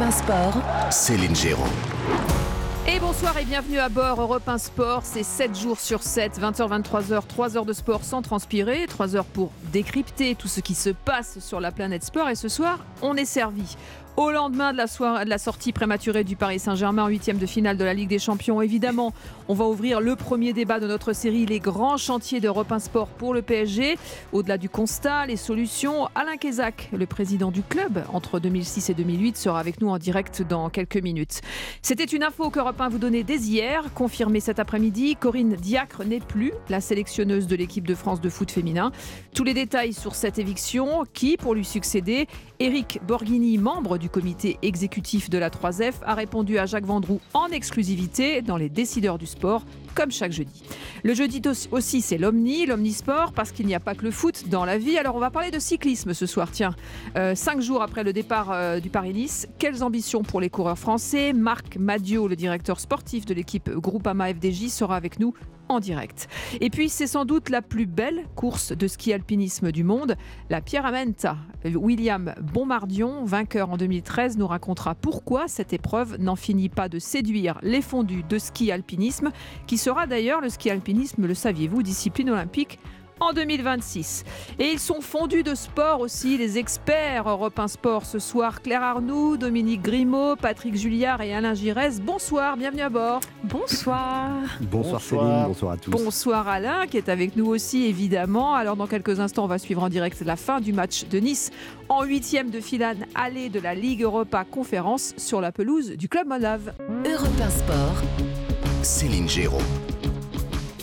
Europe 1 Sport, Céline Géraud. Et bonsoir et bienvenue à bord Europe 1 Sport. C'est 7 jours sur 7, 20h, 23h, 3 heures de sport sans transpirer, 3 heures pour décrypter tout ce qui se passe sur la planète sport. Et ce soir, on est servi. Au lendemain de la, sortie prématurée du Paris Saint-Germain en huitième de finale de la Ligue des Champions, évidemment, on va ouvrir le premier débat de notre série, les grands chantiers d'Europe 1 Sport pour le PSG. Au-delà du constat, les solutions, Alain Kézac, le président du club entre 2006 et 2008, sera avec nous en direct dans quelques minutes. C'était une info qu'Europe 1 vous donnait dès hier, confirmée cet après-midi. Corinne Diacre n'est plus la sélectionneuse de l'équipe de France de foot féminin. Tous les détails sur cette éviction, qui pour lui succéder Eric Borghini, membre du comité exécutif de la 3F, a répondu à Jacques Vendroux en exclusivité dans les décideurs du sport, comme chaque jeudi. Le jeudi aussi, c'est l'Omni, l'Omnisport, parce qu'il n'y a pas que le foot dans la vie. Alors on va parler de cyclisme ce soir. Tiens, euh, cinq jours après le départ euh, du Paris-Nice, quelles ambitions pour les coureurs français? Marc Madio, le directeur sportif de l'équipe Groupama FDJ, sera avec nous en direct. Et puis, c'est sans doute la plus belle course de ski alpinisme du monde. La Pierramenta. William Bonmardion, vainqueur en 2013, nous racontera pourquoi cette épreuve n'en finit pas de séduire les fondus de ski alpinisme, qui sera d'ailleurs le ski alpinisme, le saviez-vous, discipline olympique en 2026. Et ils sont fondus de sport aussi, les experts Europe 1 Sport ce soir. Claire Arnoux, Dominique Grimaud, Patrick Julliard et Alain Giresse. Bonsoir, bienvenue à bord. Bonsoir. Bonsoir, Céline, bonsoir à tous. Bonsoir Alain qui est avec nous aussi évidemment. Alors dans quelques instants, on va suivre en direct la fin du match de Nice en huitième de finale allée de la Ligue Europa Conférence sur la pelouse du Club Moldave. Europe 1 Sport, Céline Géraud.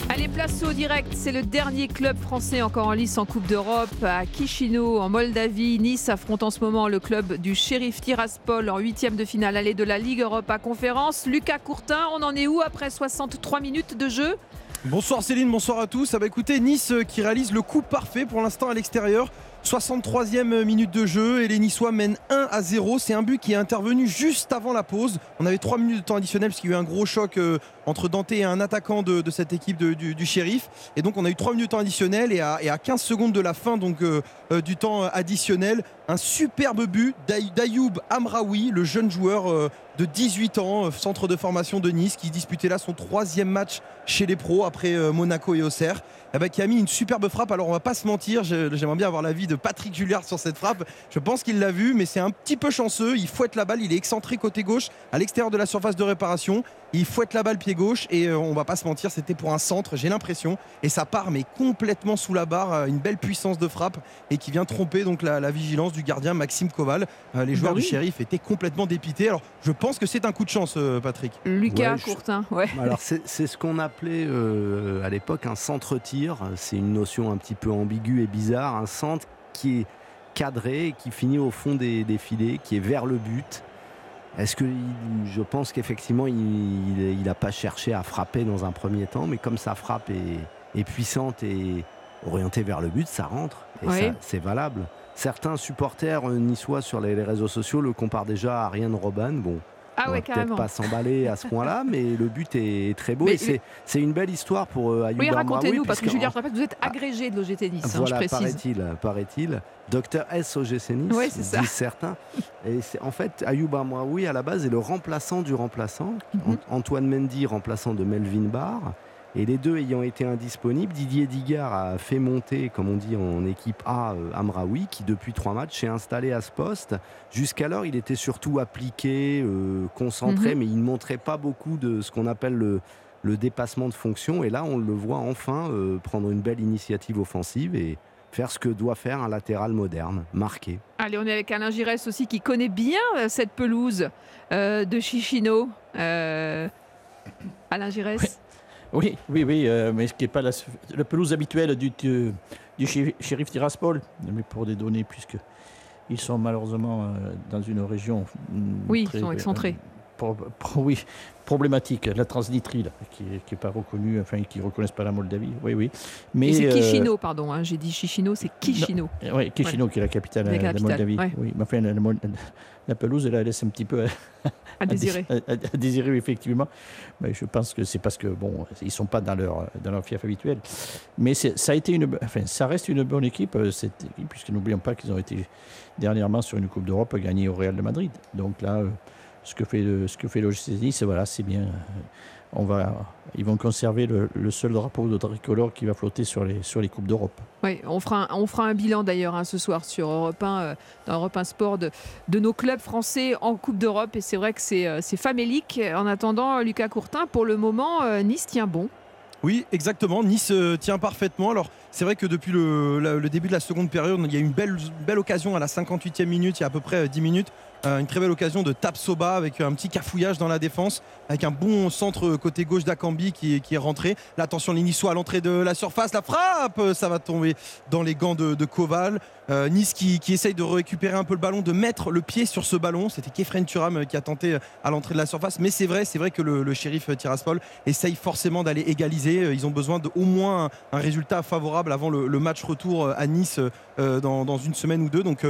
Allez, place au direct. C'est le dernier club français encore en lice en Coupe d'Europe à Chisinau, en Moldavie. Nice affronte en ce moment le club du shérif Tiraspol en huitième de finale allée de la Ligue Europa Conférence. Lucas Courtin, on en est où après 63 minutes de jeu? Bonsoir Céline, bonsoir à tous. Ah bah écoutez, Nice qui réalise le coup parfait pour l'instant à l'extérieur. 63e minute de jeu et les Niçois mènent 1 à 0. C'est un but qui est intervenu juste avant la pause. On avait 3 minutes de temps additionnel parce qu'il y a eu un gros choc euh, entre Dante et un attaquant de, cette équipe du, shérif. Et donc on a eu 3 minutes de temps additionnel et à, 15 secondes de la fin donc, euh, euh, du temps additionnel, un superbe but d'Ayoub Amraoui, le jeune joueur de 18 ans, centre de formation de Nice, qui disputait là son troisième match chez les pros après Monaco et Auxerre. Eh ben, qui a mis une superbe frappe. Alors on va pas se mentir, j'aimerais bien avoir l'avis de Patrick Julliard sur cette frappe. Je pense qu'il l'a vu, mais c'est un petit peu chanceux. Il fouette la balle, il est excentré côté gauche à l'extérieur de la surface de réparation. Il fouette la balle pied gauche et euh, on va pas se mentir, c'était pour un centre, j'ai l'impression. Et ça part mais complètement sous la barre, euh, une belle puissance de frappe et qui vient tromper donc la, vigilance du gardien Maxime Koval. Euh, les joueurs bah du shérif étaient complètement dépités. Alors je pense que c'est un coup de chance, Patrick. Lucas Courtin, ouais. Alors c'est ce qu'on appelait à l'époque un centre-tir. C'est une notion un petit peu ambiguë et bizarre. Un centre qui est cadré, qui finit au fond des, des filets, qui est vers le but. Est-ce que je pense qu'effectivement il n'a pas cherché à frapper dans un premier temps, mais comme sa frappe est, puissante et orientée vers le but, ça rentre et c'est valable. Certains supporters niçois sur les, réseaux sociaux le comparent déjà à Ryan Robin. Bon, ah ouais, peut-être pas s'emballer à ce point-là, mais le but est très beau et c'est une belle histoire pour euh, Oui, racontez-nous, parce, que, Julien, je rappelle que vous êtes agrégé de l'OGT Nice, hein, voilà, je précise. paraît-il, paraît-il. Docteur S OGC Nice, oui, certains. Et en fait, Ayoub Amraoui, à la base, est le remplaçant du remplaçant. Mhm. Antoine Mendy, remplaçant de Melvin Barr. Et les deux ayant été indisponibles, Didier Digard a fait monter, comme on dit en équipe A, euh, Amraoui, qui depuis trois matchs s'est installé à ce poste. Jusqu'alors, il était surtout appliqué, euh, concentré, mhm. mais il ne montrait pas beaucoup de ce qu'on appelle le, dépassement de fonction. Et là, on le voit enfin euh, prendre une belle initiative offensive et faire ce que doit faire un latéral moderne, marqué. Allez, on est avec Alain Giresse aussi, qui connaît bien cette pelouse de Chichino. Alain Giresse? Oui, oui, oui, euh, mais ce qui n'est pas la, pelouse habituelle du, du, shérif Tiraspol, mais pour des données, puisque ils sont malheureusement euh, dans une région. Mm, oui, ils sont excentrés. oui, problématique, la transnitrie, qui n'est pas reconnue, enfin, qui ne reconnaissent pas la Moldavie. Oui, oui. Mais c'est Chichino, pardon. Hein, j'ai dit Chichino, c'est Chichino. Oui, Chichino, qui est la capitale de la Moldavie. Oui, mais enfin, la, pelouse, elle laisse un petit peu à, désirer. À, désirer, effectivement. Mais je pense que c'est parce que, bon, ils ne sont pas dans leur, dans leur fief habituel. Mais ça, a été une, enfin, ça reste une bonne équipe, euh, cette équipe, puisque n'oublions pas qu'ils ont été dernièrement sur une Coupe d'Europe gagnée au Real de Madrid. Donc là, euh, ce que fait le, ce que fait c'est voilà, c'est bien. On va, ils vont conserver le, seul drapeau de tricolore qui va flotter sur les, sur les Coupes d'Europe. Oui, on fera un, on fera un bilan d'ailleurs hein, ce soir sur Europe 1, euh, dans Europe 1 Sport de, de nos clubs français en Coupe d'Europe. Et c'est vrai que c'est euh, famélique. En attendant, Lucas Courtin, pour le moment, Nice tient bon. Oui, exactement. Nice tient parfaitement. Alors, c'est vrai que depuis le, début de la seconde période, il y a eu une belle, belle occasion à la 58e minute, il y a à peu près 10 minutes, euh, une très belle occasion de Tapsoba avec un petit cafouillage dans la défense, avec un bon centre côté gauche d'Akambi qui, est rentré. L'attention soit à l'entrée de la surface, la frappe, ça va tomber dans les gants de, Koval. Euh, nice qui, essaye de récupérer un peu le ballon, de mettre le pied sur ce ballon. C'était Kefren Turam qui a tenté à l'entrée de la surface. Mais c'est vrai, c'est vrai que le, shérif Tiraspol essaye forcément d'aller égaliser. Ils ont besoin d'au moins un, résultat favorable avant le, match retour à Nice euh, dans, dans, une semaine ou deux. Donc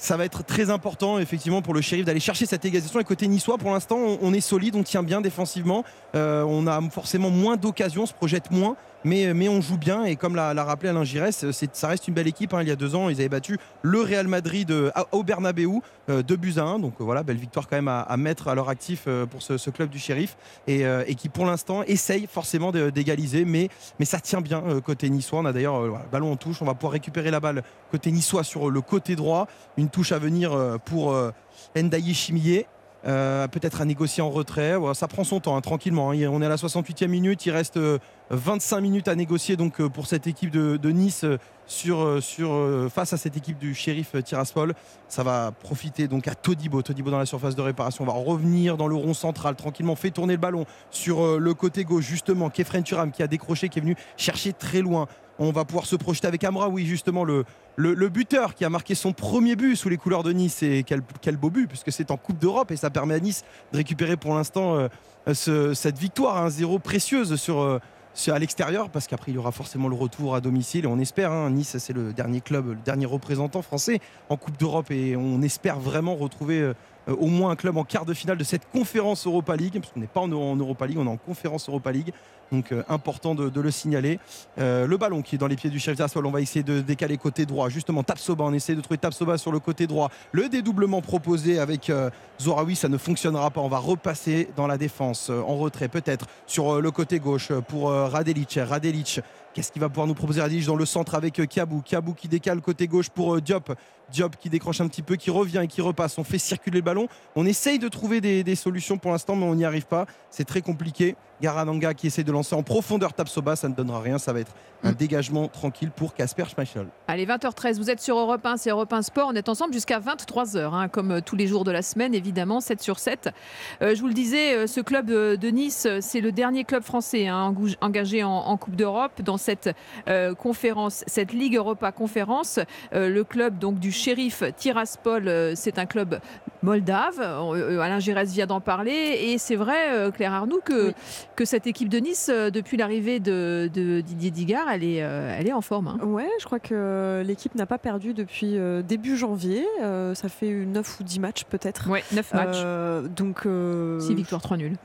ça va être très important effectivement pour le shérif d'aller chercher cette égalisation. Et côté niçois, pour l'instant, on, est solide, on tient bien défensivement. Euh, on a forcément moins d'occasions, on se projette moins mais, mais on joue bien et comme l'a rappelé Alain Giresse, ça reste une belle équipe. Hein. Il y a deux ans, ils avaient battu le Real Madrid euh, au Bernabeu euh, de à 1. Donc euh, voilà, belle victoire quand même à, mettre à leur actif pour ce, club du shérif et, qui pour l'instant essaye forcément d'égaliser, mais, ça tient bien côté niçois. On a d'ailleurs le ballon en touche, on va pouvoir récupérer la balle côté niçois sur le côté droit. Une touche à venir pour Ndaye Chimier euh, peut-être à négocier en retrait. ça prend son temps, hein, tranquillement. Hein. On est à la 68e minute, il reste 25 euh, minutes à négocier donc, euh, pour cette équipe de, Nice face à cette équipe du shérif Tiraspol. Ça va profiter donc à Todibo. Todibo dans la surface de réparation. On va revenir dans le rond central tranquillement, fait tourner le ballon sur le côté gauche, justement. Kefren Turam qui a décroché, qui est venu chercher très loin. On va pouvoir se projeter avec Amra, oui, justement, le, buteur qui a marqué son premier but sous les couleurs de Nice. Et quel, beau but, puisque c'est en Coupe d'Europe et ça permet à Nice de récupérer pour l'instant euh, cette victoire 1-0 précieuse sur. Euh, à l'extérieur parce qu'après il y aura forcément le retour à domicile et on espère hein, Nice c'est le dernier club le dernier représentant français en Coupe d'Europe et on espère vraiment retrouver euh, au moins un club en quart de finale de cette conférence Europa League parce qu'on n'est pas en, Europa League on est en conférence Europa League donc euh, important de, le signaler. Euh, le ballon qui est dans les pieds du chef d'Assault, on va essayer de décaler côté droit. Justement, Tapsoba, on essaie de trouver Tapsoba sur le côté droit. Le dédoublement proposé avec euh, Zoraoui, ça ne fonctionnera pas. On va repasser dans la défense, en retrait peut-être, sur le côté gauche pour Radelic. Radelic Qu'est-ce qu'il va pouvoir nous proposer Radelic dans le centre avec Kiabou Kiabou qui décale côté gauche pour Diop. Diop qui décroche un petit peu, qui revient et qui repasse. On fait circuler le ballon. On essaye de trouver des, solutions pour l'instant, mais on n'y arrive pas. C'est très compliqué. Garananga qui essaie de lancer en profondeur Tapsoba, ça ne donnera rien. Ça va être un mm. dégagement tranquille pour Casper Schmeichel. Allez, 20h13, vous êtes sur Europe 1, c'est Europe 1 Sport. On est ensemble jusqu'à 23h, hein, comme euh, tous les jours de la semaine, évidemment, 7 sur 7. Euh, je vous le disais, euh, ce club de Nice, c'est le dernier club français hein, engagé en, Coupe d'Europe dans cette conférence, cette Ligue Europa Conférence. le club donc du shérif Tiraspol, c'est un club moldave. Alain Gérès vient d'en parler. Et c'est vrai, Claire Arnoux, que, que cette équipe de Nice, depuis l'arrivée de, de Didier Digard, elle est, euh, elle est en forme. Hein. Ouais, je crois que l'équipe n'a pas perdu depuis euh, début janvier. Euh, ça fait 9 ou 10 matchs peut-être. Ouais, 9 matchs. donc 6 victoires, 3 nuls.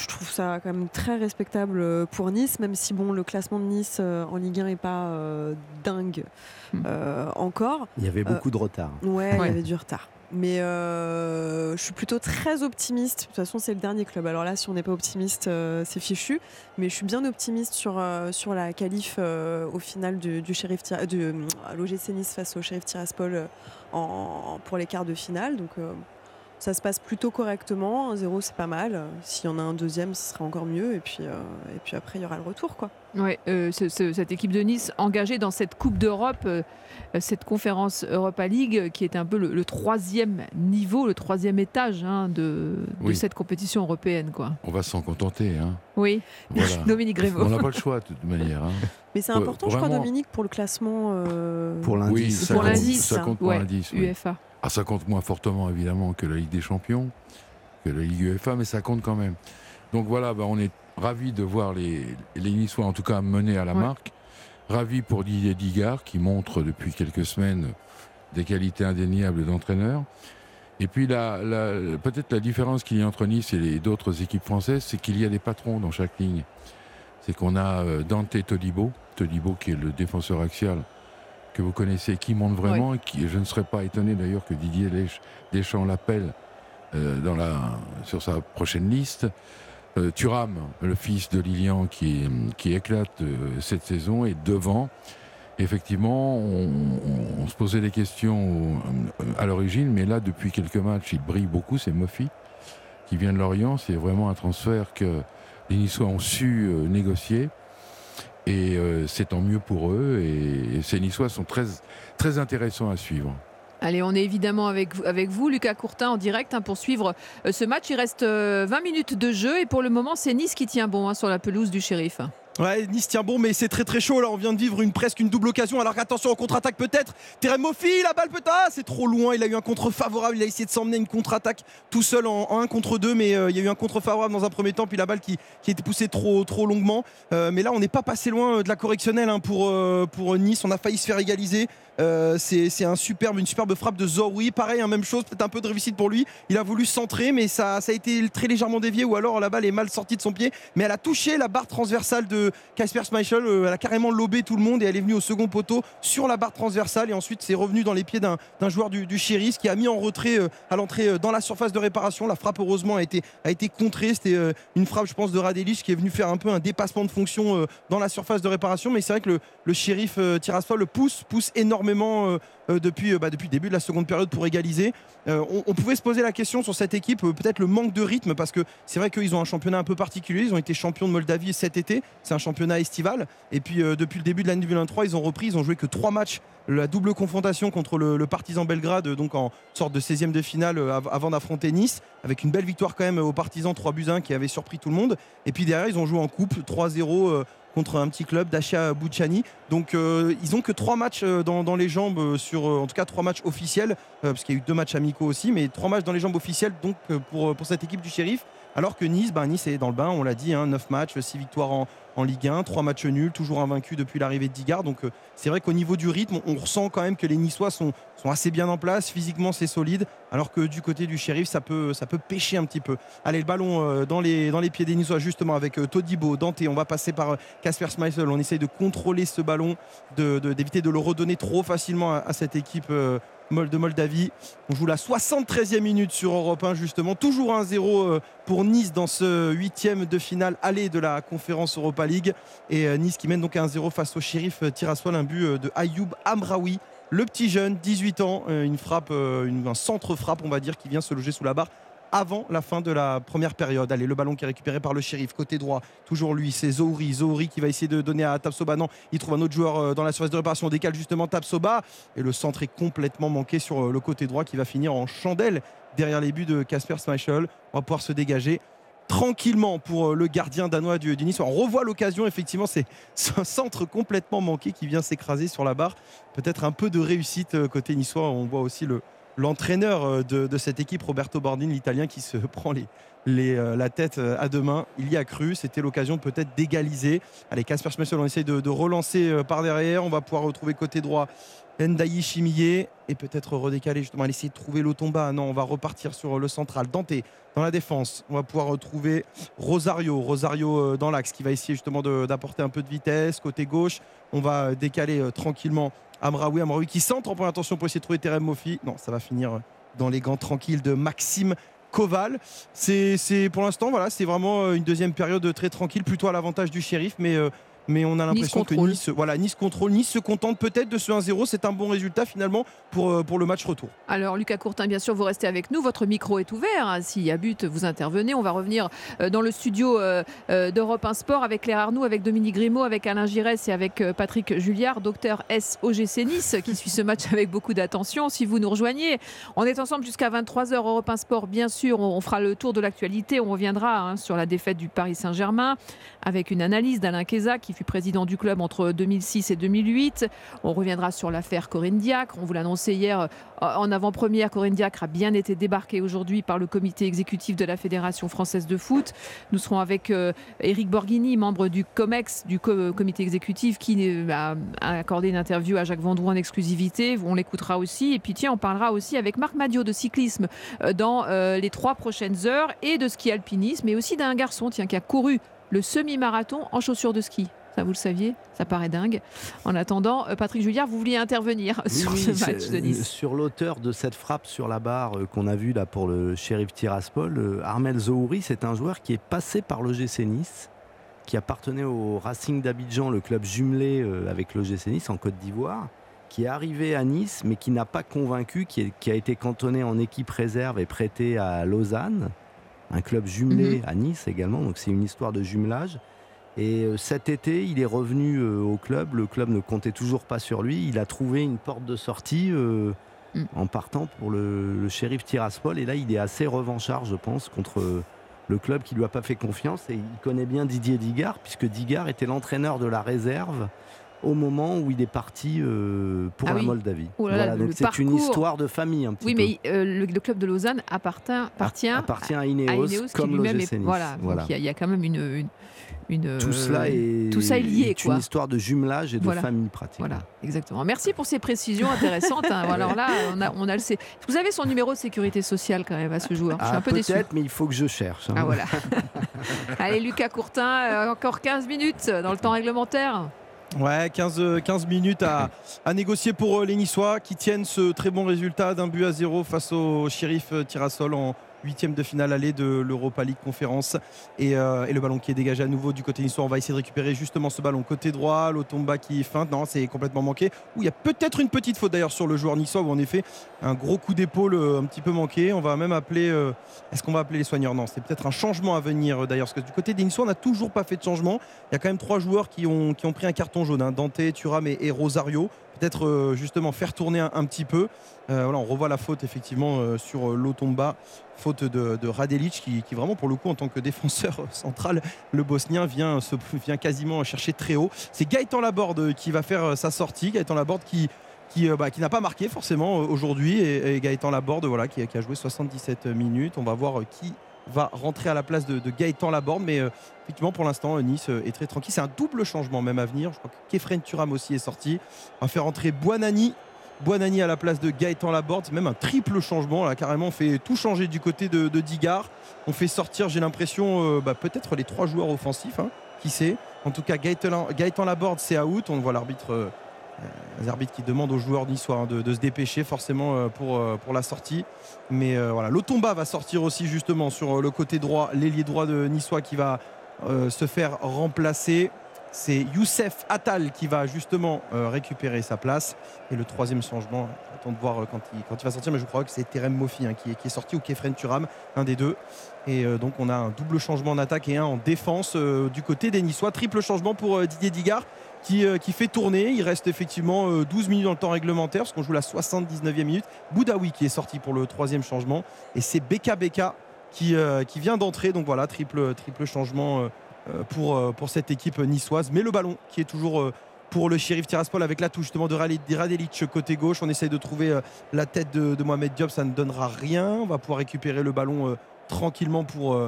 Je trouve ça quand même très respectable pour Nice, même si bon, le classement de Nice en Ligue 1 n'est pas dingue hmm. encore. Il y avait beaucoup de retard. Ouais, il y avait du retard. Mais euh, je suis plutôt très optimiste. De toute façon, c'est le dernier club. Alors là, si on n'est pas optimiste, euh, c'est fichu. Mais je suis bien optimiste sur, euh, sur la qualif au final du, du shérif de l'OGC Nice face au shérif Tiraspol pour les quarts de finale. Donc ça se passe plutôt correctement. Un zéro, c'est pas mal. S'il y en a un deuxième, ce serait encore mieux. Et puis, et puis après, il y aura le retour. Quoi. Ouais, cette équipe de Nice engagée dans cette Coupe d'Europe euh, cette conférence Europa League qui est un peu le, troisième niveau, le troisième étage hein, de, cette compétition européenne. Quoi. On va s'en contenter. Hein. Oui, Dominique Grévaux. On n'a pas le choix de toute manière. Hein. Mais c'est important, je crois, Dominique, pour le classement. Euh, pour l'indice. Oui, ça, compte, pour l'indice. UEFA. Ah, ça compte moins fortement, évidemment, que la Ligue des Champions, que la Ligue UEFA, mais ça compte quand même. Donc voilà, bah, on est ravis de voir les, les Niçois en tout cas menés à la marque. Ravis pour Didier Digard qui montre depuis quelques semaines des qualités indéniables d'entraîneur. Et puis peut-être la différence qu'il y a entre Nice et d'autres équipes françaises, c'est qu'il y a des patrons dans chaque ligne. C'est qu'on a euh, Dante Todibo, Todibo qui est le défenseur axial que vous connaissez, qui monte vraiment, et qui, je ne serais pas étonné d'ailleurs que Didier Deschamps l'appelle euh, dans la, sur sa prochaine liste. Euh, Thuram, le fils de Lilian qui, qui éclate euh, cette saison, est devant. Effectivement, on, se posait des questions à l'origine, mais là, depuis quelques matchs, il brille beaucoup. C'est Mofi qui vient de Lorient. C'est vraiment un transfert que les Niçois ont su négocier. Et c'est tant mieux pour eux. Et, ces Niçois sont très, très intéressants à suivre. Allez, on est évidemment avec, vous, Lucas Courtin, en direct hein, pour suivre euh, ce match. Il reste 20 euh, minutes de jeu et pour le moment, c'est Nice qui tient bon hein, sur la pelouse du shérif. Ouais, Nice tient bon, mais c'est très très chaud. Là, on vient de vivre une presque une double occasion. Alors attention, en contre-attaque peut-être. Terem Mofi, la balle peut-être. Ah, c'est trop loin. Il a eu un contre favorable. Il a essayé de s'emmener une contre-attaque tout seul en, 1 contre 2, mais euh, il y a eu un contre favorable dans un premier temps. Puis la balle qui, a été poussée trop, longuement. mais là, on n'est pas passé loin de la correctionnelle hein, pour Nice. On a failli se faire égaliser. Euh, c'est un superbe, une superbe frappe de Zoroui. Pareil, hein, même chose, peut-être un peu de réussite pour lui. Il a voulu centrer, mais ça, a été très légèrement dévié ou alors la balle est mal sortie de son pied. Mais elle a touché la barre transversale de Casper Schmeichel. Euh, elle a carrément lobé tout le monde et elle est venue au second poteau sur la barre transversale. Et ensuite, c'est revenu dans les pieds d'un joueur du, du qui a mis en retrait euh, à l'entrée dans la surface de réparation. La frappe, heureusement, a été, contrée. C'était une frappe, je pense, de Radelich qui est venu faire un peu un dépassement de fonction dans la surface de réparation. Mais c'est vrai que le, le shérif Tiraspol pousse, pousse énormément euh, euh, depuis, euh, bah, depuis le début de la seconde période pour égaliser. On, pouvait se poser la question sur cette équipe, peut-être le manque de rythme, parce que c'est vrai qu'ils ont un championnat un peu particulier. Ils ont été champions de Moldavie cet été. C'est un championnat estival. Et puis depuis le début de l'année 2023, ils ont repris. Ils ont joué que trois matchs la double confrontation contre le, Partizan Belgrade, donc en sorte de 16e de finale avant d'affronter Nice, avec une belle victoire quand même aux Partisans 3 buts 1 qui avait surpris tout le monde. Et puis derrière, ils ont joué en coupe 3-0 contre un petit club d'Achia Bouchani. Donc euh, ils ont que trois matchs euh, dans, les jambes euh, sur en tout cas trois matchs officiels parce qu'il y a eu deux matchs amicaux aussi, mais trois matchs dans les jambes officielles donc pour, pour cette équipe du shérif. Alors que Nice, ben Nice est dans le bain, on l'a dit, hein, 9 matchs, 6 victoires en, Ligue 1, 3 matchs nuls, toujours invaincu depuis l'arrivée de Digard. Donc euh, c'est vrai qu'au niveau du rythme, on ressent quand même que les Niçois sont, sont assez bien en place. Physiquement, c'est solide. Alors que du côté du shérif, ça peut, pêcher un petit peu. Allez, le ballon euh, dans, les, pieds des Niçois, justement, avec euh, Todibo, Dante. On va passer par Casper Schmeichel. On essaye de contrôler ce ballon, d'éviter de, de, le redonner trop facilement à, cette équipe de Moldavie. On joue la 73e minute sur Europe 1 justement. Toujours 1-0 pour Nice dans ce huitième de finale aller de la conférence Europa League. Et euh, Nice qui mène donc 1-0 face au shérif euh, Tiraspol, un but euh, de Ayoub Amraoui. Le petit jeune, 18 ans, une frappe, un centre frappe, on va dire, qui vient se loger sous la barre avant la fin de la première période. Allez, le ballon qui est récupéré par le shérif, côté droit, toujours lui, c'est Zouri. Zouri qui va essayer de donner à Tapsoba. Non, il trouve un autre joueur dans la surface de réparation. On décale justement Tapsoba. Et le centre est complètement manqué sur le côté droit qui va finir en chandelle derrière les buts de Casper Schmeichel. On va pouvoir se dégager tranquillement pour euh, le gardien danois du, Nice. On revoit l'occasion, effectivement, c'est un centre complètement manqué qui vient s'écraser sur la barre. Peut-être un peu de réussite euh, côté niçois. On voit aussi le, l'entraîneur euh, de, cette équipe, Roberto Bordin, l'italien, qui se prend les, la tête à deux mains. Il y a cru, c'était l'occasion peut-être d'égaliser. Allez, Casper Schmeichel, on essaye de, relancer par derrière. On va pouvoir retrouver côté droit Ndaï Chimillé et peut-être redécaler justement, essayer de trouver l'Otomba. Non, on va repartir sur le central. Dante dans la défense. On va pouvoir retrouver Rosario. Rosario euh, dans l'axe qui va essayer justement d'apporter un peu de vitesse. Côté gauche, on va décaler euh, tranquillement Amraoui. Amraoui qui centre en première attention pour essayer de trouver Terem Mofi. Non, ça va finir dans les gants tranquilles de Maxime Koval. C'est pour l'instant, voilà, c'est vraiment euh, une deuxième période très tranquille, plutôt à l'avantage du shérif, mais mais on a l'impression que Nice, voilà, nice contrôle, Nice se contente peut-être de ce 1-0. C'est un bon résultat finalement pour, euh, pour le match retour. Alors Lucas Courtin, bien sûr, vous restez avec nous. Votre micro est ouvert. S'il y a but, vous intervenez. On va revenir euh, dans le studio euh, d'Europe 1 Sport avec Claire Arnoux, avec Dominique Grimaud, avec Alain Giresse et avec Patrick Julliard, docteur SOGC Nice, qui suit ce match avec beaucoup d'attention. Si vous nous rejoignez, on est ensemble jusqu'à 23h. Europe 1 Sport, bien sûr. On, fera le tour de l'actualité. On reviendra hein, sur la défaite du Paris Saint-Germain avec une analyse d'Alain Keza qui fut président du club entre 2006 et 2008. On reviendra sur l'affaire Corinne Diacre. On vous l'annonçait hier en avant-première. Corinne Diacre a bien été débarquée aujourd'hui par le comité exécutif de la Fédération française de foot. Nous serons avec Eric Borghini, membre du COMEX, du comité exécutif, qui a accordé une interview à Jacques Vendroux en exclusivité. On l'écoutera aussi. Et puis tiens, on parlera aussi avec Marc Madio de cyclisme dans les trois prochaines heures et de ski alpinisme, mais aussi d'un garçon tiens, qui a couru le semi-marathon en chaussures de ski. Ça, vous le saviez Ça paraît dingue. En attendant, euh, Patrick Julliard, vous vouliez intervenir sur ce match de Nice Sur l'auteur de cette frappe sur la barre euh, qu'on a vue là pour le shérif Tiraspol, euh, Armel Zohouri, c'est un joueur qui est passé par l'OGC Nice, qui appartenait au Racing d'Abidjan, le club jumelé avec l'OGC Nice en Côte d'Ivoire, qui est arrivé à Nice mais qui n'a pas convaincu, qui, qui a été cantonné en équipe réserve et prêté à Lausanne un club jumelé mhm. à Nice également, donc c'est une histoire de jumelage. Et euh, cet été, il est revenu euh, au club. Le club ne comptait toujours pas sur lui. Il a trouvé une porte de sortie euh, mm. en partant pour le, le, shérif Tiraspol. Et là, il est assez revanchard, je pense, contre le club qui lui a pas fait confiance. Et il connaît bien Didier Digard, puisque Digard était l'entraîneur de la réserve au moment où il est parti euh, pour ah la Moldavie. Oh donc c'est une histoire de famille un petit oui, mais euh, le, club de Lausanne appartient, appartient, appartient à, Ineos, comme l'OGC Nice. Voilà, il y, a quand même une, une, tout cela est, tout ça est lié. C'est une histoire de jumelage et de famille pratique. Voilà, exactement. Merci pour ces précisions intéressantes. Hein. Alors là, on a, on a le. Vous avez son numéro de sécurité sociale quand même à ce joueur. Je suis ah, un peu déçu. Peut-être, mais il faut que je cherche. Hein. Ah voilà. Allez, Lucas Courtin, euh, encore 15 minutes dans le temps réglementaire. Ouais, 15, 15 minutes à, négocier pour euh, les Niçois qui tiennent ce très bon résultat d'un but à zéro face au shérif euh, Tirassol en, huitième de finale aller de l'Europa League Conférence euh, et, le ballon qui est dégagé à nouveau du côté niçois. On va essayer de récupérer justement ce ballon côté droit. l'Otomba qui feinte. Non c'est complètement manqué. Où il y a peut-être une petite faute d'ailleurs sur le joueur niçois où en effet un gros coup d'épaule euh, un petit peu manqué. On va même appeler euh, est-ce qu'on va appeler les soigneurs? Non c'est peut-être un changement à venir d'ailleurs parce que du côté des on n'a toujours pas fait de changement. Il y a quand même trois joueurs qui ont, qui ont pris un carton jaune hein. Dante, Thuram et Rosario peut-être euh, justement faire tourner un, petit peu. Euh, voilà, on revoit la faute effectivement euh, sur l'Otomba, faute de, Radelic qui, vraiment pour le coup en tant que défenseur central, le Bosnien vient, se, vient quasiment chercher très haut. C'est Gaëtan Laborde qui va faire sa sortie. Gaëtan Laborde qui qui, bah, n'a pas marqué forcément aujourd'hui et, Gaëtan Laborde voilà, qui, qui, a joué 77 minutes. On va voir qui va rentrer à la place de, Gaëtan Laborde. Mais euh, effectivement, pour l'instant, euh, Nice euh, est très tranquille. C'est un double changement même à venir. Je crois que Kefren Turam aussi est sorti. On va faire entrer Buonani. Buonani à la place de Gaëtan Laborde. C'est même un triple changement. Là, carrément, on fait tout changer du côté de, Digard. On fait sortir, j'ai l'impression, bah, peut-être les trois joueurs offensifs. Hein, qui sait? En tout cas, Gaëtan, Gaëtan Laborde, c'est out. On voit l'arbitre. Les arbitres qui demandent aux joueurs niçois hein, de, se dépêcher forcément pour, pour la sortie. Mais euh, voilà, l'Otomba va sortir aussi justement sur euh, le côté droit, l'ailier droit de Niçois qui va euh, se faire remplacer. C'est Youssef Attal qui va justement récupérer sa place. Et le troisième changement, attends de voir quand il, quand va sortir, mais je crois que c'est Terem Mofi hein, qui, est, sorti ou Kefren Turam, un des deux. Et donc on a un double changement en attaque et un en défense du côté des Niçois. Triple changement pour Didier Digard euh, qui, fait tourner. Il reste effectivement 12 euh, minutes dans le temps réglementaire parce qu'on joue la 79e minute. Boudaoui qui est sorti pour le troisième changement. Et c'est Beka Beka qui, euh, vient d'entrer. Donc voilà, triple, triple changement pour, pour cette équipe niçoise. Mais le ballon qui est toujours pour le shérif Tiraspol avec la touche justement de Radelic côté gauche. On essaye de trouver la tête de, Mohamed Diop, ça ne donnera rien. On va pouvoir récupérer le ballon tranquillement pour,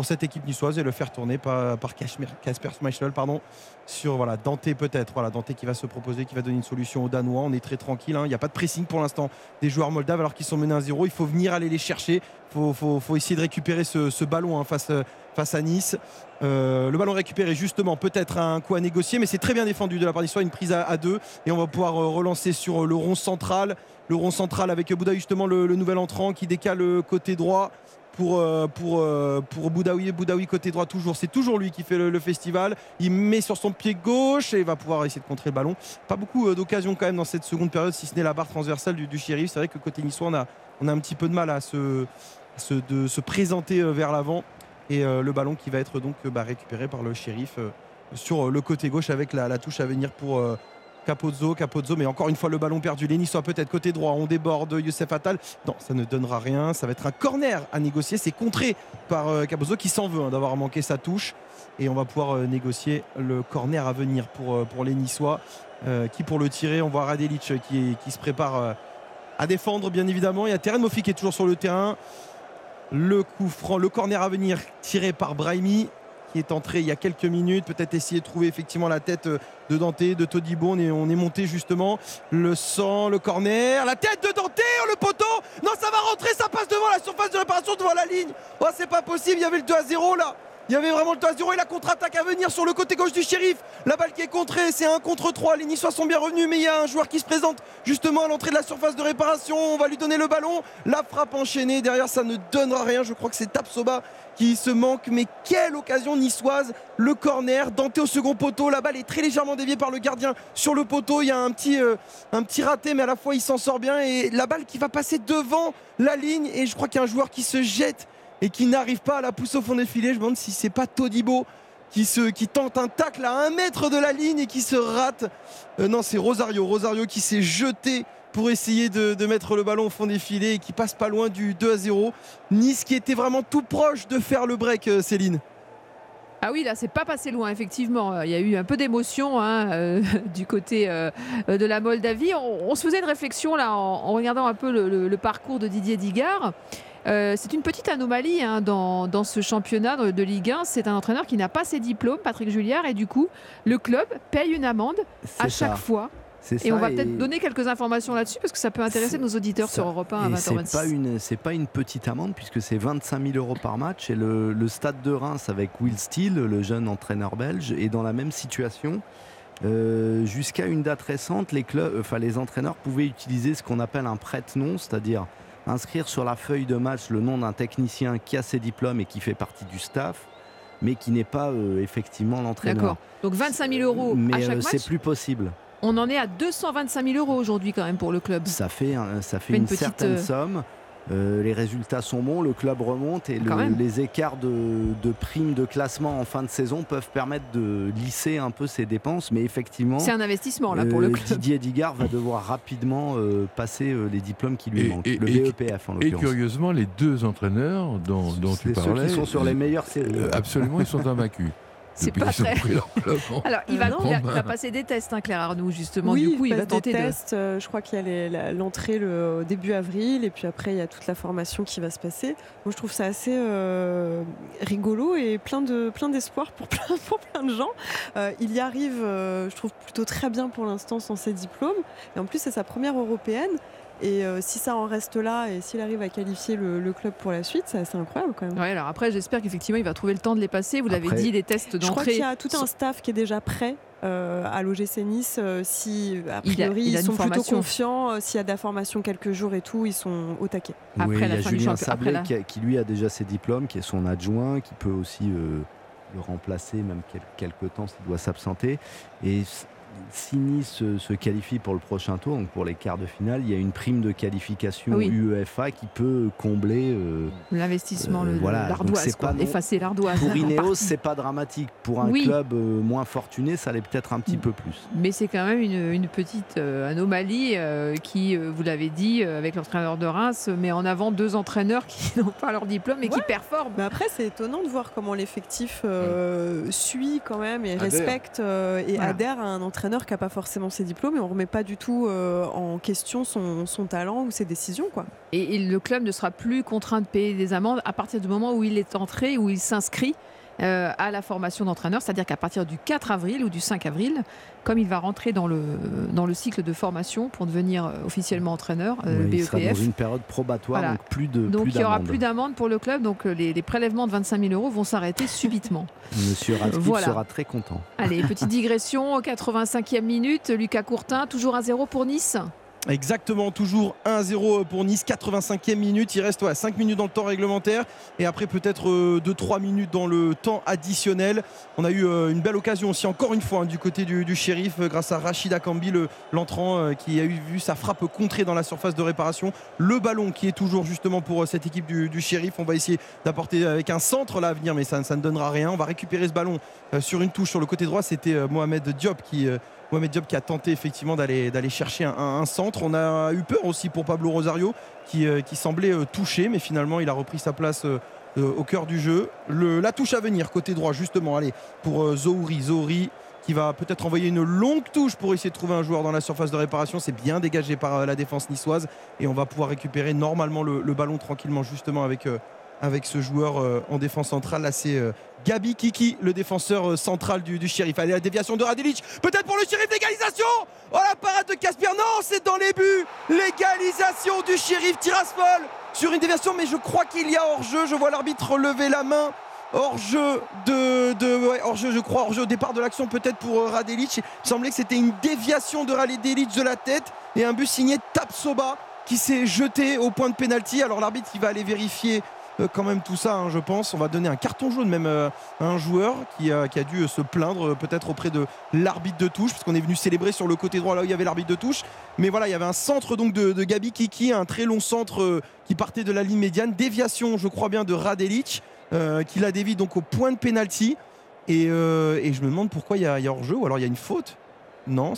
pour cette équipe niçoise et le faire tourner par, par Casper Schmeichel pardon, sur voilà, Dante peut-être. Voilà, Dante qui va se proposer, qui va donner une solution aux Danois. On est très tranquille. Hein. Il n'y a pas de pressing pour l'instant des joueurs moldaves alors qu'ils sont menés à 0. Il faut venir aller les chercher. Il faut, essayer de récupérer ce, ballon hein, face, face à Nice. Euh, le ballon récupéré justement peut-être un coup à négocier mais c'est très bien défendu de la part d'Histoire une prise à, deux et on va pouvoir euh, relancer sur le rond central le rond central avec Bouddha justement le, le nouvel entrant qui décale côté droit pour, euh, pour, euh, pour Boudaoui. Boudaoui côté droit toujours. C'est toujours lui qui fait le, festival. Il met sur son pied gauche et va pouvoir essayer de contrer le ballon. Pas beaucoup euh, d'occasions quand même dans cette seconde période, si ce n'est la barre transversale du, shérif. C'est vrai que côté niçois, on a, on a un petit peu de mal à se présenter vers l'avant. Et le ballon qui va être donc bah, récupéré par le shérif sur le côté gauche avec la, touche à venir pour Capozzo, Capozzo, mais encore une fois le ballon perdu. Les Niçois peut-être côté droit, on déborde Youssef Attal. Non, ça ne donnera rien. Ça va être un corner à négocier. C'est contré par euh, Capozzo qui s'en veut hein, d'avoir manqué sa touche. Et on va pouvoir euh, négocier le corner à venir pour, euh, pour les qui pour le tirer On voit Radelic qui, qui se prépare à défendre, bien évidemment. Il y a Terren Mofi qui est toujours sur le terrain. Le coup franc, le corner à venir tiré par Brahimi qui est entré il y a quelques minutes. Peut-être essayer de trouver effectivement la tête euh, de Dante, de Todibo. On est, on est monté justement. Le sang, le corner, la tête de Dante, le poteau. Non, ça va rentrer, ça passe devant la surface de réparation, devant la ligne. Oh, c'est pas possible, il y avait le 2 à 0 là. Il y avait vraiment le 2 à 0 et la contre-attaque à venir sur le côté gauche du shérif. La balle qui est contrée, c'est un contre 3. Les Niçois sont bien revenus, mais il y a un joueur qui se présente justement à l'entrée de la surface de réparation. On va lui donner le ballon. La frappe enchaînée. Derrière, ça ne donnera rien. Je crois que c'est Tapsoba qui se manque. Mais quelle occasion niçoise Le corner, Dante au second poteau. La balle est très légèrement déviée par le gardien sur le poteau. Il y a un petit, euh, un petit raté, mais à la fois il s'en sort bien. Et la balle qui va passer devant la ligne. Et je crois qu'il y a un joueur qui se jette et qui n'arrive pas à la pousser au fond des filets. Je me demande si c'est pas Todibo qui, se, qui tente un tacle à un mètre de la ligne et qui se rate. Euh, non, c'est Rosario. Rosario qui s'est jeté pour essayer de, mettre le ballon au fond des filets et qui passe pas loin du 2 à 0. Nice qui était vraiment tout proche de faire le break, euh, Céline. Ah oui, là, c'est pas passé loin, effectivement. Il y a eu un peu d'émotion hein, euh, du côté de la Moldavie. On, se faisait une réflexion là en, regardant un peu le, le parcours de Didier Digard. Euh, c'est une petite anomalie hein, dans, ce championnat de Ligue 1. C'est un entraîneur qui n'a pas ses diplômes, Patrick Julliard, et du coup, le club paye une amende à chaque fois. Et on va peut-être donner quelques informations là-dessus parce que ça peut intéresser nos auditeurs sur Europe 1 à 20h26. C'est pas une, c'est pas une petite amende puisque c'est 25 000 euros par match et le, stade de Reims avec Will Steele, le jeune entraîneur belge, est dans la même situation. Euh, jusqu'à une date récente, les clubs, enfin les entraîneurs pouvaient utiliser ce qu'on appelle un prête-nom, c'est-à-dire inscrire sur la feuille de match le nom d'un technicien qui a ses diplômes et qui fait partie du staff, mais qui n'est pas euh, effectivement l'entraîneur. D'accord. Donc 25 000 euros mais, à chaque euh, C'est plus possible. On en est à 225 000 euros aujourd'hui quand même pour le club. Ça fait, ça fait une, certaine euh, somme. Euh, les résultats sont bons, le club remonte et les écarts de, primes de classement en fin de saison peuvent permettre de lisser un peu ses dépenses. Mais effectivement, c'est un investissement là pour le euh, club. Didier Digard va devoir rapidement euh, passer les diplômes qui lui manquent, le BEPF en l'occurrence. Et curieusement, les deux entraîneurs dont, dont tu parlais, ceux qui sont sur les meilleures séries. absolument, ils sont invaincus. C'est pas très. Alors, il va, passer des tests, hein, Claire Arnoux, justement. Oui, du coup, il, va tenter des tests. Euh, je crois qu'il y a l'entrée le début avril, et puis après, il y a toute la formation qui va se passer. Moi, je trouve ça assez euh, rigolo et plein de plein d'espoir pour plein, pour plein de gens. Euh, il y arrive, je trouve plutôt très bien pour l'instant sans ses diplômes. Et en plus, c'est sa première européenne. Et euh, si ça en reste là et s'il arrive à qualifier le, club pour la suite, c'est assez incroyable quand même. Ouais, alors après, j'espère qu'effectivement, il va trouver le temps de les passer. Vous l'avez dit, les tests d'entrée. Je crois qu'il y a tout un staff qui est déjà prêt. Euh, à l'OGC Nice, euh, si a priori ils sont plutôt confiants, s'il y a de la formation quelques jours et tout, ils sont au taquet. Après il y a Julien Sablé qui, lui a déjà ses diplômes, qui est son adjoint, qui peut aussi le remplacer même quelques temps s'il doit s'absenter. Et si Nice se, qualifie pour le prochain tour, donc pour les quarts de finale, il y a une prime de qualification UEFA qui peut combler euh, l'investissement, euh, l'ardoise, effacer l'ardoise. Pour Ineos, c'est pas dramatique. Pour un club euh, moins fortuné, ça l'est peut-être un petit peu plus. Mais c'est quand même une, petite anomalie qui, vous l'avez dit, avec l'entraîneur de Reims, met en avant deux entraîneurs qui n'ont pas leur diplôme et qui performent. Mais après, c'est étonnant de voir comment l'effectif suit quand même et respecte et adhère à un entraîneur qui n'a pas forcément ses diplômes et on ne remet pas du tout euh, en question son, talent ou ses décisions. Quoi. Et, le club ne sera plus contraint de payer des amendes à partir du moment où il est entré, où il s'inscrit euh, à la formation d'entraîneur, c'est-à-dire qu'à partir du 4 avril ou du 5 avril, comme il va rentrer dans le, dans le cycle de formation pour devenir euh, officiellement entraîneur, euh, Il sera dans une période probatoire, donc plus de Donc il n'y aura plus d'amende pour le club, donc les, prélèvements de 25 000 euros vont s'arrêter subitement. Monsieur Radcliffe sera très content. Allez, petite digression, 85e minute, Lucas Courtin, toujours à 0 pour Nice. Exactement, toujours 1-0 pour Nice, 85e minute. Il reste 5 minutes dans le temps réglementaire et après peut-être 2-3 euh, minutes dans le temps additionnel. On a eu euh, une belle occasion aussi, encore une fois, hein, du côté du, shérif, euh, grâce à Rachida Kambi, l'entrant, qui a eu vu sa frappe contrée dans la surface de réparation. Le ballon qui est toujours justement pour cette équipe du, shérif. On va essayer d'apporter avec un centre là mais ça, ne donnera rien. On va récupérer ce ballon sur une touche sur le côté droit. C'était Mohamed Diop qui Mohamed Diop qui a tenté effectivement d'aller chercher un, centre. On a eu peur aussi pour Pablo Rosario qui, qui semblait touché, mais finalement il a repris sa place au cœur du jeu. la touche à venir, côté droit, justement, allez, pour Zouri. Zouri qui va peut-être envoyer une longue touche pour essayer de trouver un joueur dans la surface de réparation. C'est bien dégagé par la défense niçoise et on va pouvoir récupérer normalement le, ballon tranquillement, justement, avec avec ce joueur euh, en défense centrale. Là, c'est euh, Gabi Kiki, le défenseur euh, central du, shérif. Allez, la déviation de Radilic. Peut-être pour le shérif, l'égalisation Oh, la parade de Casper. Non, c'est dans les buts. L'égalisation du shérif Tiraspol sur une déviation, mais je crois qu'il y a hors-jeu. Je vois l'arbitre lever la main. Hors-jeu de, de hors-jeu, je crois, hors-jeu au départ de l'action, peut-être pour Radelic. Il semblait que c'était une déviation de Radelic de la tête et un but signé Tapsoba qui s'est jeté au point de pénalty. Alors l'arbitre, il va aller vérifier euh, quand même tout ça, hein, je pense. On va donner un carton jaune même euh, à un joueur qui a, dû se plaindre euh, peut-être auprès de l'arbitre de touche, parce qu'on est venu célébrer sur le côté droit là où il y avait l'arbitre de touche. Mais voilà, il y avait un centre donc de, Gabi Kiki, un très long centre qui partait de la ligne médiane. Déviation, je crois bien, de Radelic, qui la dévie donc au point de pénalty. Et, je me demande pourquoi il y, a, hors-jeu, ou alors il y a une faute. Non,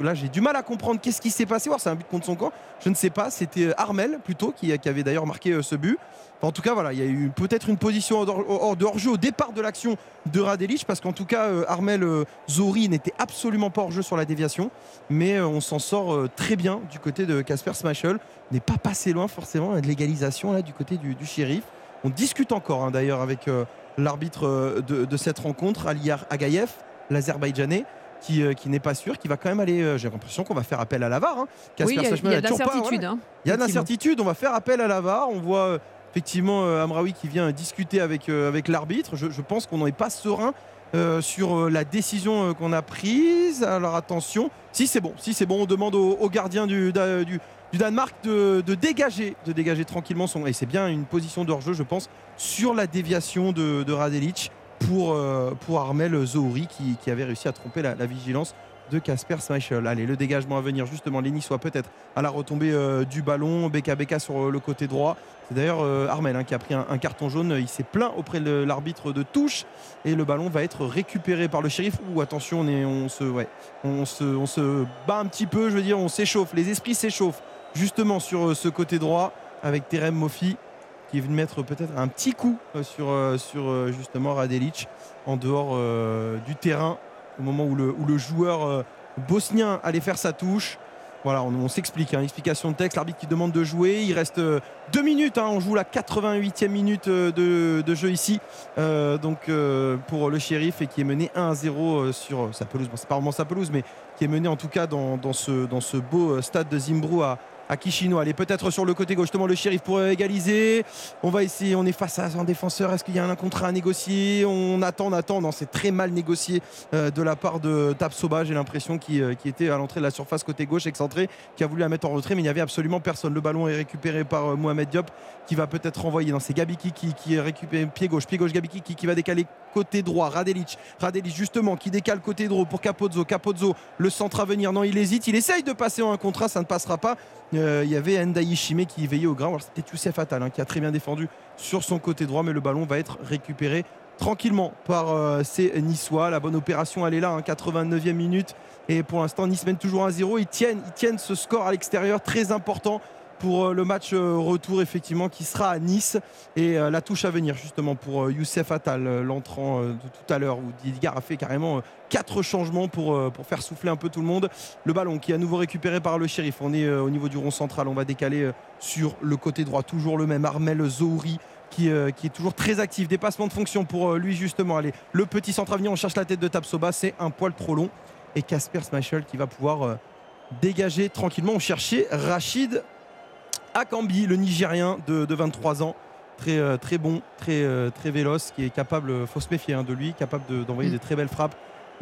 là j'ai du mal à comprendre qu'est-ce qui s'est passé. C'est un but contre son camp. Je ne sais pas. C'était Armel plutôt qui avait d'ailleurs marqué ce but en tout cas, voilà, il y a eu peut-être une position hors de hors-jeu au départ de l'action de Radelic, parce qu'en tout cas, euh, Armel euh, Zori n'était absolument pas hors-jeu sur la déviation, mais euh, on s'en sort très bien du côté de Casper Smashel. N'est pas passé loin forcément de l'égalisation là du côté du, shérif. On discute encore hein, d'ailleurs avec l'arbitre de, cette rencontre, Aliar Agayev, l'Azerbaïdjanais. Qui, n'est pas sûr, qui va quand même aller. J'ai l'impression qu'on va faire appel à l'avare. Hein. Oui, il y a, de l'incertitude. Hein, il y a de l'incertitude. On va faire appel à l'avare. On voit effectivement euh, Amraoui qui vient discuter avec, euh, l'arbitre. Je, pense qu'on n'en est pas serein euh, sur la décision qu'on a prise. Alors attention, si c'est bon, si c'est bon, on demande au, gardien du, Danemark de, dégager, de dégager tranquillement son. Et c'est bien une position de hors-jeu, je pense, sur la déviation de, de Radelic pour, Armel Zouri qui, avait réussi à tromper la vigilance de Casper Schmeichel. Allez, le dégagement à venir, justement, les soit peut-être à la retombée du ballon. Beka Beka sur le côté droit. C'est d'ailleurs euh, Armel hein, qui a pris un, carton jaune. Il s'est plaint auprès de l'arbitre de touche et le ballon va être récupéré par le shérif. Ou attention, on, se, bat un petit peu, je veux dire, on s'échauffe. Les esprits s'échauffent justement sur ce côté droit avec Terem Mofi qui est venu mettre peut-être un petit coup sur, sur justement Radelic en dehors du terrain au moment où le, joueur euh, bosnien allait faire sa touche. Voilà, on, s'explique, hein, explication de texte, l'arbitre qui demande de jouer. Il reste euh, deux minutes, hein, on joue la 88e minute euh, de, jeu ici. donc pour le shérif et qui est mené 1 0 sur sa pelouse. Bon, c'est pas vraiment sa pelouse, mais qui est mené en tout cas dans, ce, dans ce beau stade de Zimbru à, à Kishino. Allez, peut-être sur le côté gauche, justement, le shérif pour égaliser. On va essayer, on est face à un défenseur. Est-ce qu'il y a un contrat à négocier? On attend, on attend. Non, c'est très mal négocié euh, de la part de Tapsoba. J'ai l'impression qui, euh, qui, était à l'entrée de la surface côté gauche, excentré, qui a voulu la mettre en retrait, mais il n'y avait absolument personne. Le ballon est récupéré par euh, Mohamed Diop qui va peut-être renvoyer. C'est Gabiki qui, qui est récupéré pied gauche, pied gauche Gabiki qui, qui va décaler côté droit. Radelic, Radelic justement qui décale côté droit pour Capozzo. Capozzo, le centre à venir. Non, il hésite, il essaye de passer en un contrat, ça ne passera pas. Euh, il y avait Ndai Shime qui veillait au grain. C'était Youssef Attal hein, qui a très bien défendu sur son côté droit, mais le ballon va être récupéré tranquillement par euh, ces Niçois. La bonne opération, elle est là, 89e hein, minute. Et pour l'instant, Nice mène toujours 1-0. Ils tiennent, ils tiennent ce score à l'extérieur, très important pour euh, le match retour effectivement qui sera à Nice et la touche à venir justement pour Youssef Attal l'entrant de tout à l'heure où Didier a fait carrément quatre changements pour, euh, pour faire souffler un peu tout le monde. Le ballon qui est à nouveau récupéré par le shérif. On est euh, au niveau du rond central. On va décaler euh, sur le côté droit. Toujours le même Armel Zouri. Qui, qui, est toujours très actif. Dépassement de fonction pour lui justement. Allez, le petit centre à venir, on cherche la tête de Tapsoba, c'est un poil trop long. Et Casper Smashel qui va pouvoir dégager tranquillement. On cherchait Rachid Akambi, le Nigérien de, 23 ans. Très, très bon, très, très véloce, qui est capable, faut se méfier hein, de lui, capable d'envoyer mm. des très belles frappes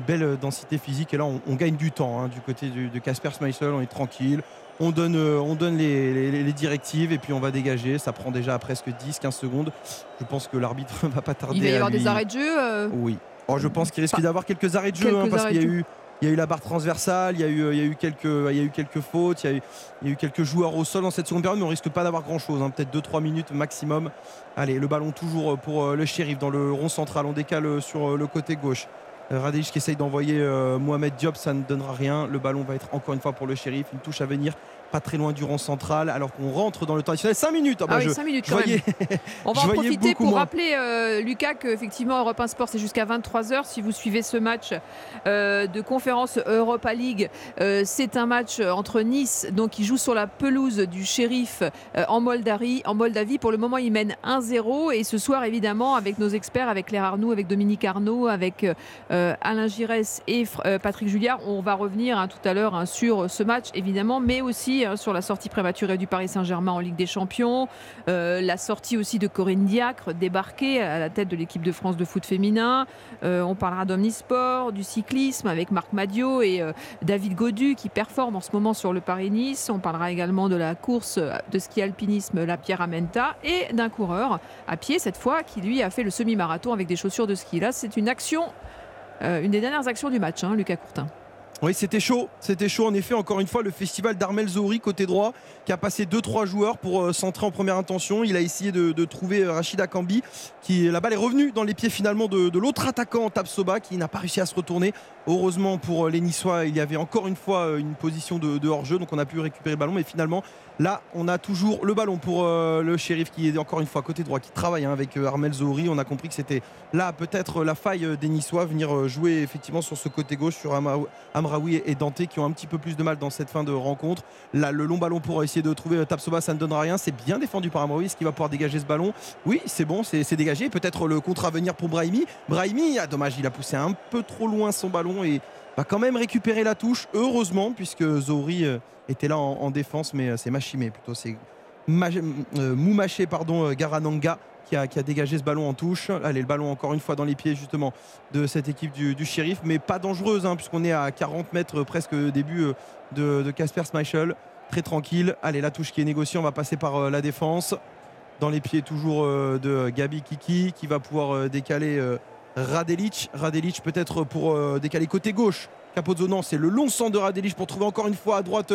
belle euh, densité physique. Et là, on, gagne du temps hein, du côté de Casper Schmeichel. On est tranquille. On donne, euh, on donne les, directives et puis on va dégager. Ça prend déjà presque 10-15 secondes. Je pense que l'arbitre va pas tarder. Il va y avoir des arrêts de jeu euh Oui. Oh, je pense qu'il risque d'avoir quelques arrêts de jeu hein, parce qu'il y a eu. Il y a eu la barre transversale, il y a eu, quelques, fautes, il y a eu, quelques joueurs au sol dans cette seconde période, mais on risque pas d'avoir grand chose, hein. peut-être 2-3 minutes maximum. Allez, le ballon toujours pour le shérif dans le rond central, on décale sur le côté gauche Radelic qui essaye d'envoyer Mohamed Diop, ça ne donnera rien. Le ballon va être encore une fois pour le shérif. Une touche à venir pas très loin du rond central, alors qu'on rentre dans le temps additionnel. 5 minutes ah, bah, ah 5 minutes quand même. On va en profiter pour rappeler, euh, Lucas, qu'effectivement, Europe 1 Sport, c'est jusqu'à 23h. Si vous suivez ce match euh, de conférence Europa League, euh, c'est un match entre Nice, donc qui joue sur la pelouse du shérif en, Moldavie. en Moldavie. Pour le moment, il mène 1-0. Et ce soir, évidemment, avec nos experts, avec Claire Arnoux, avec Dominique Arnaud, avec Alain Giresse et Patrick Julliard, on va revenir hein, tout à l'heure hein, sur ce match, évidemment, mais aussi Hein, sur la sortie prématurée du Paris Saint-Germain en Ligue des Champions, euh, la sortie aussi de Corinne Diacre, débarquée à la tête de l'équipe de France de foot féminin. Euh, on parlera d'omnisport, du cyclisme avec Marc Madio et euh, David Godu qui performe en ce moment sur le Paris-Nice. On parlera également de la course de ski alpinisme, la Pierre Amenta, et d'un coureur à pied cette fois qui lui a fait le semi-marathon avec des chaussures de ski. Là, c'est une action, une des dernières actions du match, hein, Lucas Courtin. Oui, c'était chaud. C'était chaud. En effet, encore une fois, le festival d'Armel Zouri, côté droit, qui a passé 2-3 joueurs pour euh, centrer en première intention. Il a essayé de, trouver euh, Rachida Kambi, qui la balle est revenue dans les pieds finalement de, l'autre attaquant, Tapsoba, qui n'a pas réussi à se retourner. Heureusement pour euh, les Niçois, il y avait encore une fois une position de, hors-jeu, donc on a pu récupérer le ballon. Mais finalement, là, on a toujours le ballon pour le shérif qui est encore une fois côté droit, qui travaille hein, avec Armel Zouri. On a compris que c'était là peut-être la faille des Niçois, venir jouer effectivement sur ce côté gauche sur Amra oui et Dante qui ont un petit peu plus de mal dans cette fin de rencontre. Là, le long ballon pour essayer de trouver euh, Tapsoba, ça ne donnera rien. C'est bien défendu par Amraoui. Est-ce qu'il va pouvoir dégager ce ballon? Oui, c'est bon, c'est dégagé. Peut-être le contre à venir pour Brahimi. Brahimi, ah, dommage, il a poussé un peu trop loin son ballon et va quand même récupérer la touche. Heureusement, puisque Zori euh, était là en, défense, mais euh, c'est Machimé plutôt. C'est Moumaché, pardon, Garananga qui a, dégagé ce ballon en touche. Allez, le ballon encore une fois dans les pieds justement de cette équipe du, shérif, mais pas dangereuse hein, puisqu'on est à 40 mètres presque début euh, de Casper Schmeichel. Très tranquille. Allez, la touche qui est négociée, on va passer par euh, la défense. Dans les pieds toujours euh, de Gabi Kiki qui va pouvoir décaler Radelic. Radelic peut-être pour décaler côté gauche. Capozzo, non, c'est le long centre de Radelic pour trouver encore une fois à droite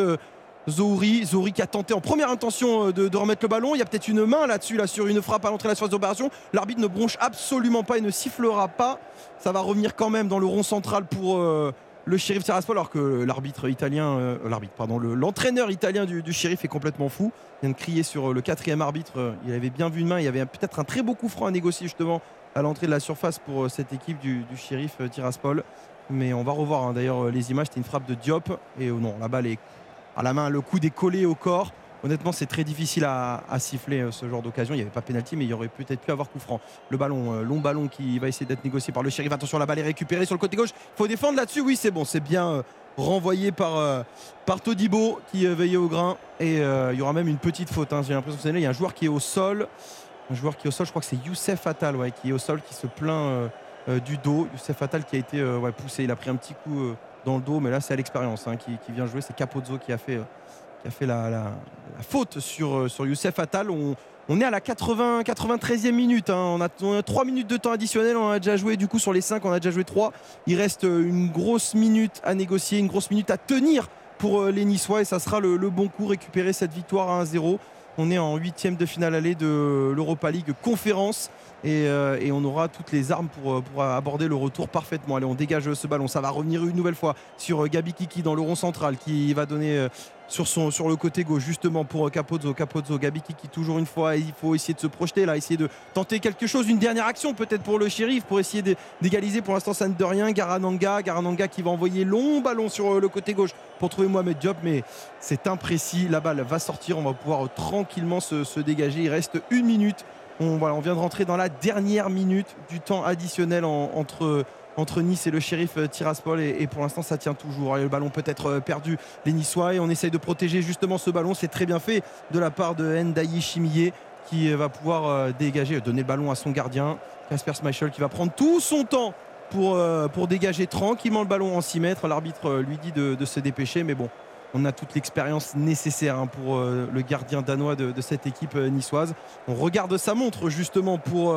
Zouri, Zouri qui a tenté en première intention euh, de, remettre le ballon. Il y a peut-être une main là-dessus, là, sur une frappe à l'entrée de la surface d'opération. L'arbitre ne bronche absolument pas et ne sifflera pas. Ça va revenir quand même dans le rond central pour euh, le shérif Tiraspol, alors que l'arbitre italien, euh, l'entraîneur italien du, shérif est complètement fou. Il vient de crier sur le quatrième arbitre. Il avait bien vu une main. Il y avait peut-être un très beau coup franc à négocier justement à l'entrée de la surface pour cette équipe du, shérif Tiraspol. Mais on va revoir hein, d'ailleurs les images. C'était une frappe de Diop. Et non, la balle est à la main, le coup décollé au corps. Honnêtement, c'est très difficile à, siffler euh, ce genre d'occasion. Il n'y avait pas pénalty, mais il y aurait peut-être pu avoir coup franc. Le ballon, euh, long ballon qui va essayer d'être négocié par le shérif. Attention, la balle est récupérée sur le côté gauche. Il faut défendre là-dessus. Oui, c'est bon, c'est bien euh, renvoyé par, par Todibo qui veillait au grain. Et il y aura même une petite faute. Hein. J'ai l'impression que il y a un joueur qui est au sol. Un joueur qui est au sol, je crois que c'est Youssef Attal qui est au sol, qui se plaint du dos. Youssef Attal qui a été poussé. Il a pris un petit coup dans le dos, mais là c'est à l'expérience hein, qui, vient jouer. C'est Capozzo qui a fait, euh, la, faute sur, euh, sur Youssef Attal. On, est à la 80, 93e minute. Hein. On, a, 3 minutes de temps additionnel. On a déjà joué du coup sur les 5, on a déjà joué 3. Il reste euh, une grosse minute à négocier, une grosse minute à tenir pour les Niçois et ça sera le, bon coup récupérer cette victoire à 1-0. On est en huitième de finale allée de l'Europa League conférence. Euh, et, on aura toutes les armes pour, euh, pour, aborder le retour parfaitement. Allez, on dégage ce ballon. Ça va revenir une nouvelle fois sur euh, Gabi Kiki dans le rond central qui va donner sur, le côté gauche justement pour Capozzo. Capozzo, Gabi Kiki toujours une fois. Il faut essayer de se projeter là, essayer de tenter quelque chose, une dernière action peut-être pour le shérif pour essayer d'égaliser. Pour l'instant, ça ne de rien. Garananga, Garananga qui va envoyer long ballon sur le côté gauche pour trouver Mohamed Diop, mais c'est imprécis. La balle va sortir. On va pouvoir tranquillement se, se dégager. Il reste une minute on, vient de rentrer dans la dernière minute du temps additionnel entre, entre Nice et le shérif euh, Tiraspol et, pour l'instant ça tient toujours. le ballon peut être euh, perdu les Niçois et on essaye de protéger justement ce ballon. C'est très bien fait de la part de Ndayi Chimie qui euh, va pouvoir dégager, donner le ballon à son gardien. Casper Schmeichel qui va prendre tout son temps pour, pour dégager tranquillement le ballon en 6 mètres. L'arbitre lui dit de se dépêcher mais bon on a toute l'expérience nécessaire hein, pour le gardien danois de, cette équipe niçoise. On regarde sa montre justement pour,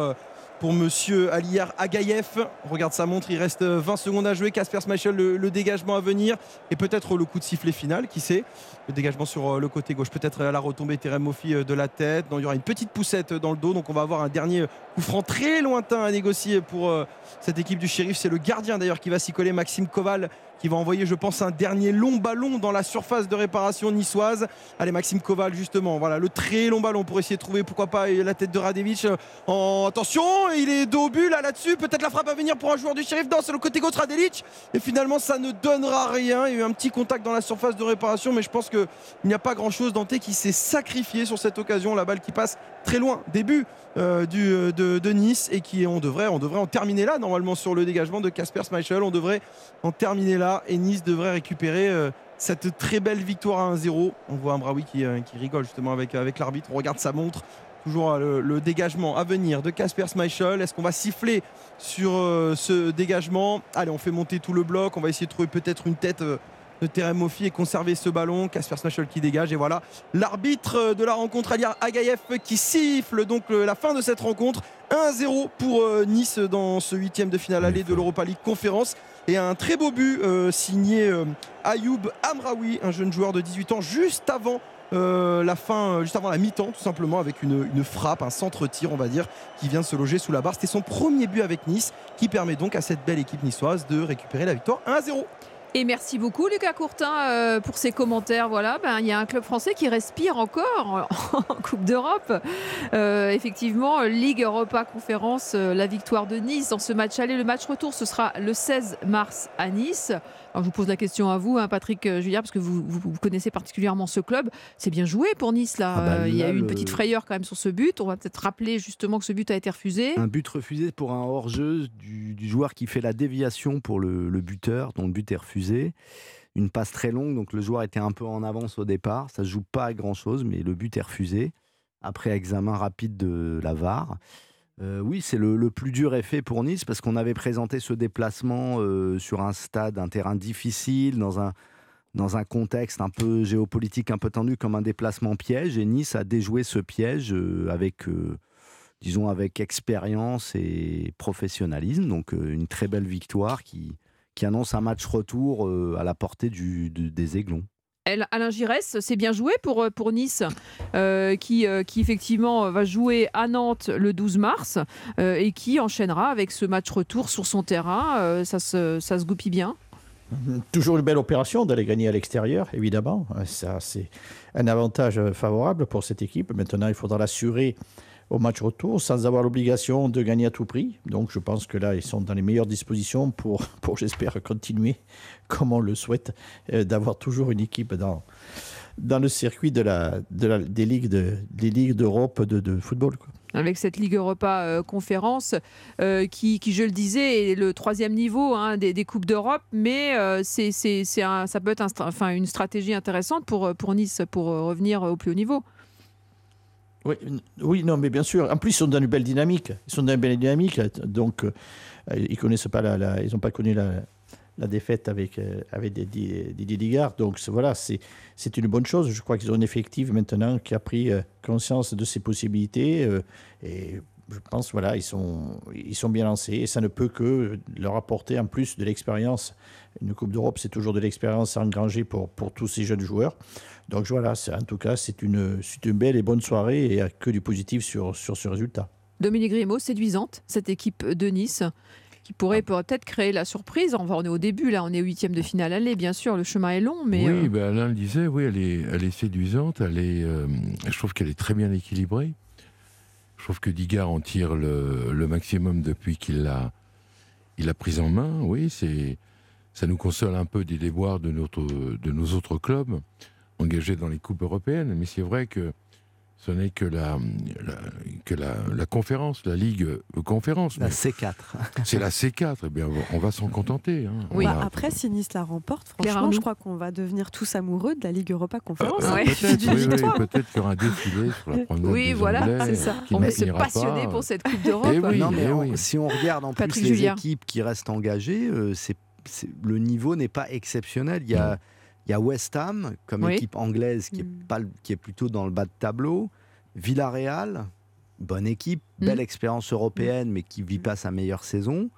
pour monsieur Aliar Agaïev. regarde sa montre, il reste 20 secondes à jouer. Casper Schmeichel, le, dégagement à venir et peut-être le coup de sifflet final, qui sait. Le dégagement sur le côté gauche, peut-être la retombée Terem Mofi de la tête. il y aura une petite poussette dans le dos, donc on va avoir un dernier coup franc très lointain à négocier pour cette équipe du shérif. C'est le gardien d'ailleurs qui va s'y coller, Maxime Koval, qui va envoyer, je pense, un dernier long ballon dans la surface de réparation niçoise. Allez, Maxime Koval, justement, voilà, le très long ballon pour essayer de trouver, pourquoi pas, la tête de Radevich. En attention, il est dos but là, là-dessus. Peut-être la frappe à venir pour un joueur du shérif. Non, c'est le côté gauche Radelic. Et finalement, ça ne donnera rien. Il y a eu un petit contact dans la surface de réparation, mais je pense qu'il n'y a pas grand-chose. Dante qui s'est sacrifié sur cette occasion. La balle qui passe très loin. Début euh, du, euh, de, Nice et qui on devrait, on devrait en terminer là normalement sur le dégagement de Casper Schmeichel. On devrait en terminer là et Nice devrait récupérer euh, cette très belle victoire à 1-0. On voit un Braoui qui, euh, qui, rigole justement avec, avec l'arbitre. On regarde sa montre. Toujours euh, le, dégagement à venir de Casper Schmeichel. Est-ce qu'on va siffler sur ce dégagement? Allez, on fait monter tout le bloc. On va essayer de trouver peut-être une tête de Terem Mofi et conserver ce ballon. Casper Schmeichel qui dégage. Et voilà, l'arbitre de la rencontre, Aliar Agaïev, qui siffle donc la fin de cette rencontre. 1-0 pour Nice dans ce huitième de finale aller de l'Europa League Conférence et un très beau but euh, signé euh, Ayoub Amraoui, un jeune joueur de 18 ans, juste avant euh, la fin, juste avant la mi-temps, tout simplement, avec une, frappe, un centre-tir, on va dire, qui vient de se loger sous la barre. C'était son premier but avec Nice, qui permet donc à cette belle équipe niçoise de récupérer la victoire 1-0. Et merci beaucoup Lucas Courtin euh, pour ces commentaires. Voilà, ben, il y a un club français qui respire encore en Coupe d'Europe. Euh, effectivement, Ligue Europa Conférence, euh, la victoire de Nice dans ce match aller. Le match retour, ce sera le 16 mars à Nice je vous pose la question à vous, hein, Patrick euh, Julliard, parce que vous, connaissez particulièrement ce club. C'est bien joué pour Nice, là. Ah bah euh, il y a eu une petite frayeur quand même sur ce but. On va peut-être rappeler justement que ce but a été refusé. Un but refusé pour un hors-jeu du, joueur qui fait la déviation pour le, buteur, dont le but est refusé une passe très longue, donc le joueur était un peu en avance au départ. Ça ne joue pas à grand chose, mais le but est refusé après examen rapide de la VAR. Euh, oui, c'est le, plus dur effet pour Nice parce qu'on avait présenté ce déplacement euh, sur un stade, un terrain difficile, dans un, dans un contexte un peu géopolitique, un peu tendu, comme un déplacement piège. Et Nice a déjoué ce piège euh, avec, disons, avec expérience et professionnalisme. Donc une très belle victoire qui, qui annonce un match retour à la portée des Aiglons. Alain Giresse, c'est bien joué pour, euh, pour Nice, euh, qui, euh, qui effectivement va jouer à Nantes le 12 mars et qui enchaînera avec ce match retour sur son terrain. ça, se, ça se goupille bien Toujours une belle opération d'aller gagner à l'extérieur, évidemment. Ça, c'est un avantage favorable pour cette équipe. Maintenant, il faudra l'assurer au match retour sans avoir l'obligation de gagner à tout prix. Donc je pense que là, ils sont dans les meilleures dispositions pour, pour j'espère, continuer, comme on le souhaite, euh, d'avoir toujours une équipe dans, dans le circuit de la, de la, des ligues de, ligues d'Europe de, de, football. Avec cette Ligue Europa euh, conférence euh, qui, qui, je le disais, est le troisième niveau hein, des, des, Coupes d'Europe, mais c'est, c'est, ça peut être enfin, une stratégie intéressante pour, pour Nice pour revenir au plus haut niveau. Oui, oui, non, mais bien sûr. En plus, ils sont dans une belle dynamique. Ils sont dans une belle dynamique. Donc, euh, ils connaissent pas la, ils n'ont pas connu la, défaite avec, euh, avec des, Donc, voilà, c'est, une bonne chose. Je crois qu'ils ont un effectif maintenant qui a pris euh, conscience de ses possibilités. et je pense, voilà, ils sont, ils sont bien lancés. Et ça ne peut que leur apporter en plus de l'expérience. Une Coupe d'Europe, c'est toujours de l'expérience à engranger pour, pour tous ces jeunes joueurs. Donc voilà, en tout cas, c'est une, une belle et bonne soirée et que du positif sur, sur ce résultat. Dominique Grimaud, séduisante, cette équipe de Nice qui pourrait ah. peut-être créer la surprise. On, on est au début, là, on est huitième de finale. Allez, bien sûr, le chemin est long, mais... Oui, euh, ben Alain le disait, oui, elle est, elle est séduisante, elle est, euh, je trouve qu'elle est très bien équilibrée. Je trouve que Digard en tire le, maximum depuis qu'il l'a il a prise en main. Oui, c'est ça nous console un peu des déboires de, de nos autres clubs engagé dans les coupes européennes, mais c'est vrai que ce n'est que la, que la, la, conférence, la Ligue conférence. La C4. C'est la C4, eh bien, on va s'en contenter. Hein. Oui. Bah, après, si Nice la remporte, franchement, je crois qu'on va devenir tous amoureux de la Ligue Europa Conférence. Euh, peut-être qu'il y aura un défilé sur la promenade Oui, voilà, c'est ça. On va se passionner pour cette Coupe d'Europe. Eh oui, non, mais eh si on regarde en plus les équipes qui restent engagées, euh, c'est le niveau n'est pas exceptionnel. Il y a... Il y a West Ham comme équipe anglaise qui est, mm. pas, qui est plutôt dans le bas de tableau. Villarreal, bonne équipe, mm. belle expérience européenne, mais qui vit pas sa meilleure saison.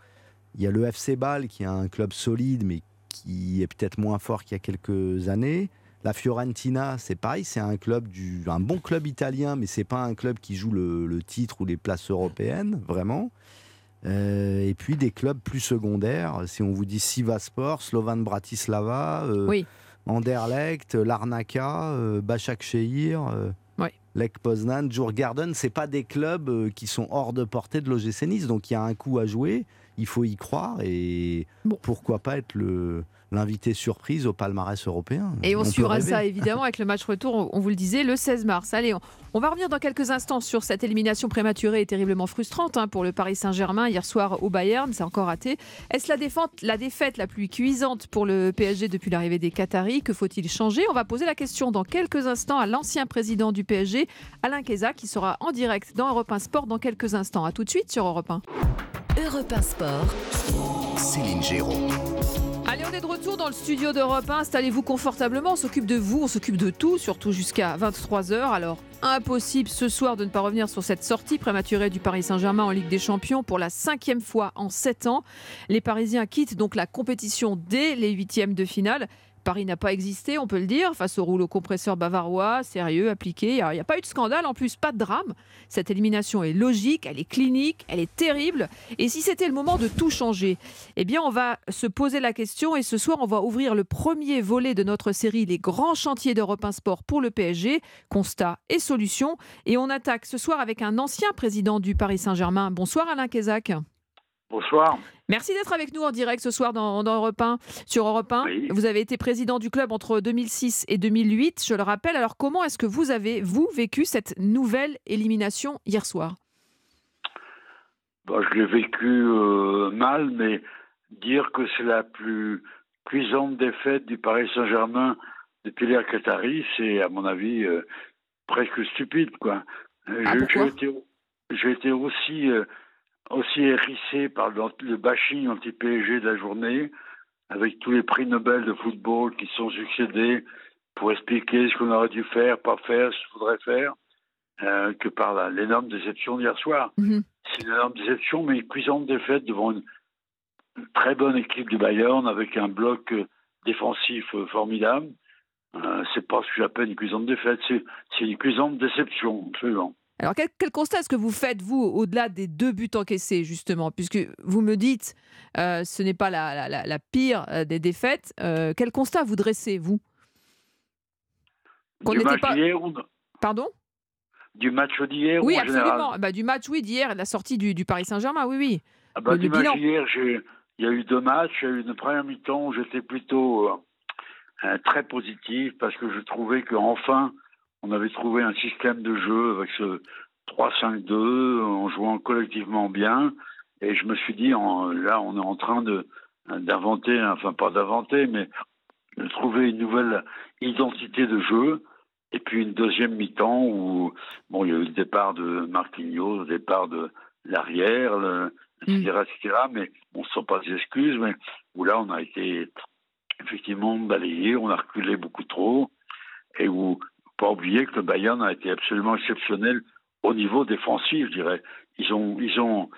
Il y a le FC Bâle qui est un club solide, mais qui est peut-être moins fort qu'il y a quelques années. La Fiorentina, c'est pareil, c'est un club du, un bon club italien, mais c'est pas un club qui joue le, titre ou les places européennes, vraiment. Euh, et puis des clubs plus secondaires, si on vous dit Sivaspor, Slovan Bratislava, euh, Anderlecht, Larnaca, euh, Bachak Shehir, euh, Lech Poznan, Djurgården, c'est pas des clubs qui sont hors de portée de l'OGC Nice, donc il y a un coup à jouer il faut y croire et pourquoi pas être le l'invité surprise au palmarès européen. Et on, suivra ça évidemment avec le match retour, on vous le disait, le 16 mars. Allez, on, va revenir dans quelques instants sur cette élimination prématurée et terriblement frustrante hein, pour le Paris Saint-Germain hier soir au Bayern, c'est encore raté. Est-ce la, la défaite la plus cuisante pour le PSG depuis l'arrivée des Qataris? Que faut-il changer? On va poser la question dans quelques instants à l'ancien président du PSG, Alain Keza, qui sera en direct dans Europe 1 Sport dans quelques instants. A tout de suite sur Europe 1. Europe 1 Sport. Céline Géraud. Allez, on est de retour dans le studio d'Europe 1. Installez-vous confortablement. On s'occupe de vous, on s'occupe de tout, surtout jusqu'à 23h. Alors, impossible ce soir de ne pas revenir sur cette sortie prématurée du Paris Saint-Germain en Ligue des Champions pour la cinquième fois en sept ans. Les Parisiens quittent donc la compétition dès les huitièmes de finale. Paris n'a pas existé, on peut le dire, face au rouleau compresseur bavarois, sérieux, appliqué. Il n'y a, pas eu de scandale, en plus, pas de drame. Cette élimination est logique, elle est clinique, elle est terrible. Et si c'était le moment de tout changer, eh bien, on va se poser la question et ce soir, on va ouvrir le premier volet de notre série Les grands chantiers d'Europe 1 Sport pour le PSG, constat et solutions. Et on attaque ce soir avec un ancien président du Paris Saint-Germain. Bonsoir Alain Kézac. Bonsoir. Merci d'être avec nous en direct ce soir dans, Europe 1, sur Europe 1. Vous avez été président du club entre 2006 et 2008, je le rappelle. Alors comment est-ce que vous avez, vous, vécu cette nouvelle élimination hier soir? Bah, Je l'ai vécu euh, mal, mais dire que c'est la plus cuisante défaite du Paris Saint-Germain depuis l'ère Qatari, c'est à mon avis euh, presque stupide. Quoi. Ah, j'ai été, aussi... Euh, aussi hérissé par le bashing anti-PSG de la journée, avec tous les prix Nobel de football qui sont succédés pour expliquer ce qu'on aurait dû faire, pas faire, ce qu'il faudrait faire, euh, que par l'énorme déception d'hier soir. Mhm. C'est une énorme déception, mais une cuisante défaite devant une, très bonne équipe du Bayern avec un bloc euh, défensif euh, formidable. Euh, c'est pas ce que j'appelle une cuisante défaite, c'est une cuisante déception, absolument. Alors, quel, constat est-ce que vous faites, vous, au-delà des deux buts encaissés, justement? Puisque vous me dites, euh, ce n'est pas la, pire euh, des défaites. Euh, quel constat vous dressez, vous? Du match d'hier Pardon? Du match d'hier Oui, absolument. Bah, du match, oui, d'hier, la sortie du, Paris Saint-Germain, oui, oui. Ah bah, du match d'hier, il y a eu deux matchs. Il y a eu une première mi-temps où j'étais plutôt très positif parce que je trouvais qu'enfin on avait trouvé un système de jeu avec ce 3-5-2 en jouant collectivement bien. Et je me suis dit, là, on est en train de d'inventer, enfin pas d'inventer, mais de trouver une nouvelle identité de jeu. Et puis une deuxième mi-temps où bon, il y a eu le départ de Marquinhos, le départ de l'arrière, etc., mm. etc. Mais on ne sent pas des excuses, mais où là, on a été effectivement balayé, on a reculé beaucoup trop, et où pas oublier que le Bayern a été absolument exceptionnel au niveau défensif, je dirais. Ils ont, ils ont,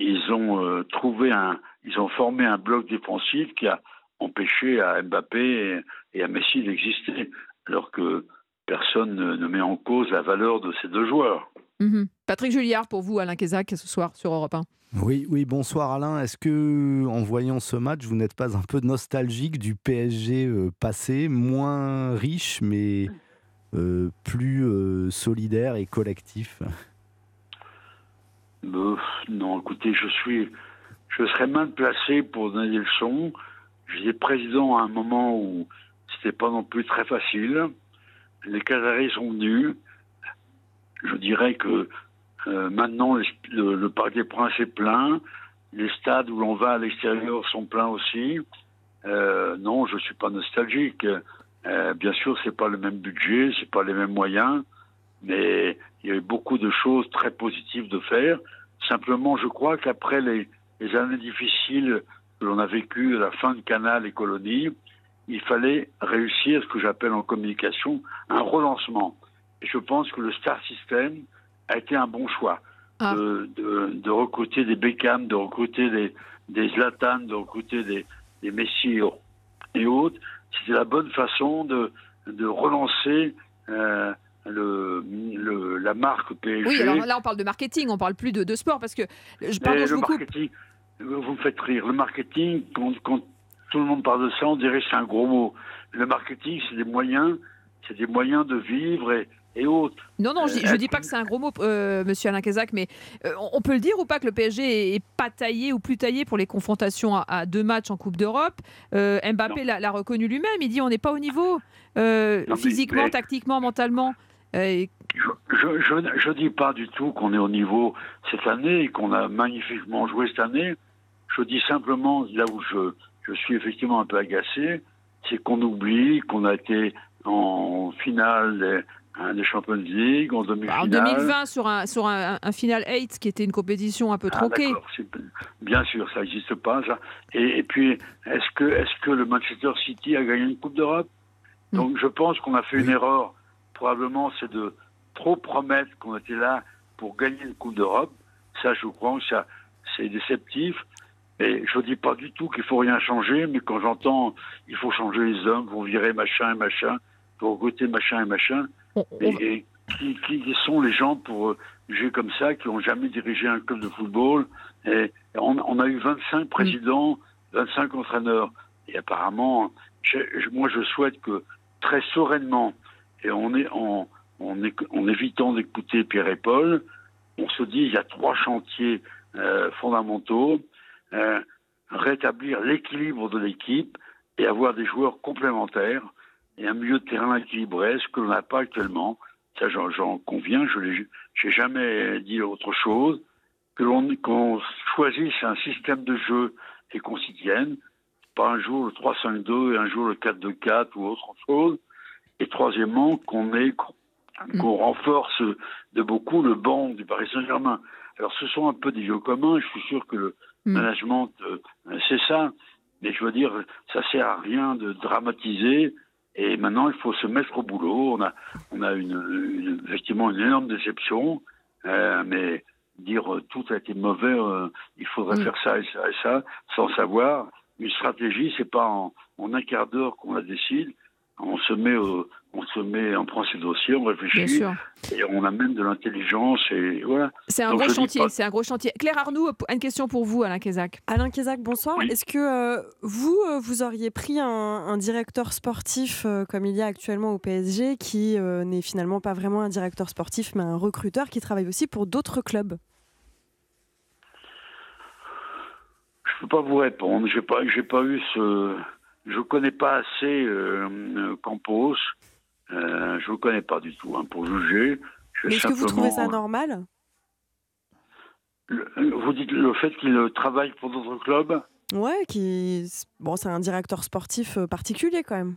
ils ont euh, trouvé un, ils ont formé un bloc défensif qui a empêché à Mbappé et, à Messi d'exister, alors que personne ne, met en cause la valeur de ces deux joueurs. Mhm. Patrick Julliard, pour vous, Alain Kézac, ce soir sur Europe 1. Oui, oui, bonsoir Alain. Est-ce que, en voyant ce match, vous n'êtes pas un peu nostalgique du PSG euh, passé, moins riche, mais plus euh, solidaire et collectif euh, Non, écoutez, je suis, je serais mal placé pour donner des leçons. J'étais président à un moment où c'était pas non plus très facile. Les Qataris sont venus. Je dirais que maintenant le, Parc des Princes est plein. Les stades où l'on va à l'extérieur sont pleins aussi. non, je suis pas nostalgique. Euh, bien sûr, c'est pas le même budget, c'est pas les mêmes moyens, mais il y a eu beaucoup de choses très positives de faire. Simplement, je crois qu'après les, les, années difficiles que l'on a vécues à la fin de Canal et Colonie, il fallait réussir ce que j'appelle en communication un relancement. Et je pense que le Star System a été un bon choix. Ah. De, recruter des Beckham, de recruter des, des Zlatan, de recruter des, des Messi et autres. C'était la bonne façon de, de relancer euh, le, la marque PSG. Oui, alors là on parle de marketing, on parle plus de, de sport parce que je, parle je vous marketing, Vous me faites rire. Le marketing, quand, tout le monde parle de ça, on dirait que c'est un gros mot. Le marketing, c'est des moyens, c'est des moyens de vivre et, et autres. Non, non, je ne dis pas que c'est un gros mot, euh, monsieur Alain Cazac, mais euh, on peut le dire ou pas que le PSG est, pas taillé ou plus taillé pour les confrontations à, deux matchs en Coupe d'Europe. Euh, Mbappé l'a reconnu lui-même, il dit on n'est pas au niveau, physiquement, tactiquement, mentalement. je ne dis pas du tout qu'on est au niveau cette année et qu'on a magnifiquement joué cette année. Je dis simplement, là où je, je suis effectivement un peu agacé, c'est qu'on oublie qu'on a été en finale des, des Champions League, en demi-finale. En 2020, sur un, sur un, final 8, qui était une compétition un peu ah, tronquée. bien sûr, ça n'existe pas. Ça. Et, puis, est-ce que, est que le Manchester City a gagné une Coupe d'Europe? Hmm. Donc, je pense qu'on a fait une erreur. Probablement, c'est de trop promettre qu'on était là pour gagner une Coupe d'Europe. Ça, je crois que ça, c'est déceptif. Et je ne dis pas du tout qu'il faut rien changer, mais quand j'entends il faut changer les hommes, vont virer machin et machin, pour goûter machin et machin, et, qui, sont les gens pour jouer comme ça, qui n'ont jamais dirigé un club de football et on, a eu 25 présidents, 25 entraîneurs. Et apparemment, moi je souhaite que très sereinement, et on est en, en, évitant d'écouter Pierre et Paul, on se dit il y a trois chantiers euh, fondamentaux. Euh, rétablir l'équilibre de l'équipe et avoir des joueurs complémentaires et un milieu de terrain équilibré, ce que l'on n'a pas actuellement. Ça, j'en conviens, je n'ai jamais dit autre chose. Que l'on qu'on choisisse un système de jeu et qu'on s'y tienne, pas un jour le 3-5-2 et un jour le 4-2-4 ou autre chose. Et troisièmement, qu'on qu'on renforce de beaucoup le banc du Paris Saint-Germain. Alors, ce sont un peu des lieux communs. Je suis sûr que le, Hmm. management, euh, c'est ça. Mais je veux dire, ça sert à rien de dramatiser. Et maintenant, il faut se mettre au boulot. On a, on a une, effectivement une énorme déception. Euh, mais dire euh, tout a été mauvais, il faudrait hmm. faire ça et ça et ça, sans savoir. Une stratégie, c'est pas en, en un quart d'heure qu'on la décide on se met, on se met, on prend ses dossiers, on réfléchit, et on amène de l'intelligence et voilà. C'est un gros chantier, c'est un gros chantier. Claire Arnoux, une question pour vous, Alain Kézac. Alain Kézac, bonsoir. Est-ce que euh, vous, euh, vous auriez pris un, directeur sportif euh, comme il y a actuellement au PSG, qui n'est finalement pas vraiment un directeur sportif, mais un recruteur qui travaille aussi pour d'autres clubs? Je ne peux pas vous répondre. J'ai pas, j'ai pas eu ce je ne connais pas assez euh, Campos. Euh, je ne connais pas du tout hein, pour juger. est-ce que vous trouvez ça normal? Vous dites le fait qu'il travaille pour d'autres clubs? Ouais, qui bon, c'est un directeur sportif euh, particulier quand même.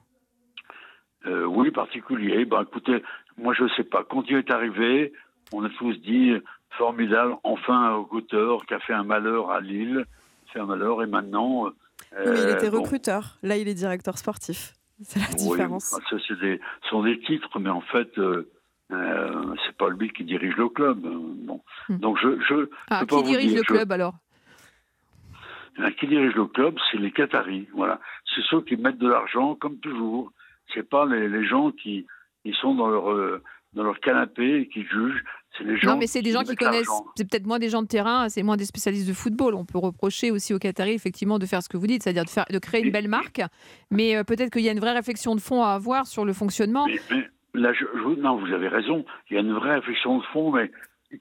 oui, particulier. Ben, écoutez, moi je ne sais pas. Quand il est arrivé, on a tous dit formidable, enfin un recruteur qui a fait un malheur à Lille, fait un malheur, et maintenant mais il était euh, recruteur. Là, il est directeur sportif. C'est la différence. Oui, ça, c'est des, sont des titres, mais en fait, euh, euh, c'est pas lui qui dirige le club. Bon. Donc, je, je ah, qui dirige le club alors? Qui dirige le club, c'est les Qataris. Voilà, c'est ceux qui mettent de l'argent, comme toujours. C'est pas les, les, gens qui, qui sont dans leur dans leur canapé et qui jugent. non, mais c'est des gens qui connaissent, c'est peut-être moins des gens de terrain, c'est moins des spécialistes de football. On peut reprocher aussi aux Qataris, effectivement, de faire ce que vous dites, c'est-à-dire de, faire, de créer une belle marque. Mais euh, peut-être qu'il y a une vraie réflexion de fond à avoir sur le fonctionnement. Mais, là, je, non, vous avez raison. Il y a une vraie réflexion de fond, mais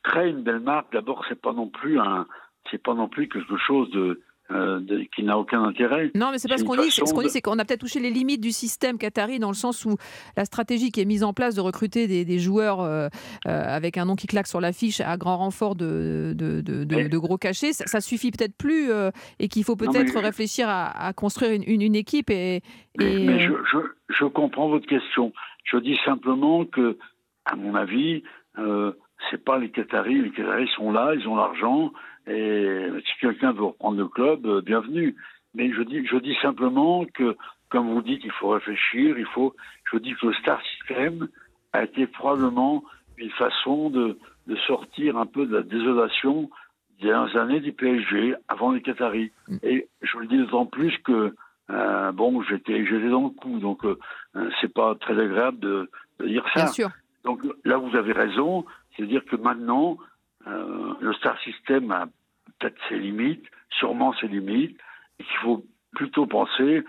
créer une belle marque, d'abord, c'est pas non plus un, c'est pas non plus quelque chose de euh, qui n'a aucun intérêt. Non, mais c'est pas ce qu'on dit. Ce qu'on dit, c'est qu'on a peut-être touché les limites du système qatari dans le sens où la stratégie qui est mise en place de recruter des, joueurs euh, euh, avec un nom qui claque sur l'affiche à grand renfort de, de, gros cachets, ça, suffit peut-être plus et qu'il faut peut-être réfléchir à, construire une, une, équipe. Et, Mais, je, je, je, comprends votre question. Je dis simplement que, à mon avis, c'est pas les Qataris. Les Qataris sont là, ils ont l'argent. Et si quelqu'un veut reprendre le club, euh, bienvenue. Mais je dis, je dis simplement que, comme vous dites, il faut réfléchir. Il faut. Je dis que le Star System a été probablement une façon de de sortir un peu de la désolation des dernières années du PSG avant les Qataris. Mm. Et je le dis d'autant plus que euh, bon, j'étais j'étais dans le coup, donc euh, c'est pas très agréable de, dire ça. Bien sûr. Donc là, vous avez raison, c'est-à-dire que maintenant, euh, le Star System a peut-être ses limites, sûrement ses limites, et qu'il faut plutôt penser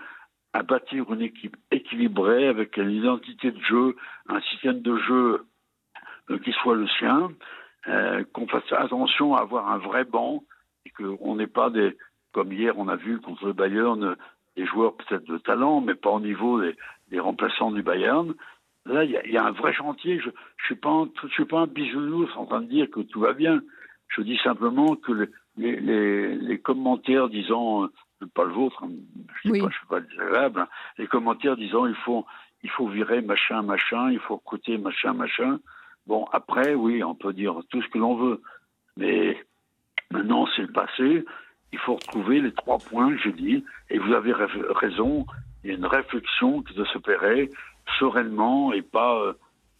à bâtir une équipe équilibrée avec une identité de jeu, un système de jeu euh, qui soit le sien, euh, qu'on fasse attention à avoir un vrai banc et qu'on n'ait pas des, comme hier on a vu contre le Bayern, des joueurs peut-être de talent, mais pas au niveau des, remplaçants du Bayern. Là, il y, a un vrai chantier. Je ne suis, pas je suis pas un bisounours en train de dire que tout va bien. Je dis simplement que les, les, commentaires disant, euh, pas le vôtre, hein, je ne suis, pas désagréable, hein, les commentaires disant il faut, il faut virer machin, machin, il faut recruter machin, machin. Bon, après, oui, on peut dire tout ce que l'on veut. Mais maintenant, c'est le passé. Il faut retrouver les trois points j'ai dit. Et vous avez raison, il y a une réflexion qui doit s'opérer sereinement et pas euh,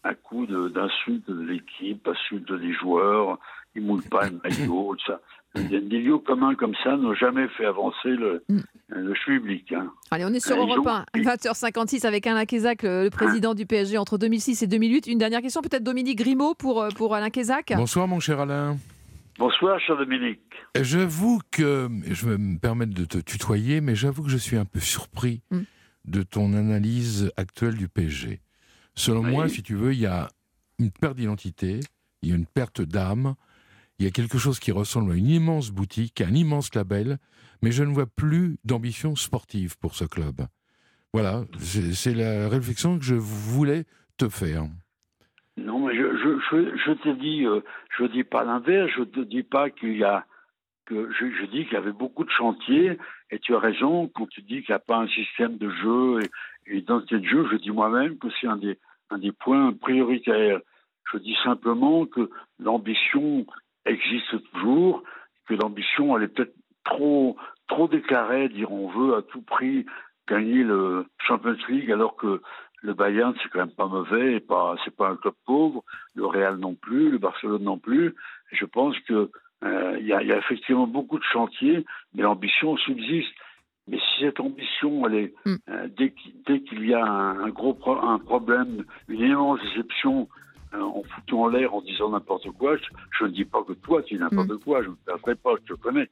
à coup d'insultes de, l'équipe, insultes des joueurs, ils mouillent pas le maillot, tout ça. Des lieux communs comme ça n'ont jamais fait avancer le, mm. le public. Hein. Allez, on est sur Europe 1, 20h56 avec Alain Kézac, le, président du PSG entre 2006 et 2008. Une dernière question, peut-être Dominique Grimaud pour, euh, pour Alain Kézac. Bonsoir mon cher Alain. Bonsoir, cher Dominique. J'avoue que, je vais me permettre de te tutoyer, mais j'avoue que je suis un peu surpris mm. De ton analyse actuelle du PSG. Selon moi, si tu veux, il y a une perte d'identité, il y a une perte d'âme, il y a quelque chose qui ressemble à une immense boutique, un immense label, mais je ne vois plus d'ambition sportive pour ce club. Voilà, c'est la réflexion que je voulais te faire. Non, mais je, je, je, te dis, euh, je dis pas l'inverse, je te dis pas qu'il y a que je dis qu'il y avait beaucoup de chantiers, et tu as raison quand tu dis qu'il n'y a pas un système de jeu et une identité de jeu. Je dis moi-même que c'est un des, un des points prioritaires. Je dis simplement que l'ambition existe toujours, que l'ambition elle est peut-être trop trop déclarée, dire on veut à tout prix gagner le Champions League alors que le Bayern, c'est quand même pas mauvais, et pas, c'est pas un club pauvre. Le Real non plus, le Barcelone non plus. Je pense que il y, a, effectivement beaucoup de chantiers, mais l'ambition subsiste. Mais si cette ambition, elle est, mm. euh, dès, qu'il y a un, gros un problème, une immense déception euh, en foutant en l'air, en disant n'importe quoi. Je, ne dis pas que toi, tu dis n'importe mm. quoi, je ne te ferai pas, je te connais.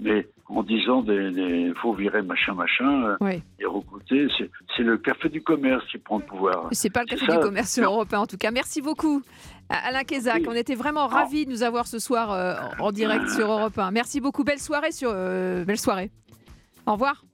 Mais en disant des, faut virer machin, machin, euh, et recruter, c'est le café du commerce qui prend le pouvoir. C'est pas le café du commerce européen, en tout cas. Merci beaucoup. Alain Kézac, on était vraiment ravis de nous avoir ce soir euh, en direct sur Europe 1. Merci beaucoup. Belle soirée sur belle soirée. Au revoir.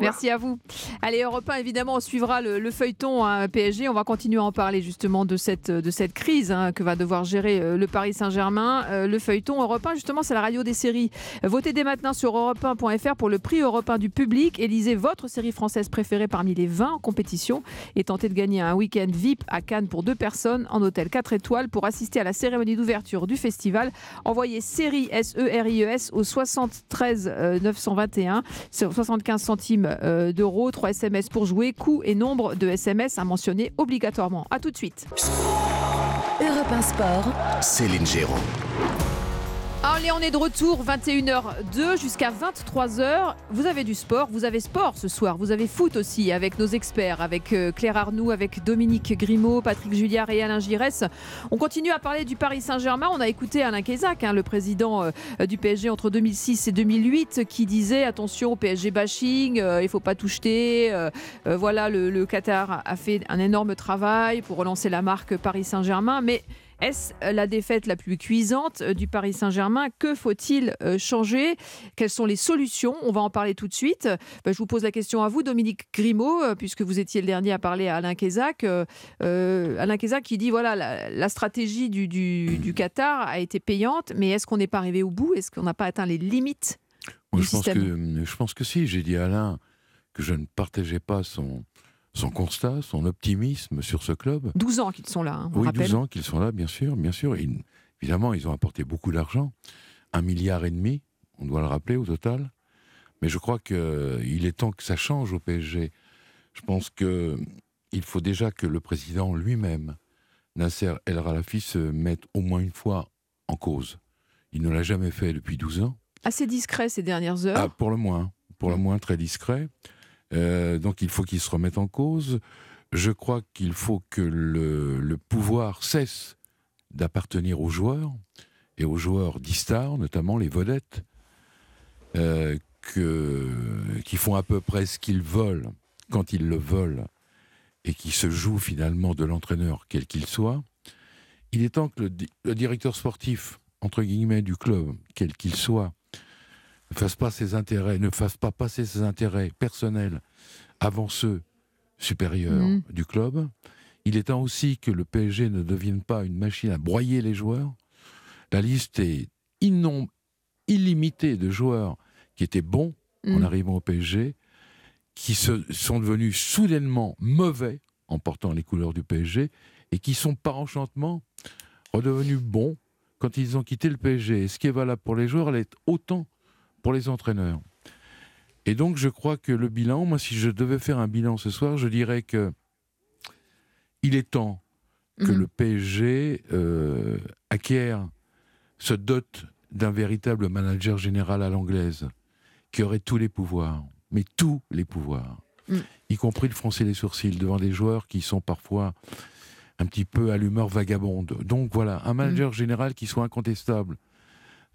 Merci à vous. Allez, Europe 1, évidemment, on suivra le, feuilleton hein, PSG. On va continuer à en parler justement de cette, de cette crise hein, que va devoir gérer euh, le Paris Saint-Germain. Euh, le feuilleton Europe 1, justement, c'est la radio des séries. Votez dès maintenant sur europe1.fr pour le prix Europe 1 du public. Élisez votre série française préférée parmi les 20 en compétition et tentez de gagner un week-end VIP à Cannes pour deux personnes en hôtel 4 étoiles pour assister à la cérémonie d'ouverture du festival. Envoyez série S-E-R-I-E-S e au 73 921, 75 centimes euh, d'euros, 3 SMS pour jouer, coût et nombre de SMS à mentionner obligatoirement. A tout de suite. Europe 1 Sport, Céline Géraud. Allez, on est de retour, 21h02 jusqu'à 23h. Vous avez du sport, vous avez sport ce soir, vous avez foot aussi avec nos experts, avec euh, Claire Arnoux, avec Dominique Grimaud, Patrick Julliard et Alain Giresse. On continue à parler du Paris Saint-Germain. On a écouté Alain Kézac, hein, le président euh, du PSG entre 2006 et 2008, qui disait attention au PSG bashing, euh, il faut pas tout jeter. voilà, le, le Qatar a fait un énorme travail pour relancer la marque Paris Saint-Germain, mais est-ce la défaite la plus cuisante euh, du Paris Saint-Germain? Que faut-il euh, changer? Quelles sont les solutions? On va en parler tout de suite. Bah, je vous pose la question à vous, Dominique Grimaud, euh, puisque vous étiez le dernier à parler à Alain Kézac. Alain Kézac qui dit voilà, la, stratégie du, Qatar a été payante, mais est-ce qu'on n'est pas arrivé au bout? Est-ce qu'on n'a pas atteint les limites du je système? pense que, Je pense que si. J'ai dit à Alain que je ne partageais pas son, son constat, son optimisme sur ce club. 12 ans qu'ils sont là, hein, Oui, 12 ans qu'ils sont là, bien sûr, bien sûr. évidemment, ils ont apporté beaucoup d'argent, un milliard et demi, on doit le rappeler au total. Mais je crois qu'il est temps que ça change au PSG. Je pense qu'il faut déjà que le président lui-même, Nasser El Ralafi, se mette au moins une fois en cause. Il ne l'a jamais fait depuis 12 ans. Assez discret ces dernières heures. Ah, pour le moins, pour le moins très discret. Euh, donc il faut qu'il se remette en cause. Je crois qu'il faut que le, pouvoir cesse d'appartenir aux joueurs et aux joueurs d'Istar, notamment les vedettes, euh, qui font à peu près ce qu'ils veulent quand ils le veulent et qui se jouent finalement de l'entraîneur, quel qu'il soit. Il est temps que le, directeur sportif, entre guillemets, du club, quel qu'il soit, ne fasse pas ses intérêts, ne fasse pas passer ses intérêts personnels avant ceux supérieurs mmh. du club. Il est temps aussi que le PSG ne devienne pas une machine à broyer les joueurs. La liste est illimitée de joueurs qui étaient bons en mmh. arrivant au PSG, qui se, sont devenus soudainement mauvais en portant les couleurs du PSG et qui sont par enchantement redevenus bons quand ils ont quitté le PSG. Et ce qui est valable pour les joueurs, elle est autant pour les entraîneurs. Et donc, je crois que le bilan, moi, si je devais faire un bilan ce soir, je dirais que il est temps que mhm. le PSG euh, acquiert, se dote d'un véritable manager général à l'anglaise, qui aurait tous les pouvoirs, mais tous les pouvoirs, mm. y compris de froncer les sourcils devant des joueurs qui sont parfois un petit peu à l'humeur vagabonde. Donc voilà, un manager mm. général qui soit incontestable,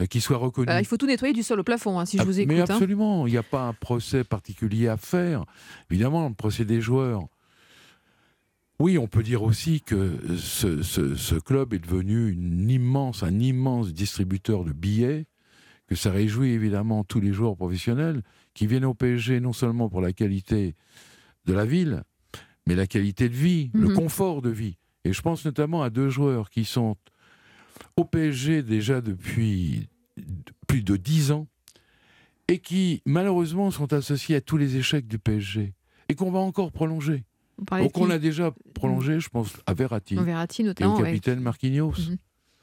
qui soit reconnu. il faut tout nettoyer du sol au plafond, hein, si je vous écoute. Mais hein. absolument, il n'y a pas un procès particulier à faire. Évidemment, le procès des joueurs. Oui, on peut dire aussi que ce, ce, club est devenu une immense, un immense distributeur de billets, que ça réjouit évidemment tous les joueurs professionnels qui viennent au PSG non seulement pour la qualité de la ville, mais la qualité de vie, le mhm. confort de vie. Et je pense notamment à deux joueurs qui sont au PSG déjà depuis plus de dix ans et qui malheureusement sont associés à tous les échecs du PSG et qu'on va encore prolonger. Donc on a déjà prolongé, je pense, à Verratti, Verratti notamment, et au capitaine Marquinhos. Mhm.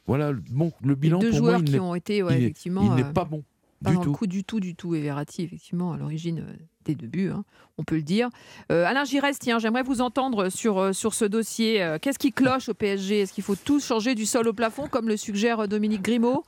Voilà, bon, le bilan deux pour joueurs moi, qui ont été effectivement, il n'est euh, pas bon. Pas du dans tout. le coup du tout, du tout. Et Verratti, effectivement, à l'origine euh, des débuts, hein, on peut le dire. Euh, Alain Giresse, tiens, j'aimerais vous entendre sur, euh, sur ce dossier. Qu'est-ce qui cloche au PSG Est-ce qu'il faut tout changer du sol au plafond, comme le suggère Dominique Grimaud?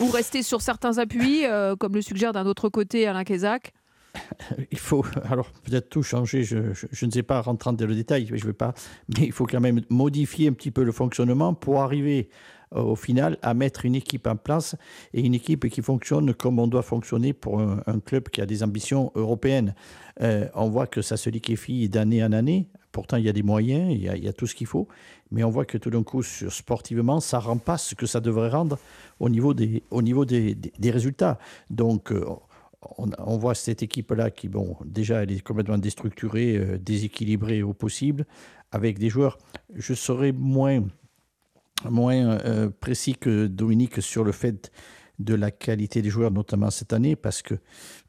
Ou rester sur certains appuis, comme le suggère d'un autre côté Alain Kézac il faut alors peut-être tout changer, je, je, ne sais pas rentrer dans le détail, je vais pas, mais il faut quand même modifier un petit peu le fonctionnement pour arriver au final à mettre une équipe en place et une équipe qui fonctionne comme on doit fonctionner pour un, club qui a des ambitions européennes. Euh, on voit que ça se liquéfie d'année en année. Pourtant, il y a des moyens, il y a, tout ce qu'il faut. Mais on voit que tout d'un coup, sportivement, ça ne rend pas ce que ça devrait rendre au niveau des, au niveau des, des, résultats. Donc, euh, on, on, voit cette équipe-là qui, bon, déjà, elle est complètement déstructurée, déséquilibrée au possible, avec des joueurs. Je serais moins moins euh, précis que Dominique sur le fait de la qualité des joueurs, notamment cette année, parce que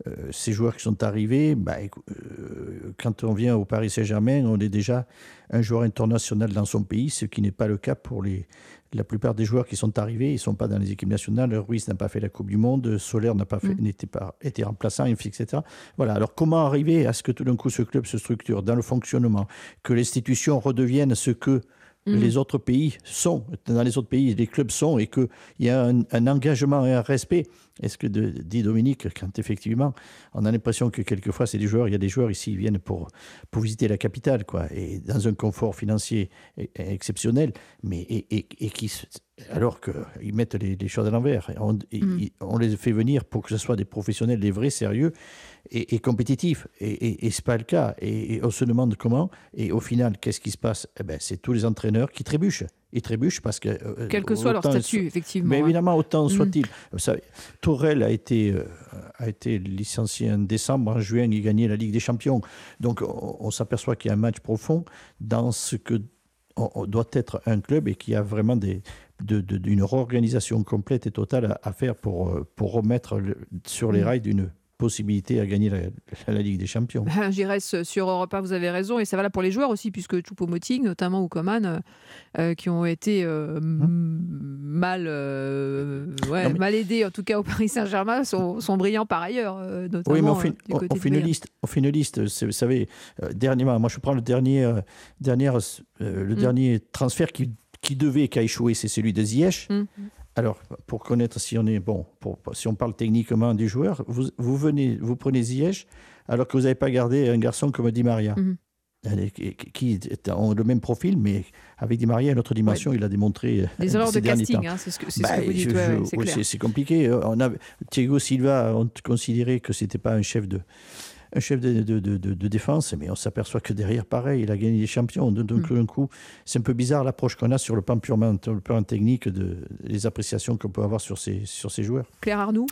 euh, ces joueurs qui sont arrivés, bah, euh, quand on vient au Paris Saint-Germain, on est déjà un joueur international dans son pays, ce qui n'est pas le cas pour les, la plupart des joueurs qui sont arrivés. Ils ne sont pas dans les équipes nationales. Ruiz n'a pas fait la Coupe du Monde, Solaire n'a pas fait, mm. n'était pas été remplaçant, etc. Voilà. Alors comment arriver à ce que tout d'un coup ce club se structure dans le fonctionnement, que l'institution redevienne ce que Mhm. les autres pays sont, dans les autres pays, les clubs sont, et qu'il y a un, engagement et un respect. Est-ce que, dit Dominique, quand effectivement, on a l'impression que quelquefois, c'est des joueurs, il y a des joueurs ici, qui viennent pour, pour visiter la capitale, quoi, et dans un confort financier e, e, exceptionnel, mais et, et, qui, alors qu'ils mettent les, choses à l'envers. On, mhm. on, les fait venir pour que ce soit des professionnels, des vrais sérieux, et, compétitif. Et, et, ce n'est pas le cas. Et, on se demande comment. Et au final, qu'est-ce qui se passe? Eh ben, C'est tous les entraîneurs qui trébuchent. Ils trébuchent parce que. Euh, Quel que soit leur statut, effectivement. Mais évidemment, autant mm. soit-il. Tourelle a été, euh, a été licencié en décembre. En juin, il gagnait la Ligue des Champions. Donc, on, s'aperçoit qu'il y a un match profond dans ce que doit être un club et qu'il y a vraiment des, d'une réorganisation complète et totale à, faire pour, euh, pour remettre sur les mm. rails d'une possibilité à gagner la, Ligue des Champions. J'irais sur Europe vous avez raison, et ça va là pour les joueurs aussi, puisque Choupo-Moting, notamment, ou Coman, euh, euh, qui ont été euh, hum. mal, mal aidés, en tout cas au Paris Saint-Germain, sont, sont, brillants par ailleurs. notamment, oui, mais on fait, on, fait une liste, on fait une liste, vous savez, dernièrement, moi je prends le dernier, dernière, le hum. dernier transfert qui, qui devait, qui a échoué, c'est celui de Ziyech. Hum. Alors, pour connaître si on est bon, pour, si on parle techniquement du joueur, vous, vous venez, vous prenez Ziyech alors que vous n'avez pas gardé un garçon comme Di Maria. Mhm. Qui ont le même profil, mais avec Di Maria, une autre dimension, il a démontré. Des erreurs de casting, hein, c'est ce, que, ce vous dites. c'est compliqué. On a, Thiago Silva, on considérait que c'était pas un chef de, un chef de, de, de, défense, mais on s'aperçoit que derrière, pareil, il a gagné des champions. Donc, mm. coup, c'est un peu bizarre l'approche qu'on a sur le plan purement le plan technique, de, les appréciations qu'on peut avoir sur ces, sur ces joueurs. Claire Arnoux?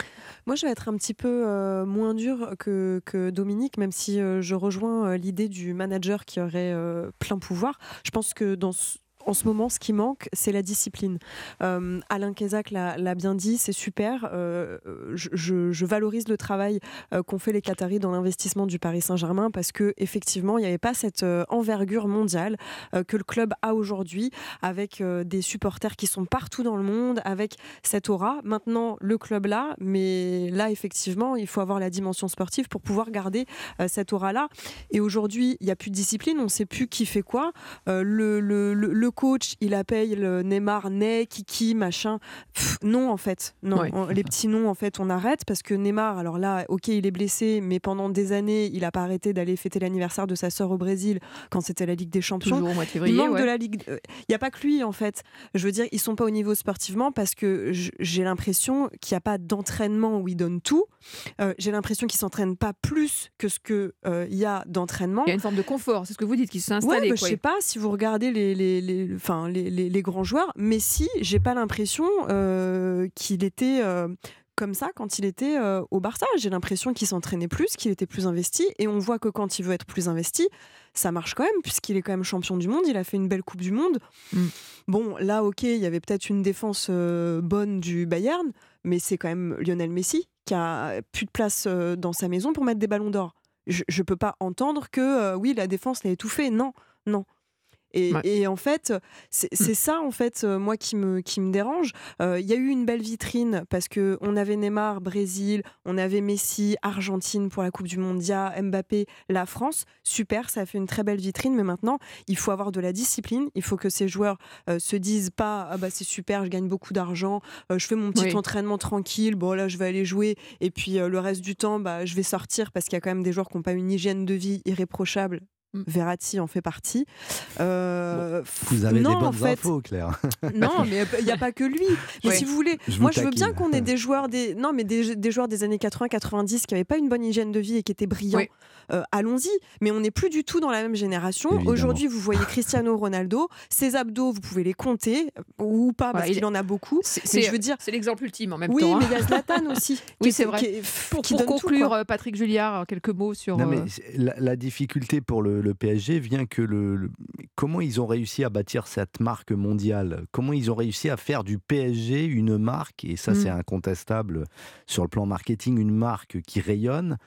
Moi, je vais être un petit peu euh, moins dur que, que, Dominique, même si euh, je rejoins euh, l'idée du manager qui aurait plein pouvoir. Je pense que dans en ce moment, ce qui manque, c'est la discipline. Euh, Alain Kézac l'a bien dit, c'est super. Euh, je, valorise le travail euh, qu'ont fait les Qataris dans l'investissement du Paris Saint-Germain parce que effectivement, il n'y avait pas cette envergure mondiale que le club a aujourd'hui, avec des supporters qui sont partout dans le monde, avec cette aura. Maintenant, le club là, mais là, effectivement, il faut avoir la dimension sportive pour pouvoir garder cette aura-là. Et aujourd'hui, il n'y a plus de discipline, on ne sait plus qui fait quoi. le coach, il appelle Neymar, Ney, Kiki, machin. non, en fait. Non, les petits noms, en fait, on arrête parce que Neymar, alors là, ok, il est blessé, mais pendant des années, il n'a pas arrêté d'aller fêter l'anniversaire de sa sœur au Brésil quand c'était la Ligue des Champions. Toujours au mois de février, il manque de la Ligue. Il n'y a pas que lui, en fait. Je veux dire, ils sont pas au niveau sportivement parce que j'ai l'impression qu'il n'y a pas d'entraînement où ils donnent tout. Euh, j'ai l'impression qu'ils s'entraînent pas plus que ce qu'il euh, y a d'entraînement. Il y a une forme de confort, c'est ce que vous dites, qui s'est installé. Ouais, bah, je sais pas si vous regardez les, les enfin les, grands joueurs. Messi, j'ai pas l'impression euh, qu'il était euh, comme ça quand il était euh, au Barça. J'ai l'impression qu'il s'entraînait plus, qu'il était plus investi. Et on voit que quand il veut être plus investi, ça marche quand même, puisqu'il est quand même champion du monde. Il a fait une belle Coupe du Monde. Mm. Bon, là, ok, il y avait peut-être une défense bonne du Bayern, mais c'est quand même Lionel Messi qui a plus de place dans sa maison pour mettre des ballons d'or. Je ne peux pas entendre que oui, la défense l'a étouffé. Non, non. Et, en fait, c'est ça en fait euh, moi qui me qui me dérange. Euh, il y a eu une belle vitrine parce que on avait Neymar, Brésil, on avait Messi, Argentine pour la Coupe du Monde, Mbappé, la France. Super, ça a fait une très belle vitrine. Mais maintenant, il faut avoir de la discipline. Il faut que ces joueurs euh, se disent pas ah bah c'est super, je gagne beaucoup d'argent, je fais mon petit entraînement tranquille. Bon là, je vais aller jouer et puis le reste du temps, bah je vais sortir parce qu'il y a quand même des joueurs qui n'ont pas une hygiène de vie irréprochable. Verratti en fait partie. Euh, vous avez non, des bonnes infos, Claire. non, mais il n'y a pas que lui. Mais si vous voulez, moi je veux bien qu'on ait des joueurs des non, mais des, joueurs des années 80-90 qui n'avaient pas une bonne hygiène de vie et qui étaient brillants. Euh, allons-y. Mais on n'est plus du tout dans la même génération. Aujourd'hui, vous voyez Cristiano Ronaldo, ses abdos, vous pouvez les compter ou pas parce qu'il en a beaucoup. C'est, je veux dire, c'est l'exemple ultime en même temps. Oui, mais il y a Zlatan aussi. oui, c'est vrai. pour, conclure, euh, Patrick Julliard, quelques mots sur. Non, mais la difficulté pour le le, PSG vient que le, comment ils ont réussi à bâtir cette marque mondiale, comment ils ont réussi à faire du PSG une marque, et ça c'est mm. incontestable sur le plan marketing, une marque qui rayonne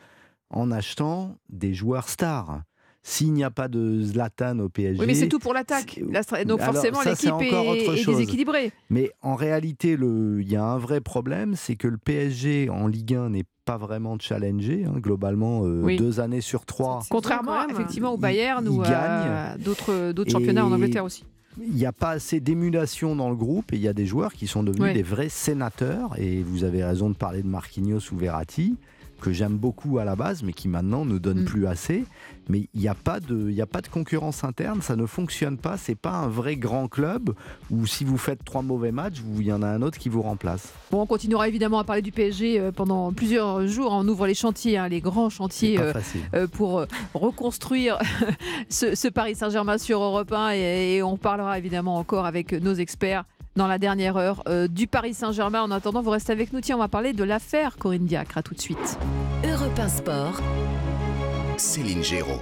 en achetant des joueurs stars? S'il n'y a pas de Zlatan au PSG. Oui, mais c'est tout pour l'attaque. Donc forcément, l'équipe est, déséquilibrée. Mais en réalité, il y a un vrai problème c'est que le PSG en Ligue 1 n'est pas vraiment challengé, hein, globalement, euh, deux années sur trois. Contrairement effectivement au Bayern ou à d'autres championnats en Angleterre aussi. Il n'y a pas assez d'émulation dans le groupe et il y a des joueurs qui sont devenus des vrais sénateurs. Et vous avez raison de parler de Marquinhos ou Verratti que j'aime beaucoup à la base, mais qui maintenant ne donne mm. plus assez. Mais il n'y a, pas de, a pas de concurrence interne, ça ne fonctionne pas. C'est pas un vrai grand club où si vous faites trois mauvais matchs, il y en a un autre qui vous remplace. Bon, on continuera évidemment à parler du PSG euh, pendant plusieurs jours. On ouvre les chantiers, hein, les grands chantiers euh, euh, pour reconstruire ce, Paris Saint-Germain sur Europe 1 et on parlera évidemment encore avec nos experts dans la dernière heure euh, du Paris Saint-Germain. En attendant, vous restez avec nous. Tiens, on va parler de l'affaire Corinne Diacre. À tout de suite. Europe 1 Sport. Céline Géraud.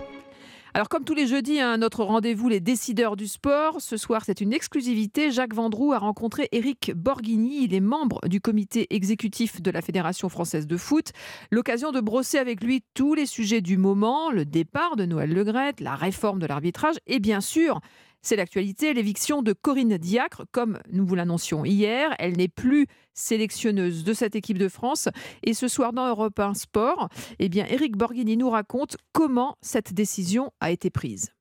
Alors comme tous les jeudis, à hein, notre rendez-vous les décideurs du sport. Ce soir, c'est une exclusivité. Jacques Vendroux a rencontré Éric Borghini. Il est membre du comité exécutif de la Fédération française de foot. L'occasion de brosser avec lui tous les sujets du moment, le départ de Noël Legrette, la réforme de l'arbitrage et bien sûr c'est l'actualité, l'éviction de Corinne Diacre, comme nous vous l'annoncions hier. Elle n'est plus sélectionneuse de cette équipe de France. Et ce soir dans Europe 1 Sport, eh bien, Eric Borghini nous raconte comment cette décision a été prise.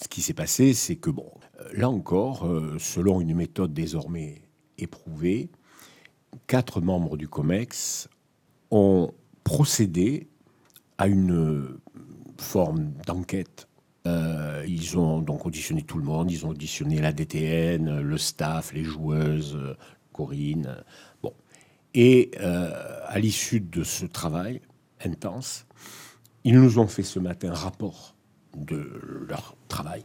Ce qui s'est passé, c'est que, bon, euh, là encore, euh, selon une méthode désormais éprouvée, quatre membres du COMEX ont procédé à une forme d'enquête. Euh, ils ont donc auditionné tout le monde, ils ont auditionné la DTN, le staff, les joueuses, Corinne. Bon. Et euh, à l'issue de ce travail intense, ils nous ont fait ce matin un rapport de leur travail,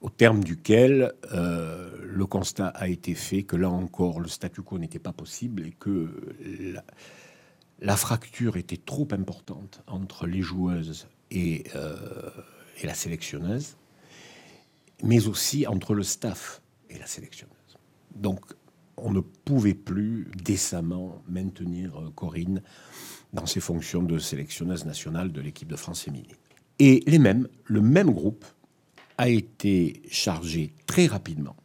au terme duquel euh, le constat a été fait que là encore, le statu quo n'était pas possible et que la, fracture était trop importante entre les joueuses et, euh, et la sélectionneuse, mais aussi entre le staff et la sélectionneuse. Donc, on ne pouvait plus décemment maintenir euh, Corinne dans ses fonctions de sélectionneuse nationale de l'équipe de France féminine. Et les mêmes, le même groupe a été chargé très rapidement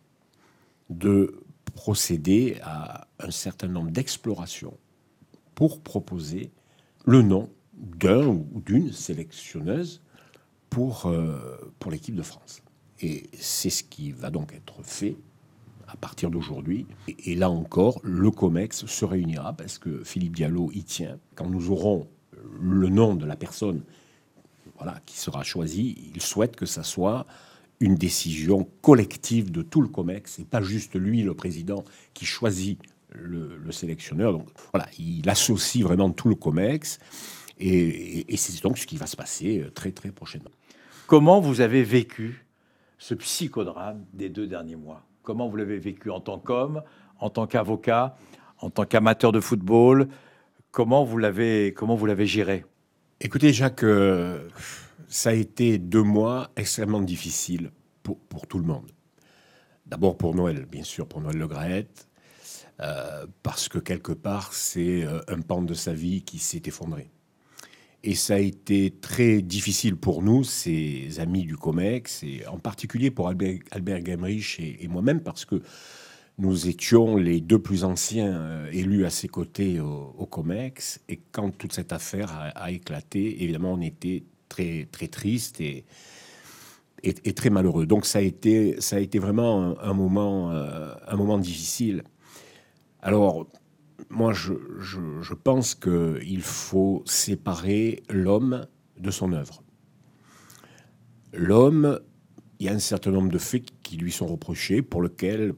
de procéder à un certain nombre d'explorations pour proposer le nom d'un ou d'une sélectionneuse pour, euh, pour l'équipe de France. Et c'est ce qui va donc être fait à partir d'aujourd'hui. Et, là encore, le COMEX se réunira parce que Philippe Diallo y tient. Quand nous aurons le nom de la personne voilà, qui sera choisie, il souhaite que ça soit une décision collective de tout le COMEX et pas juste lui, le président, qui choisit le, sélectionneur. Donc voilà, il associe vraiment tout le COMEX et, et c'est donc ce qui va se passer euh, très très prochainement. Comment vous avez vécu ce psychodrame des deux derniers mois? Comment vous l'avez vécu en tant qu'homme, en tant qu'avocat, en tant qu'amateur de football? Comment vous l'avez comment vous l'avez géré? Écoutez, Jacques, euh, ça a été deux mois extrêmement difficiles pour, tout le monde. D'abord pour Noël, bien sûr, pour Noël Le Graët, euh, parce que quelque part, c'est euh, un pan de sa vie qui s'est effondré. Et ça a été très difficile pour nous, ses amis du COMEX, et en particulier pour Albert, Albert et, moi-même, parce que nous étions les deux plus anciens euh, élus à ses côtés au, COMEX. Et quand toute cette affaire a, éclaté, évidemment, on était très, très triste et, et, très malheureux. Donc ça a été, ça a été vraiment un, moment, euh, un moment difficile. Alors, moi, je, pense qu'il faut séparer l'homme de son œuvre. L'homme, il y a un certain nombre de faits qui lui sont reprochés, pour lesquels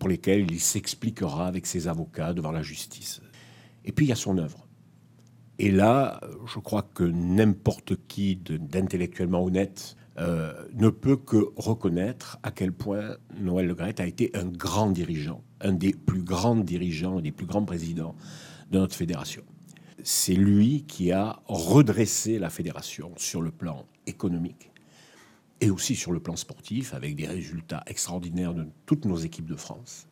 il s'expliquera avec ses avocats devant la justice. Et puis, il y a son œuvre. Et là, je crois que n'importe qui d'intellectuellement honnête euh, ne peut que reconnaître à quel point Noël Le Gret a été un grand dirigeant, un des plus grands dirigeants, des plus grands présidents de notre fédération. C'est lui qui a redressé la fédération sur le plan économique et aussi sur le plan sportif, avec des résultats extraordinaires de toutes nos équipes de France.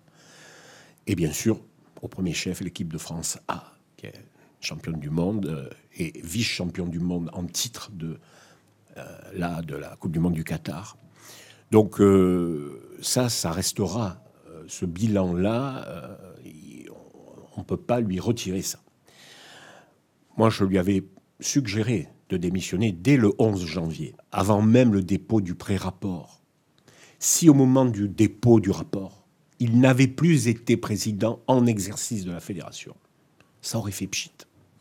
Et bien sûr, au premier chef, l'équipe de France A, qui est championne du monde euh, et vice-championne du monde en titre de euh, de la Coupe du Monde du Qatar. Donc euh, ça, ça restera. Euh, ce bilan-là, on ne peut pas lui retirer ça. Moi, je lui avais suggéré de démissionner dès le 11 janvier, avant même le dépôt du pré-rapport. Si au moment du dépôt du rapport, il n'avait plus été président en exercice de la fédération, ça aurait fait pchit.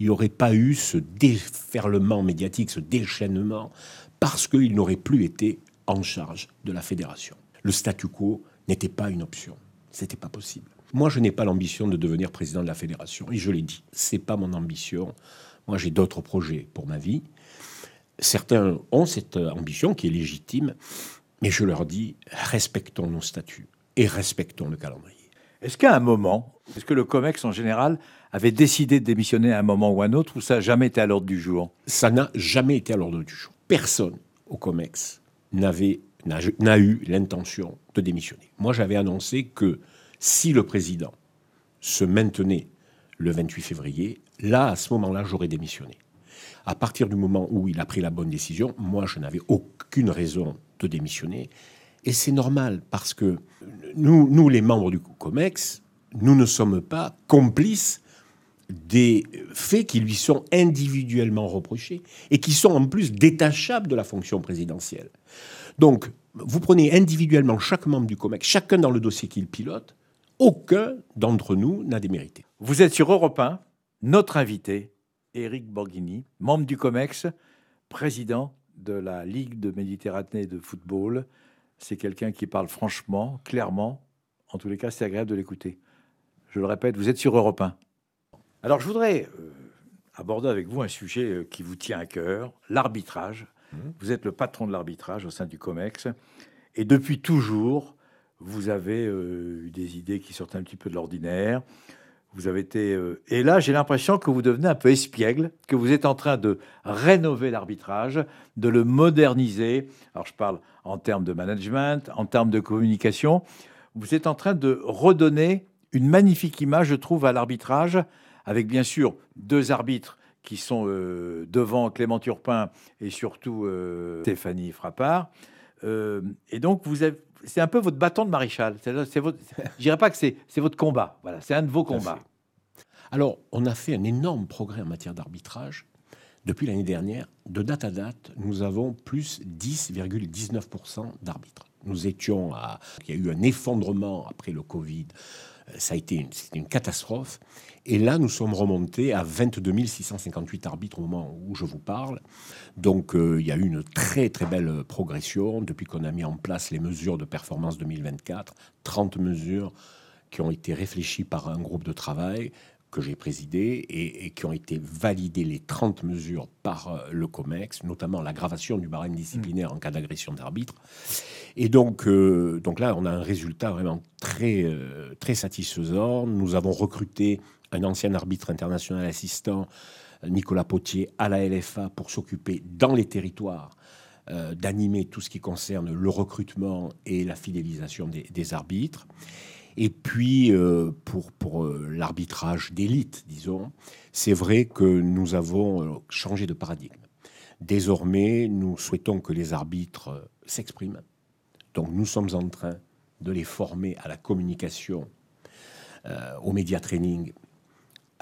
Il n'y aurait pas eu ce déferlement médiatique, ce déchaînement, parce qu'il n'aurait plus été en charge de la fédération. Le statu quo n'était pas une option. C'était pas possible. Moi, je n'ai pas l'ambition de devenir président de la fédération. Et je l'ai dit, c'est pas mon ambition. Moi, j'ai d'autres projets pour ma vie. Certains ont cette ambition qui est légitime, mais je leur dis respectons nos statuts et respectons le calendrier. Est-ce qu'à un moment, est-ce que le COMEX en général avait décidé de démissionner à un moment ou à un autre, ou ça n'a jamais été à l'ordre du jour? Ça n'a jamais été à l'ordre du jour personne au COMEX n'avait n'a eu l'intention de démissionner. Moi, j'avais annoncé que si le président se maintenait le 28 février, là, à ce moment-là, j'aurais démissionné. À partir du moment où il a pris la bonne décision, moi, je n'avais aucune raison de démissionner. Et c'est normal, parce que nous, les membres du COMEX, nous ne sommes pas complices des faits qui lui sont individuellement reprochés et qui sont en plus détachables de la fonction présidentielle. Donc, vous prenez individuellement chaque membre du COMEX, chacun dans le dossier qu'il pilote, aucun d'entre nous n'a démérité. Vous êtes sur Europe 1, notre invité, Éric Borghini, membre du COMEX, président de la Ligue de Méditerranée de football. C'est quelqu'un qui parle franchement, clairement. En tous les cas, c'est agréable de l'écouter. Je le répète, vous êtes sur Europe 1. Alors, je voudrais euh, aborder avec vous un sujet euh, qui vous tient à cœur, l'arbitrage. Vous êtes le patron de l'arbitrage au sein du COMEX. Et depuis toujours, vous avez euh, eu des idées qui sortent un petit peu de l'ordinaire. Vous avez été. Euh, et là, j'ai l'impression que vous devenez un peu espiègle, que vous êtes en train de rénover l'arbitrage, de le moderniser. Alors, je parle en termes de management, en termes de communication. Vous êtes en train de redonner une magnifique image, je trouve, à l'arbitrage, avec bien sûr deux arbitres qui sont euh, devant Clément Turpin et surtout euh, Stéphanie Frappard. et donc, vous avez, c'est un peu votre bâton de maréchal. C'est votre, je dirais pas que c'est, c'est votre combat. Voilà, c'est un de vos combats. Alors, on a fait un énorme progrès en matière d'arbitrage. Depuis l'année dernière, de date à date, nous avons plus 10,19% d'arbitres. Nous étions à. Il y a eu un effondrement après le Covid. Ça a été une, une catastrophe. Et là, nous sommes remontés à 22 658 arbitres au moment où je vous parle. Donc, euh, il y a eu une très très belle progression depuis qu'on a mis en place les mesures de performance 2024. 30 mesures qui ont été réfléchies par un groupe de travail que j'ai présidé et, qui ont été validées les 30 mesures par euh, le COMEX, notamment l'aggravation du barème disciplinaire en cas d'agression d'arbitre. Et donc, euh, donc là, on a un résultat vraiment très, très satisfaisant. Nous avons recruté un ancien arbitre international assistant, Nicolas Potier, à la LFA pour s'occuper dans les territoires euh, d'animer tout ce qui concerne le recrutement et la fidélisation des, arbitres. Et puis, euh, pour, pour euh, l'arbitrage d'élite, disons, c'est vrai que nous avons changé de paradigme. Désormais, nous souhaitons que les arbitres s'expriment. Donc, nous sommes en train de les former à la communication, au média training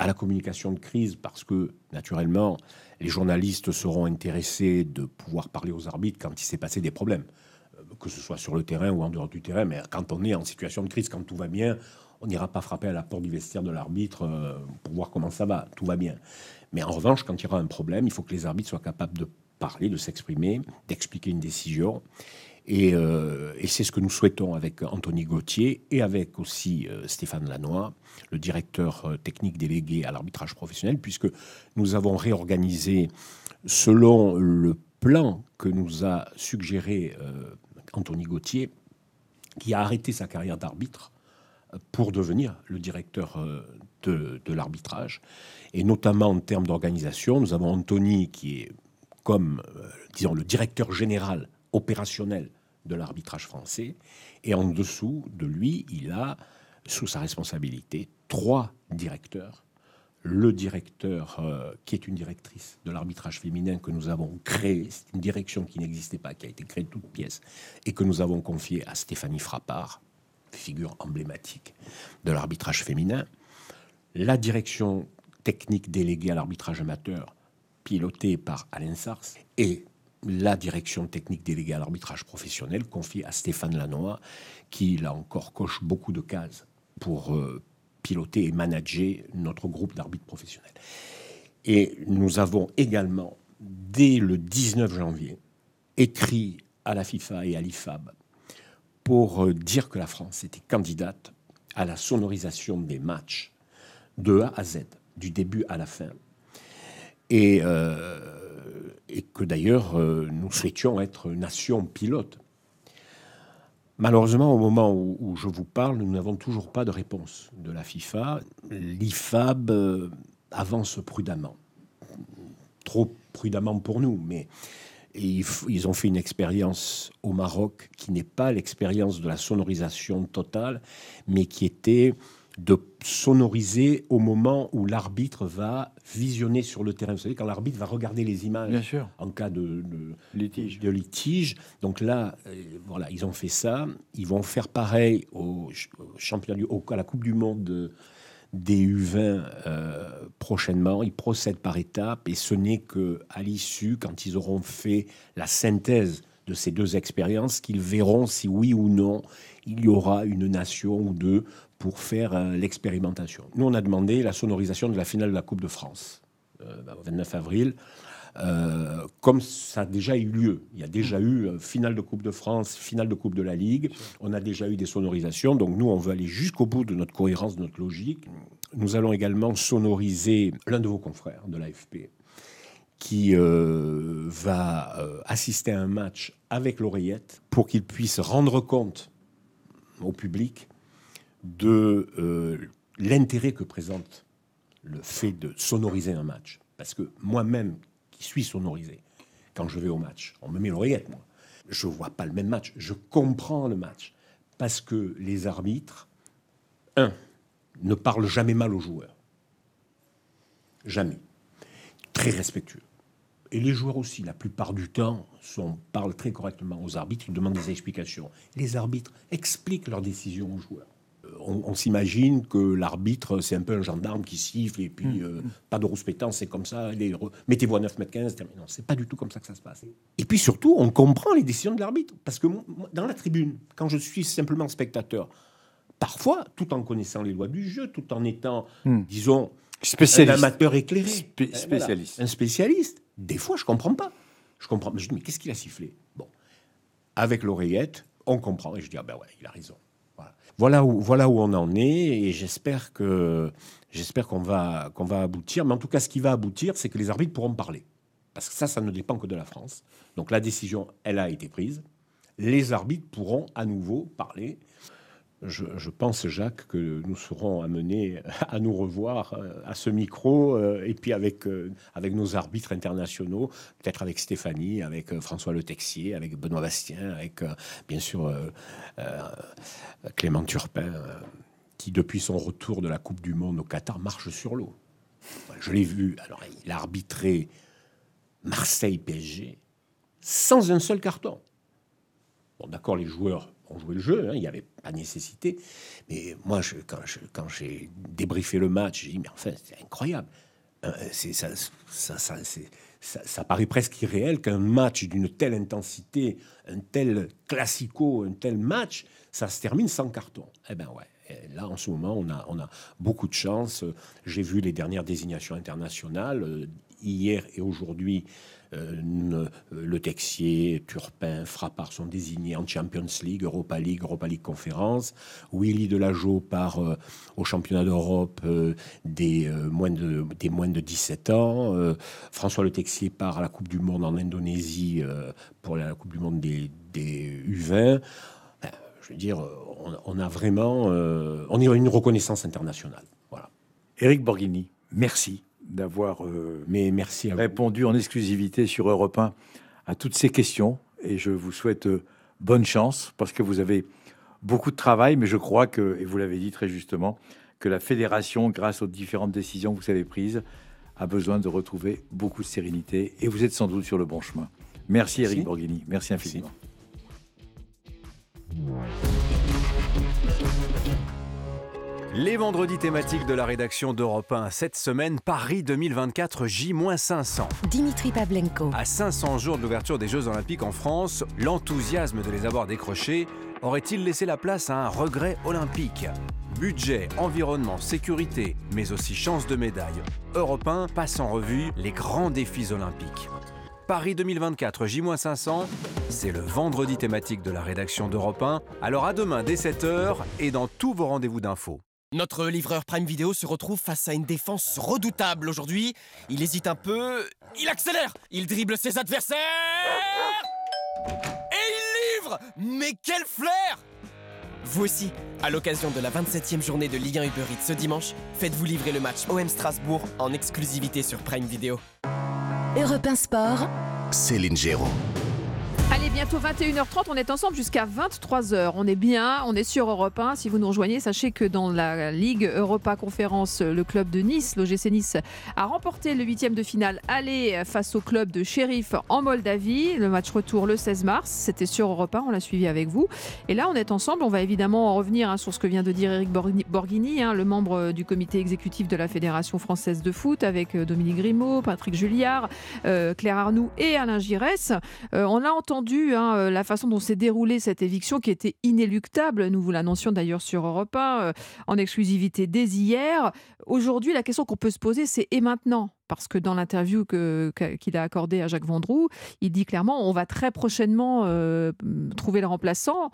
à la communication de crise parce que, naturellement, les journalistes seront intéressés de pouvoir parler aux arbitres quand il s'est passé des problèmes, euh, que ce soit sur le terrain ou en dehors du terrain. Mais quand on est en situation de crise, quand tout va bien, on n'ira pas frapper à la porte du vestiaire de l'arbitre euh, pour voir comment ça va. Tout va bien. Mais en revanche, quand il y aura un problème, il faut que les arbitres soient capables de parler, de s'exprimer, d'expliquer une décision. Euh, et, c'est ce que nous souhaitons avec Anthony Gauthier et avec aussi euh, Stéphane Lannoy, le directeur euh, technique délégué à l'arbitrage professionnel, puisque nous avons réorganisé selon le plan que nous a suggéré Anthony Gauthier, qui a arrêté sa carrière d'arbitre pour devenir le directeur de, de l'arbitrage. Et notamment en termes d'organisation, nous avons Anthony qui est comme, disons, le directeur général opérationnel de l'arbitrage français. Et en dessous de lui, il a sous sa responsabilité trois directeurs. Le directeur, euh, qui est une directrice de l'arbitrage féminin que nous avons créé, c'est une direction qui n'existait pas, qui a été créée de toutes pièces, et que nous avons confiée à Stéphanie Frappard, figure emblématique de l'arbitrage féminin. La direction technique déléguée à l'arbitrage amateur, pilotée par Alain Sars, et la direction technique déléguée à l'arbitrage professionnel confiée à Stéphane Lannoy, qui, là encore, coche beaucoup de cases pour euh, piloter et manager notre groupe d'arbitres professionnels. Et nous avons également, dès le 19 janvier, écrit à la FIFA et à l'IFAB pour euh, dire que la France était candidate à la sonorisation des matchs de A à Z, du début à la fin. Et euh, que d'ailleurs euh, nous souhaitions être nation pilote. Malheureusement, au moment où, je vous parle, nous n'avons toujours pas de réponse de la FIFA. L'IFAB euh, avance prudemment, trop prudemment pour nous, mais ils ont fait une expérience au Maroc qui n'est pas l'expérience de la sonorisation totale, mais qui était de sonoriser au moment où l'arbitre va visionner sur le terrain. Vous savez, quand l'arbitre va regarder les images en cas de, litige. de, litige. Donc là, euh, voilà, ils ont fait ça. Ils vont faire pareil au, championnat du, au, à la Coupe du Monde des U20 euh, prochainement. Ils procèdent par étapes et ce n'est que à l'issue, quand ils auront fait la synthèse de ces deux expériences, qu'ils verront si oui ou non il y aura une nation ou deux pour faire euh, l'expérimentation. Nous, on a demandé la sonorisation de la finale de la Coupe de France, euh, bah, au 29 avril. Euh, comme ça a déjà eu lieu. Il y a déjà eu finale de Coupe de France, finale de Coupe de la Ligue. On a déjà eu des sonorisations. Donc nous, on veut aller jusqu'au bout de notre cohérence, de notre logique. Nous allons également sonoriser l'un de vos confrères de l'AFP qui va assister à un match avec l'oreillette pour qu'il puisse rendre compte au public de euh, l'intérêt que présente le fait de sonoriser un match. Parce que moi-même, qui suis sonorisé, quand je vais au match, on me met l'oreillette, moi. Je vois pas le même match, je comprends le match. Parce que les arbitres, un, ne parlent jamais mal aux joueurs. Jamais. Très respectueux. Et les joueurs aussi, la plupart du temps, sont, parlent très correctement aux arbitres, ils demandent des explications. Les arbitres expliquent leurs décisions aux joueurs on, s'imagine que l'arbitre, c'est un peu un gendarme qui siffle et puis mm. euh, pas de rouspétant, c'est comme ça. Mettez-vous à 9 mètres 15. Non, c'est pas du tout comme ça que ça se passe. Et puis surtout, on comprend les décisions de l'arbitre. Parce que dans la tribune, quand je suis simplement spectateur, parfois, tout en connaissant les lois du jeu, tout en étant, mm. disons, spécialiste. un amateur éclairé, euh, spécialiste. un spécialiste, des fois, je comprends pas. Je comprends. Je dis, mais qu'est-ce qu'il a sifflé? Bon, avec l'oreillette, on comprend. Et je dis, ah ben ouais, il a raison. Voilà où, voilà où on en est et j'espère que j'espère qu'on va, qu'on va aboutir. Mais en tout cas, ce qui va aboutir, c'est que les arbitres pourront parler. Parce que ça, ça ne dépend que de la France. Donc la décision, elle a été prise. Les arbitres pourront à nouveau parler je, pense, Jacques, que nous serons amenés à nous revoir euh, à ce micro euh, et puis avec, euh, avec nos arbitres internationaux, peut-être avec Stéphanie, avec François Le Texier, avec Benoît Bastien, avec bien sûr Clément Turpin, qui depuis son retour de la Coupe du Monde au Qatar marche sur l'eau. Je l'ai vu, alors il a arbitré Marseille-PSG sans un seul carton. Bon, d'accord, les joueurs ont joué le jeu, hein, il n'y avait pas nécessité. Mais moi, je, quand, j'ai débriefé le match, j'ai dit, mais enfin, c'est incroyable. Euh, c'est, ça, ça, ça, ça, paraît presque irréel qu'un match d'une telle intensité, un tel classico, un tel match, ça se termine sans carton. Eh ben ouais. là, en ce moment, on a, on a beaucoup de chance. J'ai vu les dernières désignations internationales. Euh, hier et aujourd'hui, euh, le Texier, Turpin, Frappard sont désignés en Champions League, Europa League, Europa League Conférence. Willy Delageau part euh, au championnat d'Europe euh, des, moins de, des moins de 17 ans. François Le Texier part à la Coupe du Monde en Indonésie pour la Coupe du Monde des, des U20. Ben, je veux dire, on, a vraiment une reconnaissance internationale. Voilà. Éric Borghini, merci d'avoir euh, répondu en exclusivité sur Europe 1 à toutes ces questions. Et je vous souhaite euh, bonne chance parce que vous avez beaucoup de travail, mais je crois que, et vous l'avez dit très justement, que la fédération, grâce aux différentes décisions que vous avez prises, a besoin de retrouver beaucoup de sérénité. Et vous êtes sans doute sur le bon chemin. Merci Eric Borghini. Merci infiniment. Les vendredis thématiques de la rédaction d'Europe 1 cette semaine, Paris 2024 J-500. Dimitri Pavlenko. À 500 jours de l'ouverture des Jeux Olympiques en France, l'enthousiasme de les avoir décrochés aurait-il laissé la place à un regret olympique? Budget, environnement, sécurité, mais aussi chance de médaille. Europe 1 passe en revue les grands défis olympiques. Paris 2024 J-500, c'est le vendredi thématique de la rédaction d'Europe 1. Alors à demain dès 7h et dans tous vos rendez-vous d'infos. Notre livreur Prime Video se retrouve face à une défense redoutable aujourd'hui. Il hésite un peu, il accélère, il dribble ses adversaires et il livre Mais quel flair Vous aussi, à l'occasion de la 27e journée de Ligue 1 Uber Eats ce dimanche, faites-vous livrer le match OM Strasbourg en exclusivité sur Prime Video. Europe 1 Sport, Céline Géraud. Allez, bientôt 21h30, on est ensemble jusqu'à 23h. On est bien, on est sur Europe 1. Si vous nous rejoignez, sachez que dans la Ligue Europa Conférence, le club de Nice, l'OGC Nice, a remporté le huitième de finale aller face au club de Sheriff en Moldavie. Le match retour le 16 mars. C'était sur Europe 1, on l'a suivi avec vous. Et là, on est ensemble. On va évidemment en revenir hein, sur ce que vient de dire Eric Borghini, hein, le membre du comité exécutif de la Fédération française de foot, avec euh, Dominique Grimaud, Patrick Julliard, euh, Claire Arnoux et Alain Giresse. Euh, on a entendu hein, la façon dont s'est déroulée cette éviction qui était inéluctable. Nous vous l'annoncions d'ailleurs sur Europe 1 en exclusivité dès hier. Aujourd'hui, la question qu'on peut se poser, c'est et maintenant? Parce que dans l'interview qu'il a accordée à Jacques Vendroux, il dit clairement on va très prochainement trouver le remplaçant.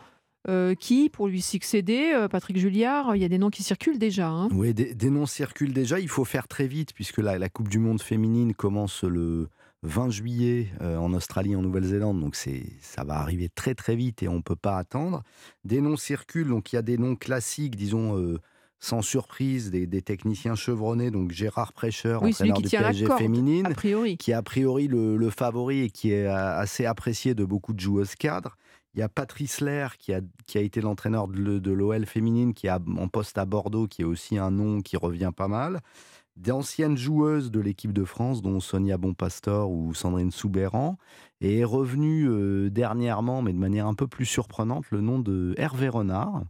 Euh, qui, pour lui succéder, euh, Patrick Julliard, il y a des noms qui circulent déjà. Hein. Oui, des, noms circulent déjà. Il faut faire très vite puisque la Coupe du Monde féminine commence le 20 juillet euh, en Australie, en Nouvelle-Zélande. Donc ça va arriver très très vite et on ne peut pas attendre. Des noms circulent. Donc il y a des noms classiques, disons sans surprise, des, techniciens chevronnés, donc Gérard Prêcheur, entraîneur du PSG féminine, qui est a priori le, le, favori et qui est assez apprécié de beaucoup de joueuses cadres. Il y a Patrice Lair qui a, qui a été l'entraîneur de, l'OL féminine, qui est en poste à Bordeaux, qui est aussi un nom qui revient pas mal. D'anciennes joueuses de l'équipe de France, dont Sonia Bonpastor ou Sandrine Soubéran. Et est revenu euh, dernièrement, mais de manière un peu plus surprenante, le nom de Hervé Renard.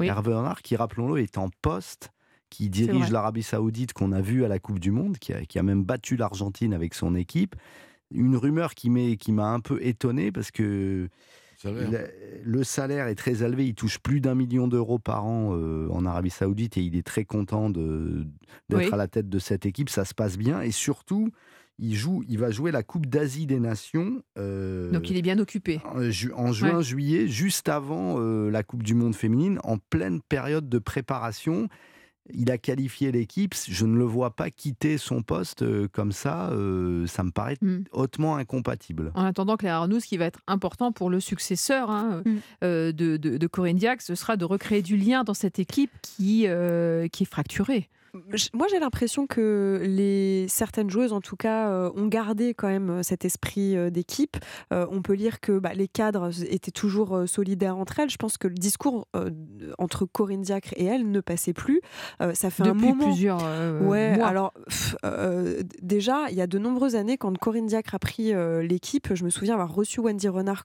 Hervé Renard, qui, rappelons-le, est en poste qui dirige l'Arabie Saoudite qu'on a vu à la Coupe du Monde, qui a, qui a même battu l'Argentine avec son équipe. Une rumeur qui m'a un peu étonné parce que le salaire est très élevé, il touche plus d'un million d'euros par an euh, en Arabie Saoudite et il est très content d'être à la tête de cette équipe. Ça se passe bien et surtout, il, joue, il va jouer la Coupe d'Asie des Nations. Euh, Donc il est bien occupé. En, juin, juillet, juste avant euh, la Coupe du Monde féminine, en pleine période de préparation il a qualifié l'équipe. Je ne le vois pas quitter son poste euh, comme ça. Euh, ça me paraît hmm. hautement incompatible. En attendant, Claire Arnoux, ce qui va être important pour le successeur hein, euh, de, de, Corinne Diac, ce sera de recréer du lien dans cette équipe qui, qui est fracturée. Moi, j'ai l'impression que les certaines joueuses, en tout cas, euh, ont gardé quand même euh, cet esprit euh, d'équipe. on peut lire que bah, les cadres étaient toujours solidaires entre elles. Je pense que le discours entre Corinne Diacre et elle ne passait plus. ça fait Depuis un moment. plusieurs ouais, mois. Alors, déjà, il y a de nombreuses années, quand Corinne Diacre a pris l'équipe, je me souviens avoir reçu Wendy Renard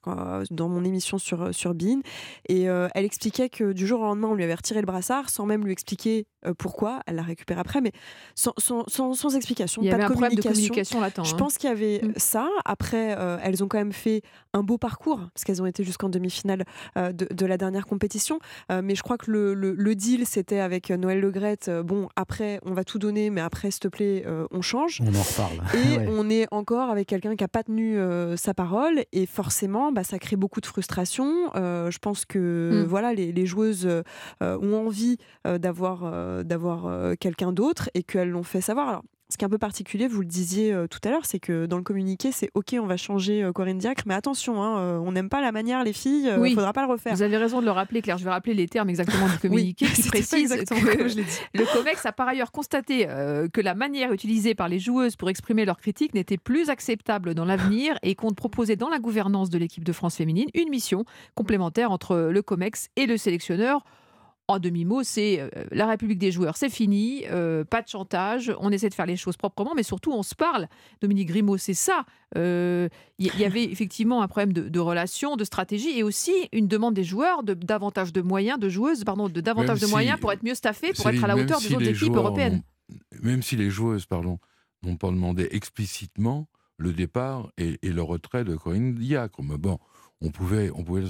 dans mon émission sur sur Bean, et elle expliquait que du jour au lendemain, on lui avait retiré le brassard sans même lui expliquer pourquoi. Elle l'a récupère après, mais sans, sans, explication. Il y pas avait de, un communication. de communication latent. Je hein. pense qu'il y avait mm. ça. Après, euh, elles ont quand même fait un beau parcours, parce qu'elles ont été jusqu'en demi-finale euh, de, la dernière compétition. Euh, mais je crois que le, le, deal, c'était avec Noël Legrette. bon, après, on va tout donner, mais après, s'il te plaît, on change. On en reparle. Et on est encore avec quelqu'un qui n'a pas tenu sa parole. Et forcément, bah, ça crée beaucoup de frustration. je pense que mm. voilà, les, les joueuses ont envie d'avoir d'avoir quelqu'un d'autre et qu'elles l'ont fait savoir. Alors, ce qui est un peu particulier, vous le disiez euh, tout à l'heure, c'est que dans le communiqué, c'est OK, on va changer euh, Corinne Diacre, mais attention, hein, euh, on n'aime pas la manière, les filles, il ne faudra pas le refaire. Vous avez raison de le rappeler, Claire. Je vais rappeler les termes exactement du communiqué qui précise que je le COMEX a par ailleurs constaté que la manière utilisée par les joueuses pour exprimer leurs critiques n'était plus acceptable dans l'avenir et compte proposer dans la gouvernance de l'équipe de France féminine une mission complémentaire entre le COMEX et le sélectionneur en demi-mot, c'est euh, la République des joueurs, c'est fini, euh, pas de chantage, on essaie de faire les choses proprement, mais surtout on se parle. Dominique Grimaud, c'est ça. Il euh, y, avait effectivement un problème de, relation, de stratégie, et aussi une demande des joueurs de davantage de moyens, de joueuses, pardon, de davantage de moyens pour être mieux staffés, pour être à la hauteur des autres équipes européennes. Même si les joueuses, pardon, n'ont pas demandé explicitement le départ et, le retrait de Corinne Diacre, mais bon, on pouvait, on pouvait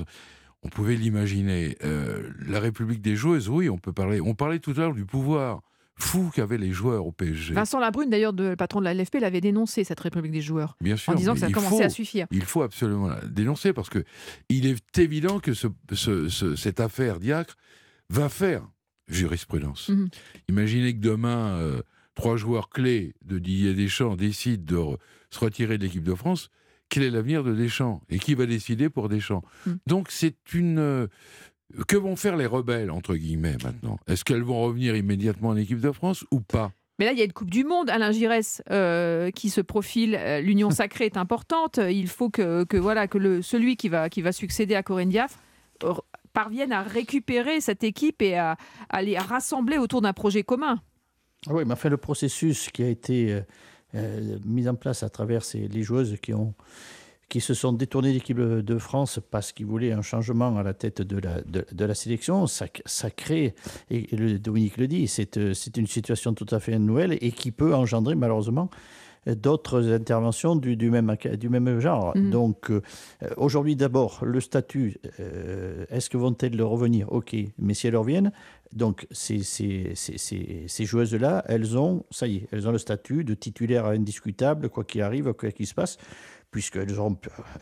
on pouvait l'imaginer. Euh, la République des joueuses, oui, on peut parler. On parlait tout à l'heure du pouvoir fou qu'avaient les joueurs au PSG. Vincent Labrune, d'ailleurs, le patron de la LFP, l'avait dénoncé, cette République des joueurs. Bien sûr. En disant que ça commençait à suffire. Il faut absolument la dénoncer parce que il est évident que cette affaire Diacre va faire jurisprudence. Mhm. Imaginez que demain, euh, trois joueurs clés de Didier Deschamps décident de se retirer de l'équipe de France quel est l'avenir de Deschamps et qui va décider pour Deschamps. Hmm. Donc c'est une... Euh, que vont faire les rebelles, entre guillemets, maintenant? Est-ce qu'elles vont revenir immédiatement en équipe de France ou pas? Mais là, il y a une Coupe du Monde. Alain Giresse euh, qui se profile. Euh, l'union sacrée est importante. Il faut que, que voilà, que le, celui qui va, qui va succéder à Corinne Diafre parvienne à récupérer cette équipe et à, à les rassembler autour d'un projet commun. Ah oui, mais enfin, le processus qui a été euh, mise en place à travers ces, les joueuses qui, ont, qui se sont détournées de l'équipe de France parce qu'ils voulaient un changement à la tête de la, de, la sélection, ça, ça crée, et, le, Dominique le dit, c'est une situation tout à fait nouvelle et qui peut engendrer malheureusement d'autres interventions du, du, même, du même genre. Mhm. Donc, aujourd'hui, d'abord, le statut, est-ce que vont-elles revenir? Ok, mais si elles reviennent, donc ces, ces, ces, ces joueuses-là, elles ont, ça y est, elles ont le statut de titulaire indiscutable, quoi qu'il arrive, quoi qu'il se passe puisque,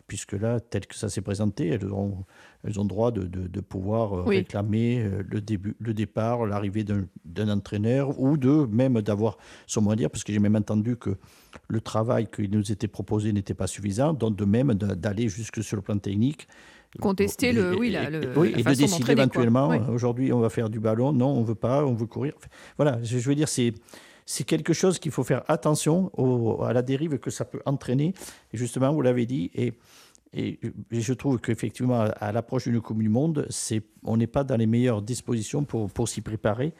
puisque là, tel que ça s'est présenté, elles ont, elles ont droit de, de, pouvoir euh, réclamer euh, le, début, le départ, l'arrivée d'un entraîneur ou de même d'avoir son mot à dire, parce que j'ai même entendu que le travail qui nous était proposé n'était pas suffisant, donc de même d'aller jusque sur le plan technique. Contester le, oui, la, oui, et de décider éventuellement, aujourd'hui on va faire du ballon, non, on veut pas, on veut courir. Voilà, je veux dire, c'est c'est quelque chose qu'il faut faire attention à la dérive que ça peut entraîner. Et justement, vous l'avez dit, et, et, je trouve qu'effectivement, à, l'approche d'une Coupe du Monde, on n'est pas dans les meilleures dispositions pour, pour s'y préparer,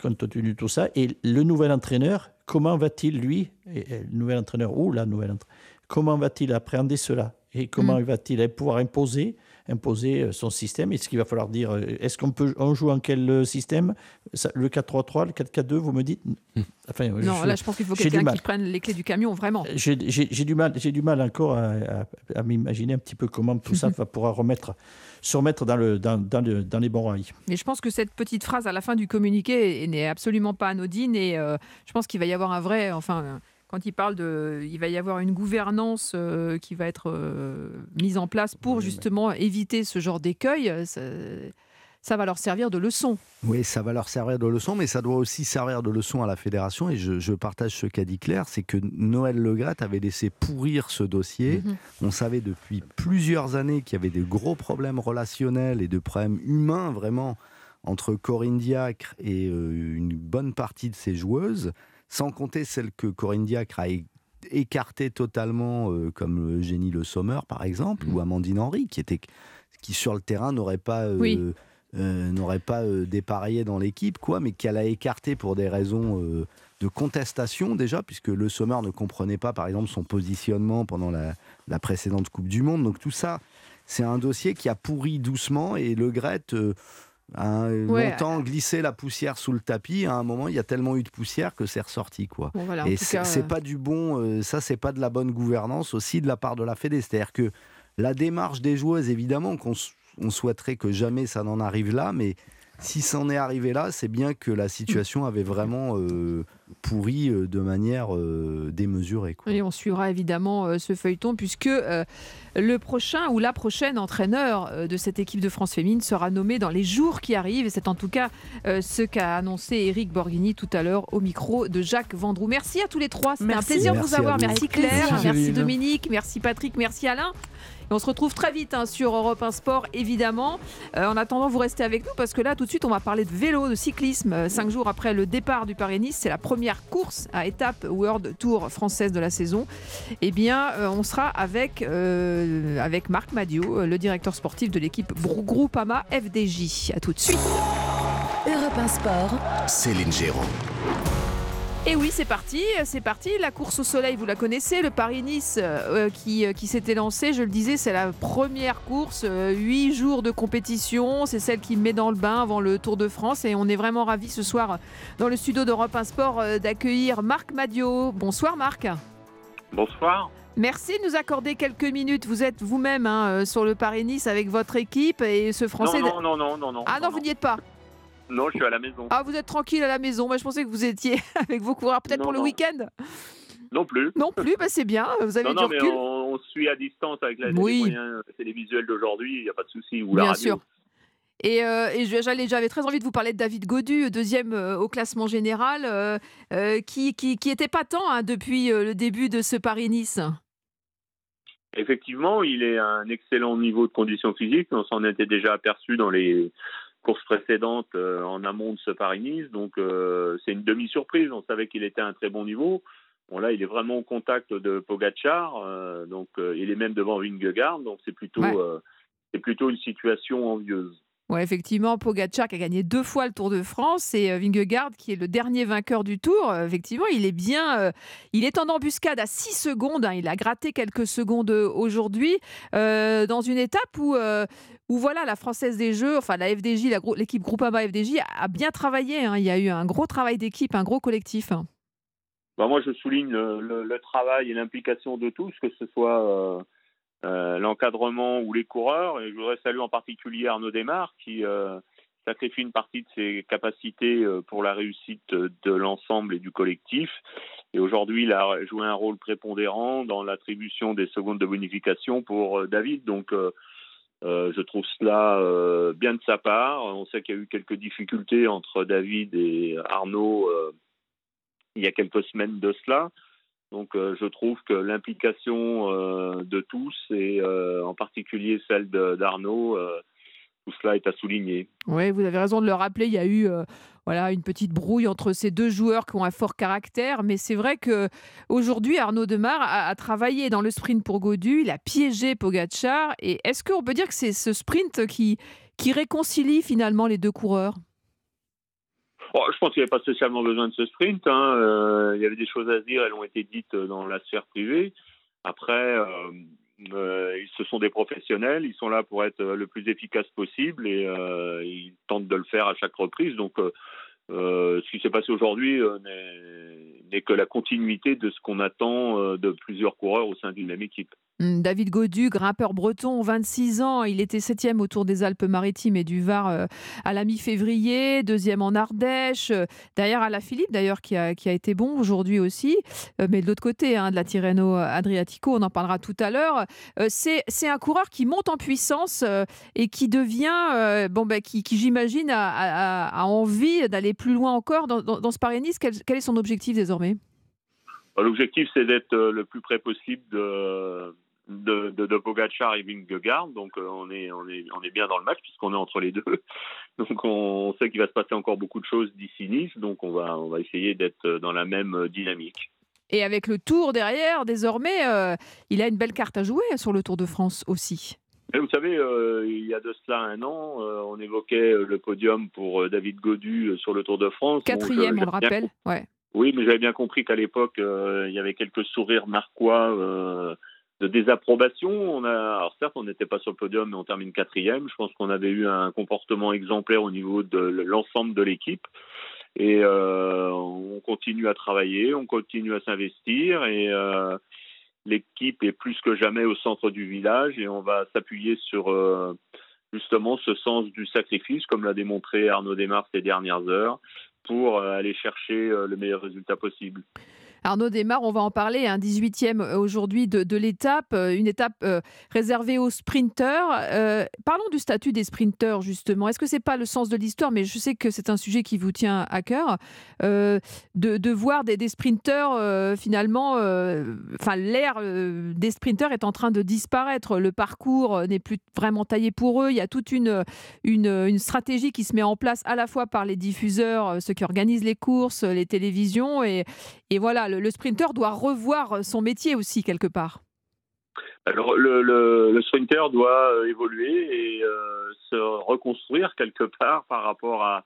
compte tenu de tout ça. Et le nouvel entraîneur, comment va-t-il, lui, le nouvel entraîneur ou la nouvelle entraîneur, comment va-t-il appréhender cela? Et comment mm. va-t-il pouvoir imposer imposer euh, son système. Est-ce qu'il va falloir dire, euh, est-ce qu'on peut, on joue en quel euh, système? Le 4-3-3, le 4-4-2, vous me dites? Enfin, Non, là, je pense qu'il faut quelqu'un qui prenne les clés du camion, vraiment. J'ai du mal, j'ai du mal encore à, m'imaginer un petit peu comment tout ça va pouvoir remettre, se remettre dans, le, dans, dans, le, dans les bons rails. Mais je pense que cette petite phrase à la fin du communiqué n'est absolument pas anodine et je pense qu'il va y avoir un vrai, enfin quand il parle de, il va y avoir une gouvernance euh, qui va être euh, mise en place pour justement éviter ce genre d'écueil. Euh, ça, va leur servir de leçon. Oui, ça va leur servir de leçon, mais ça doit aussi servir de leçon à la fédération. Et je, partage ce qu'a dit Claire, c'est que Noël Legret avait laissé pourrir ce dossier. Mhm. On savait depuis plusieurs années qu'il y avait des gros problèmes relationnels et de problèmes humains vraiment entre Corinne Diacre et une bonne partie de ses joueuses sans compter celle que Corinne Diacre a écartée totalement, euh, comme Eugénie Le Sommer, par exemple, ou mm. Amandine Henry, qui, était, qui sur le terrain n'aurait pas, euh, euh, n'aurait pas dépareillé dans l'équipe, quoi, mais qu'elle a écarté pour des raisons de contestation déjà, puisque Le Sommer ne comprenait pas, par exemple, son positionnement pendant la, la précédente Coupe du Monde. Donc tout ça, c'est un dossier qui a pourri doucement, et Le Gret a longtemps glissé la poussière sous le tapis. À un moment, il y a tellement eu de poussière que c'est ressorti, quoi. et c'est pas du bon, euh, ça c'est pas de la bonne gouvernance aussi de la part de la Fédé. C'est-à-dire que la démarche des joueuses, évidemment, qu'on on souhaiterait que jamais ça n'en arrive là, mais si ça en est arrivé là, c'est bien que la situation avait vraiment euh, pourri euh, de manière euh, démesurée. Et on suivra évidemment ce feuilleton puisque le prochain ou la prochaine entraîneur de cette équipe de France féminine sera nommé dans les jours qui arrivent. Et c'est en tout cas ce qu'a annoncé Eric Borghini tout à l'heure au micro de Jacques Vendroux. Merci à tous les trois. C'était un plaisir de vous avoir. Merci Claire, merci Dominique, merci Patrick, merci Alain on se retrouve très vite hein, sur Europe 1 Sport, évidemment. Euh, en attendant, vous restez avec nous parce que là, tout de suite, on va parler de vélo, de cyclisme. Euh, cinq jours après le départ du Paris-Nice, c'est la première course à étape World Tour française de la saison. Eh bien, euh, on sera avec, avec Marc Madio, le directeur sportif de l'équipe Groupama FDJ. À tout de suite. Europe 1 Sport. Céline Géraud. Et oui, c'est parti, c'est parti. La course au soleil, vous la connaissez. Le Paris-Nice euh, qui, euh, qui s'était lancé, je le disais, c'est la première course. Euh, huit jours de compétition. C'est celle qui met dans le bain avant le Tour de France. Et on est vraiment ravis ce soir dans le studio d'Europe 1 Sport d'accueillir Marc Madio. Bonsoir Marc. Bonsoir. Merci de nous accorder quelques minutes. Vous êtes vous-même hein, sur le Paris-Nice avec votre équipe et ce Français. Non, non, non, non, non. Ah non, vous n'y êtes pas. Non, je suis à la maison. Ah, vous êtes tranquille à la maison. Moi, je pensais que vous étiez avec vos coureurs, peut-être pour le week-end. Non plus. Non plus, bah c'est bien. Vous avez non, du non, mais on, suit à distance avec la, les moyens télévisuels d'aujourd'hui. Il n'y a pas de souci. Ou la bien radio. sûr. Et, euh, j'avais très envie de vous parler de David Godu, deuxième euh, au classement général, euh, qui, qui, qui, était pas tant hein, depuis le début de ce Paris-Nice. Effectivement, il est à un excellent niveau de condition physique. On s'en était déjà aperçu dans les course précédente euh, en amont de ce Paris-Nice. Donc euh, c'est une demi-surprise. On savait qu'il était à un très bon niveau. Bon là, il est vraiment au contact de Pogachar, euh, donc il est même devant Vingegaard, donc c'est plutôt c'est plutôt une situation envieuse. Ouais, effectivement, Pogacar qui a gagné deux fois le Tour de France et Vingegaard qui est le dernier vainqueur du Tour. effectivement, il est bien, il est en embuscade à 6 secondes. Hein. il a gratté quelques secondes aujourd'hui dans une étape où, où voilà, la Française des Jeux, enfin la FDJ, l'équipe Groupama FDJ a bien travaillé. Hein. Il y a eu un gros travail d'équipe, un gros collectif. bah, moi je souligne le, travail et l'implication de tous, que ce soit l'encadrement ou les coureurs. Et je voudrais saluer en particulier Arnaud Desmar qui sacrifie une partie de ses capacités pour la réussite de l'ensemble et du collectif. Et aujourd'hui, il a joué un rôle prépondérant dans l'attribution des secondes de bonification pour David. Donc, euh, je trouve cela euh, bien de sa part. On sait qu'il y a eu quelques difficultés entre David et Arnaud euh, il y a quelques semaines de cela. Donc je trouve que l'implication de tous, et en particulier celle d'Arnaud, tout cela est à souligner. Oui, vous avez raison de le rappeler. Il y a eu euh, voilà une petite brouille entre ces deux joueurs qui ont un fort caractère, mais c'est vrai que aujourd'hui Arnaud Demar a, travaillé dans le sprint pour Godu, il a piégé Pogachar. Et est-ce qu'on peut dire que c'est ce sprint qui qui réconcilie finalement les deux coureurs? Oh, je pense qu'il n'y avait pas spécialement besoin de ce sprint. Hein. Euh, il y avait des choses à dire, elles ont été dites dans la sphère privée. Après, euh, euh, ce sont des professionnels, ils sont là pour être euh, le plus efficace possible et euh, ils tentent de le faire à chaque reprise. Donc, ce qui s'est passé aujourd'hui n'est que la continuité de ce qu'on attend de plusieurs coureurs au sein d'une même équipe. Hum, David Godu, grimpeur breton, 26 ans, il était septième au Tour des Alpes-Maritimes et du Var euh, à la mi-février, deuxième en Ardèche, euh, derrière la Philippe d'ailleurs qui a, qui a été bon aujourd'hui aussi, euh, mais de l'autre côté hein, de la Tirreno Adriatico, on en parlera tout à l'heure. c'est un coureur qui monte en puissance et qui devient, bon, ben, qui, j'imagine a, envie d'aller plus loin encore dans, dans, ce Paris-Nice. Quel, quel est son objectif désormais? Bah, L'objectif, c'est d'être le plus près possible de, de, de, de Pogacar et Vingegaard. Donc euh, on, est, on, est, on est bien dans le match puisqu'on est entre les deux. Donc on sait qu'il va se passer encore beaucoup de choses d'ici Nice. Donc on va, on va essayer d'être dans la même dynamique. Et avec le Tour derrière, désormais, euh, il a une belle carte à jouer sur le Tour de France aussi. vous savez, euh, il y a de cela un an, on évoquait le podium pour David Godu sur le Tour de France. Quatrième, on le rappelle. Ouais. Oui, mais j'avais bien compris qu'à l'époque, il y avait quelques sourires narquois de désapprobation. On a, alors certes, on n'était pas sur le podium, mais on termine quatrième. Je pense qu'on avait eu un comportement exemplaire au niveau de l'ensemble de l'équipe. Et euh, on continue à travailler, on continue à s'investir et euh, l'équipe est plus que jamais au centre du village et on va s'appuyer sur euh, justement ce sens du sacrifice, comme l'a démontré Arnaud Desmar ces dernières heures, pour aller chercher le meilleur résultat possible. Arnaud Desmar, on va en parler, un 18e euh, aujourd'hui de, l'étape, euh, une étape euh, réservée aux sprinteurs. parlons du statut des sprinteurs, justement. Est-ce que ce n'est pas le sens de l'histoire, mais je sais que c'est un sujet qui vous tient à cœur, de, voir des, sprinteurs, finalement, enfin, l'ère des sprinteurs est en train de disparaître. Le parcours n'est plus vraiment taillé pour eux. Il y a toute une, une, stratégie qui se met en place à la fois par les diffuseurs, ceux qui organisent les courses, les télévisions, et, et voilà, le, sprinter doit revoir son métier aussi quelque part. Alors le, le, sprinter doit euh, évoluer et euh, se reconstruire quelque part par rapport à,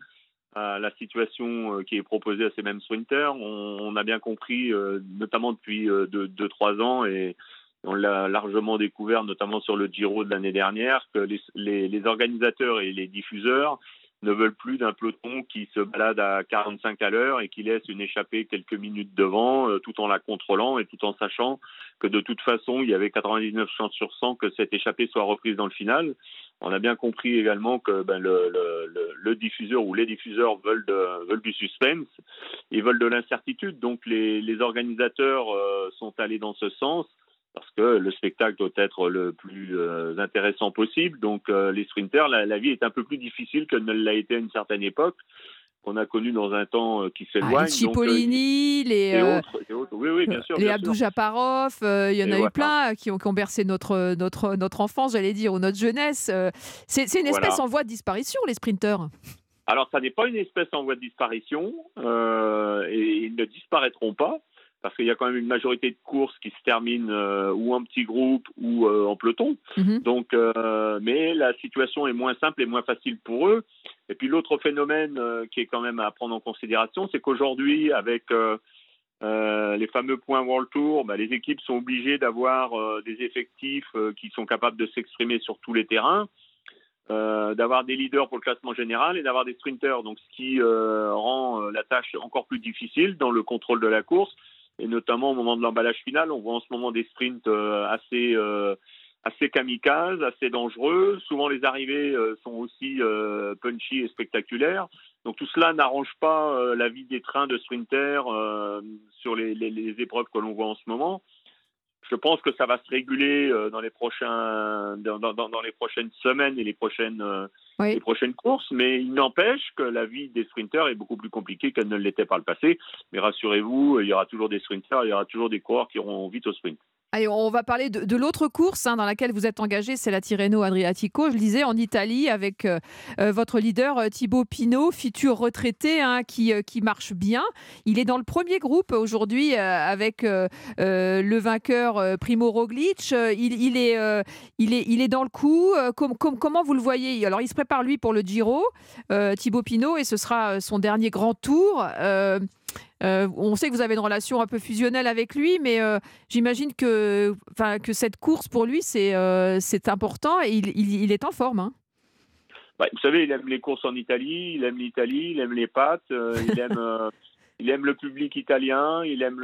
la situation euh, qui est proposée à ces mêmes sprinters. On, a bien compris, notamment depuis 2-3 ans, et on l'a largement découvert, notamment sur le Giro de l'année dernière, que les, organisateurs et les diffuseurs ne veulent plus d'un peloton qui se balade à 45 à l'heure et qui laisse une échappée quelques minutes devant, euh, tout en la contrôlant et tout en sachant que de toute façon, il y avait 99 chances sur 100 que cette échappée soit reprise dans le final. On a bien compris également que ben, le, diffuseur ou les diffuseurs veulent, du suspense, ils veulent de l'incertitude. Donc les, les organisateurs euh, sont allés dans ce sens parce que le spectacle doit être le plus euh, intéressant possible. Donc euh, les sprinters, la, vie est un peu plus difficile que ne l'a été à une certaine époque qu'on a connu dans un temps euh, qui s'éloigne. Ah, les Cipollini, les, oui, oui, bien sûr, les Abdou Japarov, il y en a eu plein qui ont, qui ont, bercé notre, notre, notre enfance, j'allais dire, ou notre jeunesse. C'est une espèce en voie de disparition, les sprinters. Alors, ça n'est pas une espèce en voie de disparition, et ils ne disparaîtront pas parce qu'il y a quand même une majorité de courses qui se terminent euh, ou en petit groupe ou euh, en peloton. Mhm. Donc, euh, mais la situation est moins simple et moins facile pour eux. Et puis l'autre phénomène qui est quand même à prendre en considération, c'est qu'aujourd'hui, avec les fameux points World Tour, bah, les équipes sont obligées d'avoir des effectifs qui sont capables de s'exprimer sur tous les terrains. d'avoir des leaders pour le classement général et d'avoir des sprinters, donc ce qui rend la tâche encore plus difficile dans le contrôle de la course et notamment au moment de l'emballage final. On voit en ce moment des sprints assez assez kamikazes, assez dangereux. Souvent, les arrivées sont aussi punchy et spectaculaires. Donc tout cela n'arrange pas la vie des trains de sprinters sur les, les, épreuves que l'on voit en ce moment. Je pense que ça va se réguler euh, dans les prochains, dans, dans, dans les prochaines semaines et les prochaines, euh, les prochaines courses, mais il n'empêche que la vie des sprinters est beaucoup plus compliquée qu'elle ne l'était par le passé. Mais rassurez-vous, il y aura toujours des sprinters, il y aura toujours des coureurs qui auront vite au sprint on va parler de, l'autre course hein, dans laquelle vous êtes engagé, c'est la Tirreno Adriatico. Je le disais en Italie avec euh, euh, votre leader euh, Thibaut Pinot, futur retraité, hein, qui, marche bien. Il est dans le premier groupe aujourd'hui avec le vainqueur Primo Roglic. Il est dans le coup. comment vous le voyez? Alors, il se prépare lui pour le Giro, Thibaut Pinot, et ce sera son dernier grand tour. Euh, on sait que vous avez une relation un peu fusionnelle avec lui, mais euh, j'imagine que, que cette course pour lui, c'est euh, important et il, est en forme. Hein. Bah, vous savez, il aime les courses en Italie, il aime l'Italie, il aime les pâtes, il, aime, il aime le public italien, il aime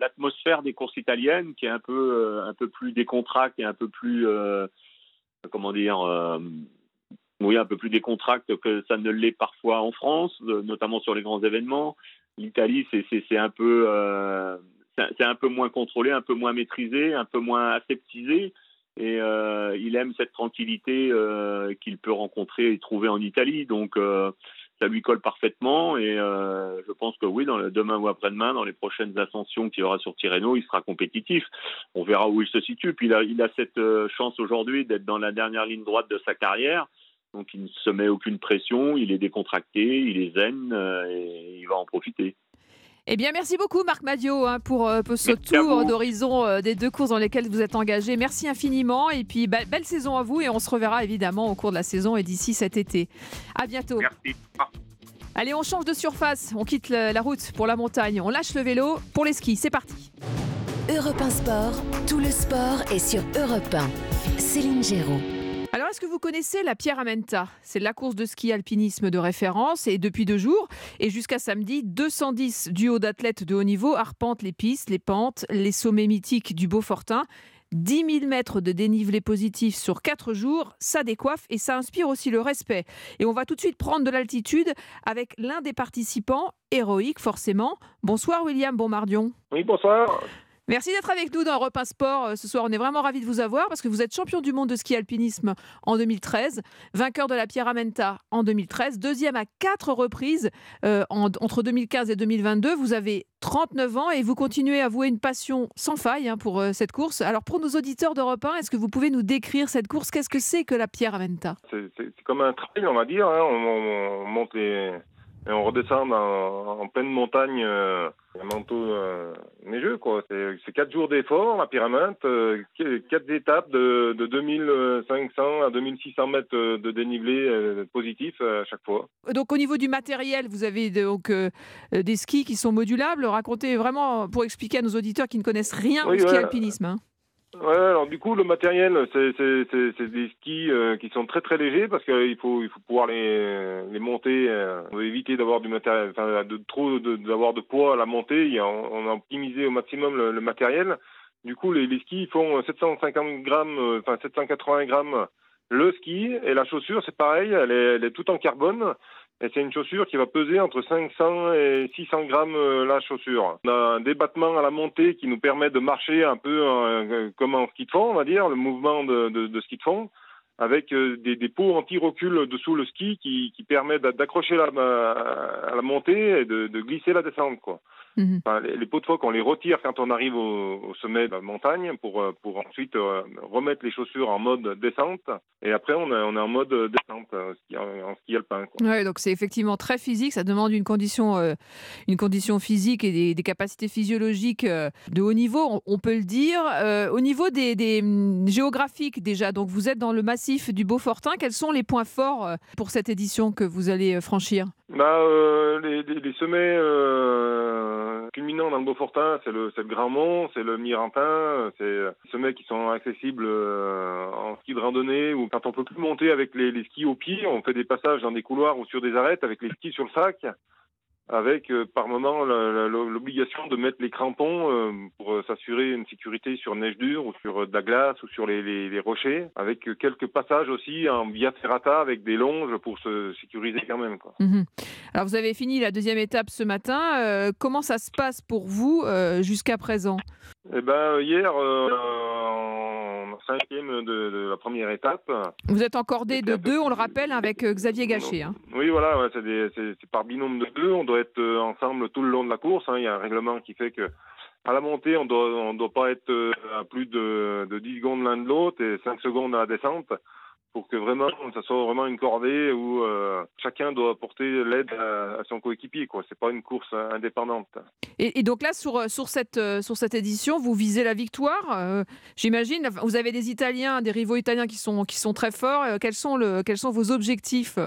l'atmosphère des courses italiennes qui est un peu, un peu plus décontractée et un peu plus, comment dire, oui, un peu plus décontracte que ça ne l'est parfois en France, notamment sur les grands événements l'Italie, c'est un peu euh, c'est un peu moins contrôlé, un peu moins maîtrisé, un peu moins aseptisé. Et euh, il aime cette tranquillité euh, qu'il peut rencontrer et trouver en Italie. Donc ça lui colle parfaitement. Et je pense que oui, dans le, demain ou après-demain, dans les prochaines ascensions qu'il y aura sur Tirreno, il sera compétitif. On verra où il se situe. Puis il a, il a cette chance aujourd'hui d'être dans la dernière ligne droite de sa carrière. Donc il ne se met aucune pression, il est décontracté, il est zen euh, et il va en profiter. Eh bien, merci beaucoup, Marc Madio, hein, pour, euh, ce tour d'horizon euh, des deux courses dans lesquelles vous êtes engagé. Merci infiniment. Et puis, belle saison à vous. Et on se reverra évidemment au cours de la saison et d'ici cet été. À bientôt. Merci. Allez, on change de surface. On quitte la, route pour la montagne. On lâche le vélo pour les skis. C'est parti. Europe 1 Sport, tout le sport est sur Europe 1. Céline Géraud. Alors, est-ce que vous connaissez la Pierre Amenta? C'est la course de ski alpinisme de référence et depuis deux jours et jusqu'à samedi, 210 duos d'athlètes de haut niveau arpentent les pistes, les pentes, les sommets mythiques du Beaufortin. 10 000 mètres de dénivelé positif sur 4 jours, ça décoiffe et ça inspire aussi le respect. Et on va tout de suite prendre de l'altitude avec l'un des participants, héroïque forcément. Bonsoir William Bonmardion. Oui, bonsoir. Merci d'être avec nous dans Europe 1 Sport euh, ce soir. On est vraiment ravis de vous avoir parce que vous êtes champion du monde de ski alpinisme en 2013, vainqueur de la Pierre Amenta en 2013, deuxième à quatre reprises euh, entre 2015 et 2022. Vous avez 39 ans et vous continuez à vouer une passion sans faille hein, pour euh, cette course. Alors pour nos auditeurs d'Europe 1, est-ce que vous pouvez nous décrire cette course? Qu'est-ce que c'est que la Pierre Amenta? C'est comme un trail, on va dire. Hein. On, monte et on redescend en pleine montagne un manteau euh, neigeux, quoi. C'est quatre jours d'effort, la pyramide, euh, quatre étapes de, de 2500 à 2600 mètres de dénivelé euh, positif à chaque fois. Donc au niveau du matériel, vous avez donc des skis qui sont modulables. Racontez vraiment pour expliquer à nos auditeurs qui ne connaissent rien au ski alpinisme. Hein. Ouais, alors du coup, le matériel, c'est des skis euh, qui sont très très légers parce qu'il faut il faut pouvoir les les monter. Euh, éviter d'avoir du matériel, enfin de trop d'avoir de, poids à la montée. on, a optimisé au maximum le, matériel. Du coup, les, les skis font 750 grammes, euh, enfin 780 grammes le ski et la chaussure, c'est pareil, elle est, elle est toute en carbone. Et c'est une chaussure qui va peser entre 500 et 600 grammes euh, la chaussure. On a un débattement à la montée qui nous permet de marcher un peu euh, comme en ski de fond, on va dire, le mouvement de, de, ski de fond, avec euh, des, des pots anti-recul dessous le ski qui, qui permet d'accrocher la, à la montée et de, de glisser la descente. Quoi. Mhm. les, pots de phoque, on les retire quand on arrive au, sommet de la montagne pour, euh, pour ensuite euh, remettre les chaussures en mode descente. Et après, on est, on est en mode descente en ski, en ski alpin. Oui, donc c'est effectivement très physique. Ça demande une condition, euh, une condition physique et des, capacités physiologiques de haut niveau, on, peut le dire. au niveau des, des, hum, géographiques, déjà, donc vous êtes dans le massif du Beaufortin. Quels sont les points forts pour cette édition que vous allez franchir? Bah, les, les, sommets culminant dans le Beaufortin, c'est le, le Grand Mont, c'est le Mirantin, c'est des sommets qui sont accessibles euh, en ski de randonnée ou quand on peut plus monter avec les, les skis au pied, on fait des passages dans des couloirs ou sur des arêtes avec les skis sur le sac. Avec euh, par moment l'obligation de mettre les crampons euh, pour euh, s'assurer une sécurité sur neige dure ou sur de la glace ou sur les, rochers, avec quelques passages aussi en via ferrata avec des longes pour se sécuriser quand même. Mhm. Alors vous avez fini la deuxième étape ce matin. comment ça se passe pour vous jusqu'à présent? Eh ben hier, cinquième de, la première étape. Vous êtes encordé de deux, on le rappelle, avec euh, Xavier Gachet. Hein. Oui, voilà, c'est par binôme de deux. On doit être euh, ensemble tout le long de la course. Hein. Il y a un règlement qui fait que à la montée, on doit, doit pas être euh, à plus de, de 10 secondes l'un de l'autre et 5 secondes à la descente pour que vraiment ça soit vraiment une cordée où euh, chacun doit apporter l'aide à, son coéquipier. Ce n'est pas une course indépendante. Et, donc là, sur, sur, cette, euh, sur cette édition, vous visez la victoire, euh, j'imagine. Vous avez des Italiens, des rivaux italiens qui sont, qui sont très forts. quels, sont le, quels sont vos objectifs?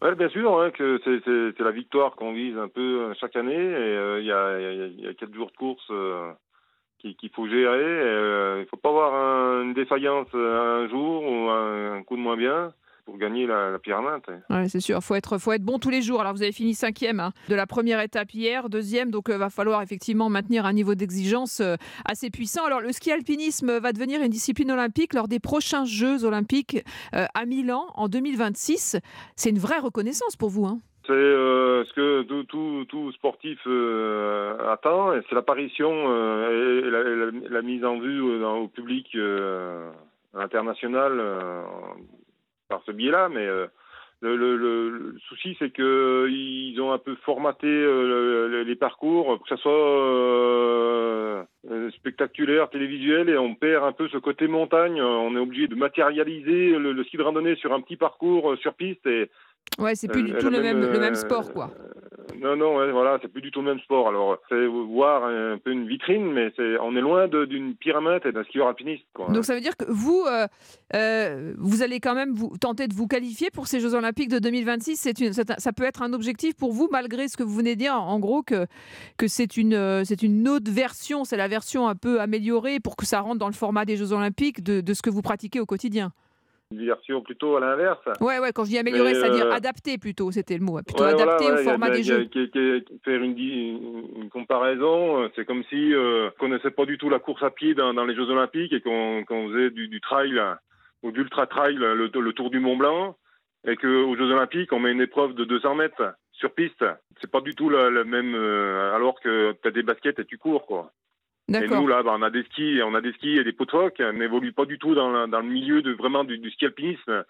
Oui, bien sûr, hein, que c'est la victoire qu'on vise un peu chaque année. Et il y, a, y, y, a, quatre jours de course qu'il faut gérer. Euh, il ne faut pas avoir une défaillance un jour ou un, coup de moins bien pour gagner la, la pyramide. Ouais, c'est sûr, faut être, faut être bon tous les jours. Alors vous avez fini cinquième hein, de la première étape hier, deuxième, donc euh, va falloir effectivement maintenir un niveau d'exigence euh, assez puissant. Alors le ski alpinisme va devenir une discipline olympique lors des prochains Jeux olympiques à Milan en 2026. C'est une vraie reconnaissance pour vous. Hein c'est euh, ce que tout, sportif euh, attend, c'est l'apparition euh, et, la, mise en vue au public international par ce biais-là, mais le, souci, c'est que ils ont un peu formaté les parcours, que ce soit spectaculaire, télévisuel, et on perd un peu ce côté montagne. On est obligé de matérialiser le ski de randonnée sur un petit parcours sur piste, et Ouais, c'est plus du tout le même, le même sport, quoi. Non, non, voilà, c'est plus du tout le même sport. Alors, c'est voir un peu une vitrine, mais c'est, on est loin d'une pyramide et d'un skieur alpiniste. Quoi. Donc, ça veut dire que vous, euh, euh, vous allez quand même vous, tenter de vous qualifier pour ces Jeux Olympiques de 2026. C'est une, ça peut être un objectif pour vous, malgré ce que vous venez de dire, en gros, que, que c'est une, euh, c'est une autre version, c'est la version un peu améliorée pour que ça rentre dans le format des Jeux Olympiques de, de ce que vous pratiquez au quotidien une version plutôt à l'inverse. Ouais, ouais, quand je dis améliorer, c'est-à-dire euh, adapter plutôt, c'était le mot. Plutôt adapter au format des jeux. faire une, une comparaison, euh, c'est comme si euh, on connaissait pas du tout la course à pied dans, les Jeux Olympiques et qu'on faisait du, trail ou d'ultra trail, le, tour du Mont Blanc, et qu'aux Jeux Olympiques, on met une épreuve de 200 mètres sur piste. C'est pas du tout le, même, alors que tu as des baskets et tu cours, quoi. Et nous, là, bah, on a des skis, on a des skis et des phoque. On n'évolue pas du tout dans, dans, le milieu de vraiment du, du ski alpinisme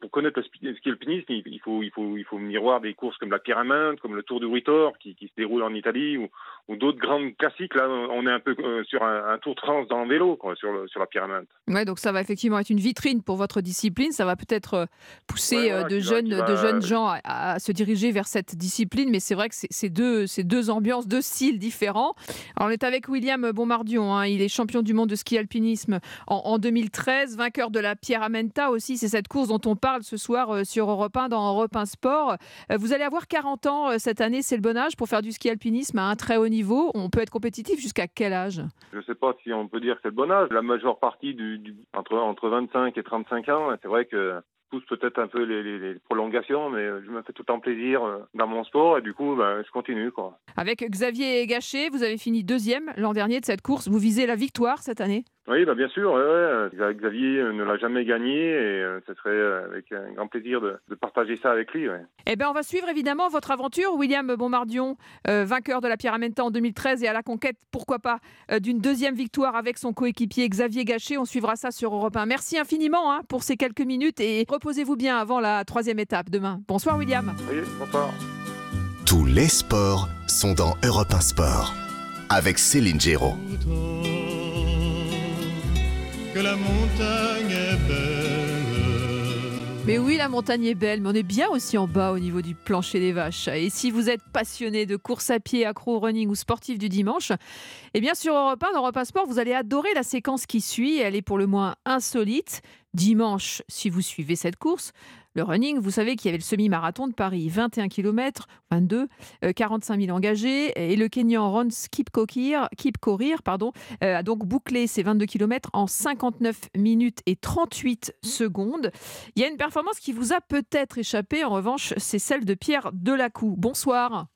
pour connaître le ski alpinisme, il faut, il faut, il faut venir voir des courses comme la Pyramide, comme le Tour du Ritor, qui, qui se déroule en Italie, ou, ou d'autres grandes classiques. Là, on est un peu euh, sur un, Tour de France dans le vélo, quoi, sur, le, sur la Pyramide. Ouais, donc ça va effectivement être une vitrine pour votre discipline. Ça va peut-être euh, pousser euh, de, jeunes, de jeunes gens à, se diriger vers cette discipline, mais c'est vrai que c'est deux, deux ambiances, deux styles différents. Alors, on est avec William Bombardion. Hein. Il est champion du monde de ski alpinisme en, en 2013, vainqueur de la Pierramenta aussi. C'est cette course dont on parle ce soir sur Europe 1 dans Europe 1 Sport. Vous allez avoir 40 ans cette année, c'est le bon âge pour faire du ski alpinisme à un très haut niveau. On peut être compétitif jusqu'à quel âge? Je ne sais pas si on peut dire que c'est le bon âge. La majeure partie du, entre, entre 25 et 35 ans, c'est vrai que pousse peut-être un peu les, prolongations, mais je me fais tout le temps plaisir dans mon sport et du coup, ben, je continue. Quoi. Avec Xavier Gachet, vous avez fini deuxième l'an dernier de cette course. Vous visez la victoire cette année? Oui, bah bien sûr. Ouais, Xavier ne l'a jamais gagné et euh, ce serait euh, avec un grand plaisir de, partager ça avec lui. Eh bien, on va suivre évidemment votre aventure, William Bombardion, euh, vainqueur de la Pyramenta en 2013 et à la conquête, pourquoi pas, d'une deuxième victoire avec son coéquipier Xavier Gachet. On suivra ça sur Europe 1. Merci infiniment hein, pour ces quelques minutes et reposez-vous bien avant la troisième étape demain. Bonsoir, William. Oui, bonsoir. Tous les sports sont dans Europe 1 Sport avec Céline Géraud que la montagne est belle. Mais oui, la montagne est belle, mais on est bien aussi en bas au niveau du plancher des vaches. Et si vous êtes passionné de course à pied, accro running ou sportif du dimanche, eh bien sur Europe 1, dans Europe 1 Sport, vous allez adorer la séquence qui suit. Elle est pour le moins insolite. Dimanche, si vous suivez cette course, le running, vous savez qu'il y avait le semi-marathon de Paris, 21 km, 22, 45 000 engagés, et le Kenyan Ron Skip Korir, pardon, euh, a donc bouclé ses 22 km en 59 minutes et 38 secondes. Il y a une performance qui vous a peut-être échappé, en revanche, c'est celle de Pierre Delacou. Bonsoir.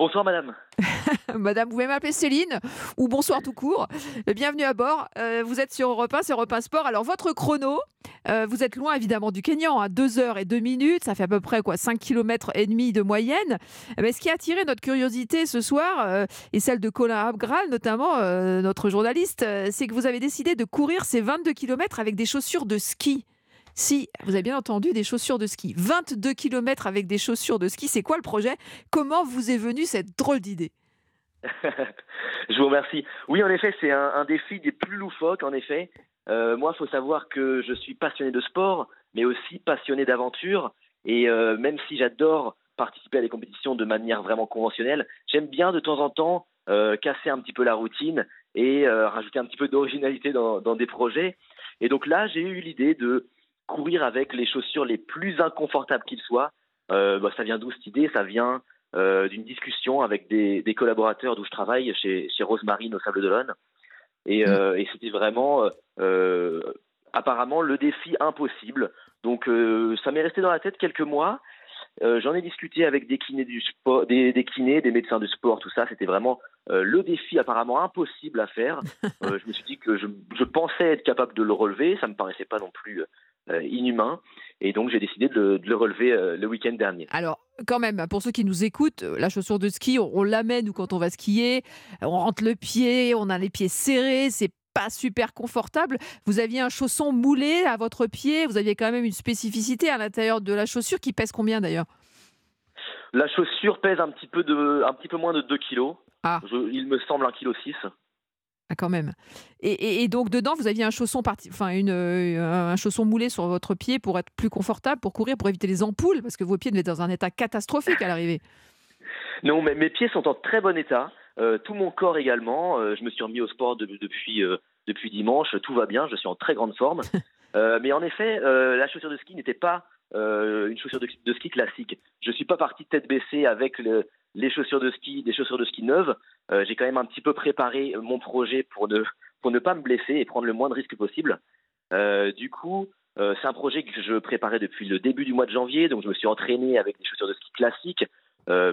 Bonsoir madame. madame, vous pouvez m'appeler Céline ou bonsoir tout court. Bienvenue à bord. Euh, vous êtes sur Europe 1, c'est Europe 1 Sport. Alors votre chrono, euh, vous êtes loin évidemment du Kenyan, à 2 heures et 2 minutes, ça fait à peu près quoi 5 km et demi de moyenne. Mais ce qui a attiré notre curiosité ce soir euh, et celle de Colin Abgral notamment notre journaliste, c'est que vous avez décidé de courir ces 22 km avec des chaussures de ski. Si, vous avez bien entendu, des chaussures de ski. 22 km avec des chaussures de ski, c'est quoi le projet? Comment vous est venue cette drôle d'idée? Je vous remercie. Oui, en effet, c'est un, défi des plus loufoques, en effet. Euh, moi, il faut savoir que je suis passionné de sport, mais aussi passionné d'aventure. Et euh, même si j'adore participer à des compétitions de manière vraiment conventionnelle, j'aime bien de temps en temps euh, casser un petit peu la routine et rajouter un petit peu d'originalité dans, des projets. Et donc là, j'ai eu l'idée de courir avec les chaussures les plus inconfortables qu'ils soient. Euh, bah, ça vient d'où cette idée? Ça vient euh, d'une discussion avec des, collaborateurs d'où je travaille, chez, chez Rosemarine au Sable d'Olonne. Et, mm. euh, et c'était vraiment apparemment le défi impossible. Donc ça m'est resté dans la tête quelques mois. J'en ai discuté avec des kinés, du sport, des, des, kinés, des médecins du sport, tout ça. C'était vraiment le défi apparemment impossible à faire. je me suis dit que je, je, pensais être capable de le relever. Ça me paraissait pas non plus inhumain. Et donc, j'ai décidé de, le relever euh, le week-end dernier. Alors, quand même, pour ceux qui nous écoutent, euh, la chaussure de ski, on, l'amène ou quand on va skier, on rentre le pied, on a les pieds serrés, c'est pas super confortable. Vous aviez un chausson moulé à votre pied, vous aviez quand même une spécificité à l'intérieur de la chaussure qui pèse combien d'ailleurs? La chaussure pèse un petit peu, de, un petit peu moins de 2 kg. Ah. il me semble 1,6 kg. Ah, quand même. Et, donc dedans, vous aviez un chausson, enfin une, euh, un chausson moulé sur votre pied pour être plus confortable, pour courir, pour éviter les ampoules, parce que vos pieds devaient être dans un état catastrophique à l'arrivée. Non, mais mes pieds sont en très bon état. Euh, tout mon corps également. Euh, je me suis remis au sport depuis, depuis dimanche. Tout va bien. Je suis en très grande forme. mais en effet, la chaussure de ski n'était pas une chaussure de, ski classique. Je suis pas parti tête baissée avec le, les chaussures de ski, des chaussures de ski neuves. Euh, j'ai quand même un petit peu préparé mon projet pour ne, ne pas me blesser et prendre le moins de risques possible. Euh, du coup, euh, c'est un projet que je préparais depuis le début du mois de janvier, donc je me suis entraîné avec des chaussures de ski classiques.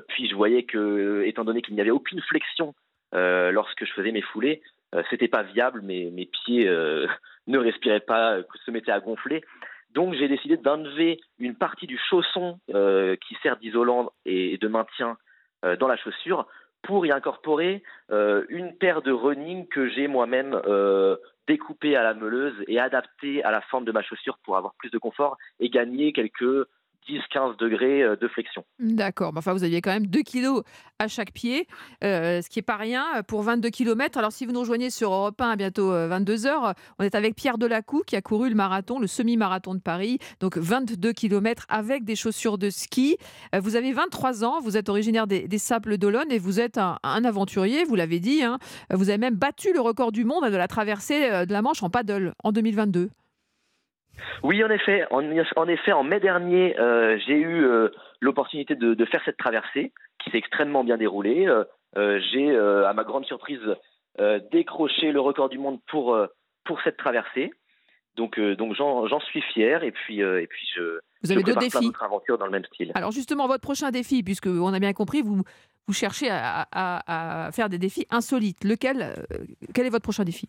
puis je voyais que, étant donné qu'il n'y avait aucune flexion lorsque je faisais mes foulées, c'était pas viable, mes pieds ne respiraient pas, se mettaient à gonfler. Donc j'ai décidé d'enlever une partie du chausson qui sert d'isolant et de maintien euh, dans la chaussure pour y incorporer euh, une paire de running que j'ai moi-même euh, découpée à la meuleuse et adaptée à la forme de ma chaussure pour avoir plus de confort et gagner quelques 10-15 degrés euh, de flexion. D'accord. Enfin, vous aviez quand même 2 kilos à chaque pied, euh, ce qui n'est pas rien pour 22 km. Alors, si vous nous rejoignez sur Europe 1 à bientôt 22 euh, heures, on est avec Pierre Delacou qui a couru le marathon, le semi-marathon de Paris. Donc, 22 km avec des chaussures de ski. Vous avez 23 ans, vous êtes originaire des, Sables d'Olonne et vous êtes un, aventurier, vous l'avez dit. Hein. Vous avez même battu le record du monde de la traversée de la Manche en paddle en 2022. Oui, en effet. En, effet, en mai dernier, euh, j'ai eu euh, l'opportunité de, faire cette traversée qui s'est extrêmement bien déroulée. Euh, j'ai, à ma grande surprise, décroché le record du monde pour, pour cette traversée. Donc, donc j'en, suis fier et puis, et puis je. Vous avez deux défis. aventure dans le même style. Alors justement, votre prochain défi, puisque on a bien compris, vous, vous cherchez à, à faire des défis insolites. Lequel, quel est votre prochain défi?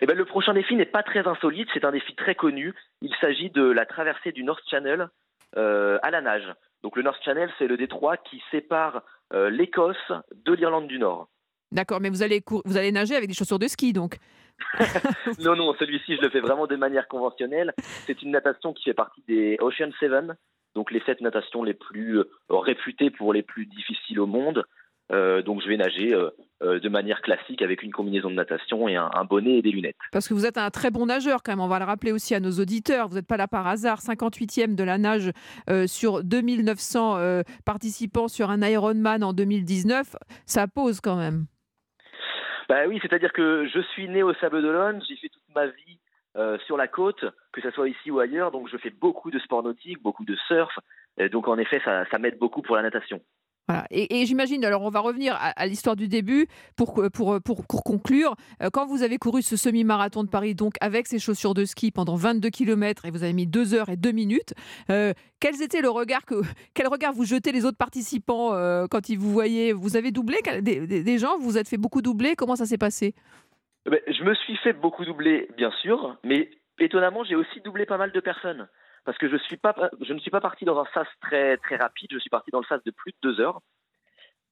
Eh ben, le prochain défi n'est pas très insolite, c'est un défi très connu. Il s'agit de la traversée du North Channel euh, à la nage. Donc le North Channel, c'est le détroit qui sépare euh, l'Écosse de l'Irlande du Nord. D'accord, mais vous allez, vous allez nager avec des chaussures de ski, donc Non, non, celui-ci, je le fais vraiment de manière conventionnelle. C'est une natation qui fait partie des Ocean Seven, donc les sept natations les plus euh, réputées pour les plus difficiles au monde. Euh, donc je vais nager euh, euh, de manière classique avec une combinaison de natation et un, bonnet et des lunettes. Parce que vous êtes un très bon nageur quand même, on va le rappeler aussi à nos auditeurs. Vous n'êtes pas là par hasard, 58e de la nage sur 2900 participants sur un Ironman en 2019. Ça pose quand même. Bah oui, c'est-à-dire que je suis né au Sable d'Olonne, j'ai fait toute ma vie sur la côte, que ce soit ici ou ailleurs, donc je fais beaucoup de sport nautique, beaucoup de surf, donc en effet ça m'aide beaucoup pour la natation. Et, j'imagine, alors on va revenir à, l'histoire du début pour, pour, pour, conclure. Euh, quand vous avez couru ce semi-marathon de Paris, donc avec ces chaussures de ski pendant 22 km et vous avez mis 2 heures et 2 minutes, euh, quels étaient le regard que, quel regard vous jetez les autres participants euh, quand ils vous voyaient? Vous avez doublé des, des, gens Vous vous êtes fait beaucoup doubler. Comment ça s'est passé? Eh ben, Je me suis fait beaucoup doubler, bien sûr, mais étonnamment, j'ai aussi doublé pas mal de personnes parce que je, suis pas, je ne suis pas parti dans un sas très, très rapide, je suis parti dans le sas de plus de deux heures.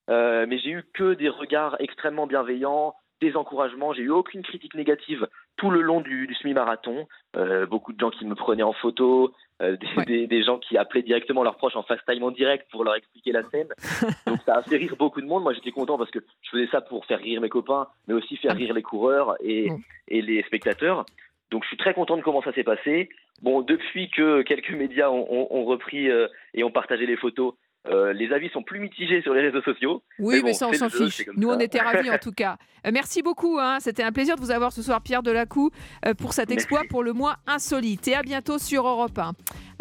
Euh, mais j'ai eu que des regards extrêmement bienveillants, des encouragements, j'ai eu aucune critique négative tout le long du, semi-marathon. Euh, beaucoup de gens qui me prenaient en photo, euh, des, gens qui appelaient directement leurs proches en FaceTime en direct pour leur expliquer la scène. Donc ça a fait rire beaucoup de monde. Moi j'étais content parce que je faisais ça pour faire rire mes copains, mais aussi faire rire les coureurs et, et les spectateurs. Donc je suis très content de comment ça s'est passé. Bon, depuis que quelques médias ont, repris euh, et ont partagé les photos, euh, les avis sont plus mitigés sur les réseaux sociaux. Oui, mais, ça, on s'en fiche. Nous, on était ravis en tout cas. Euh, merci beaucoup. Hein. C'était un plaisir de vous avoir ce soir, Pierre Delacou, pour cet exploit pour le moins insolite. Et à bientôt sur Europe 1.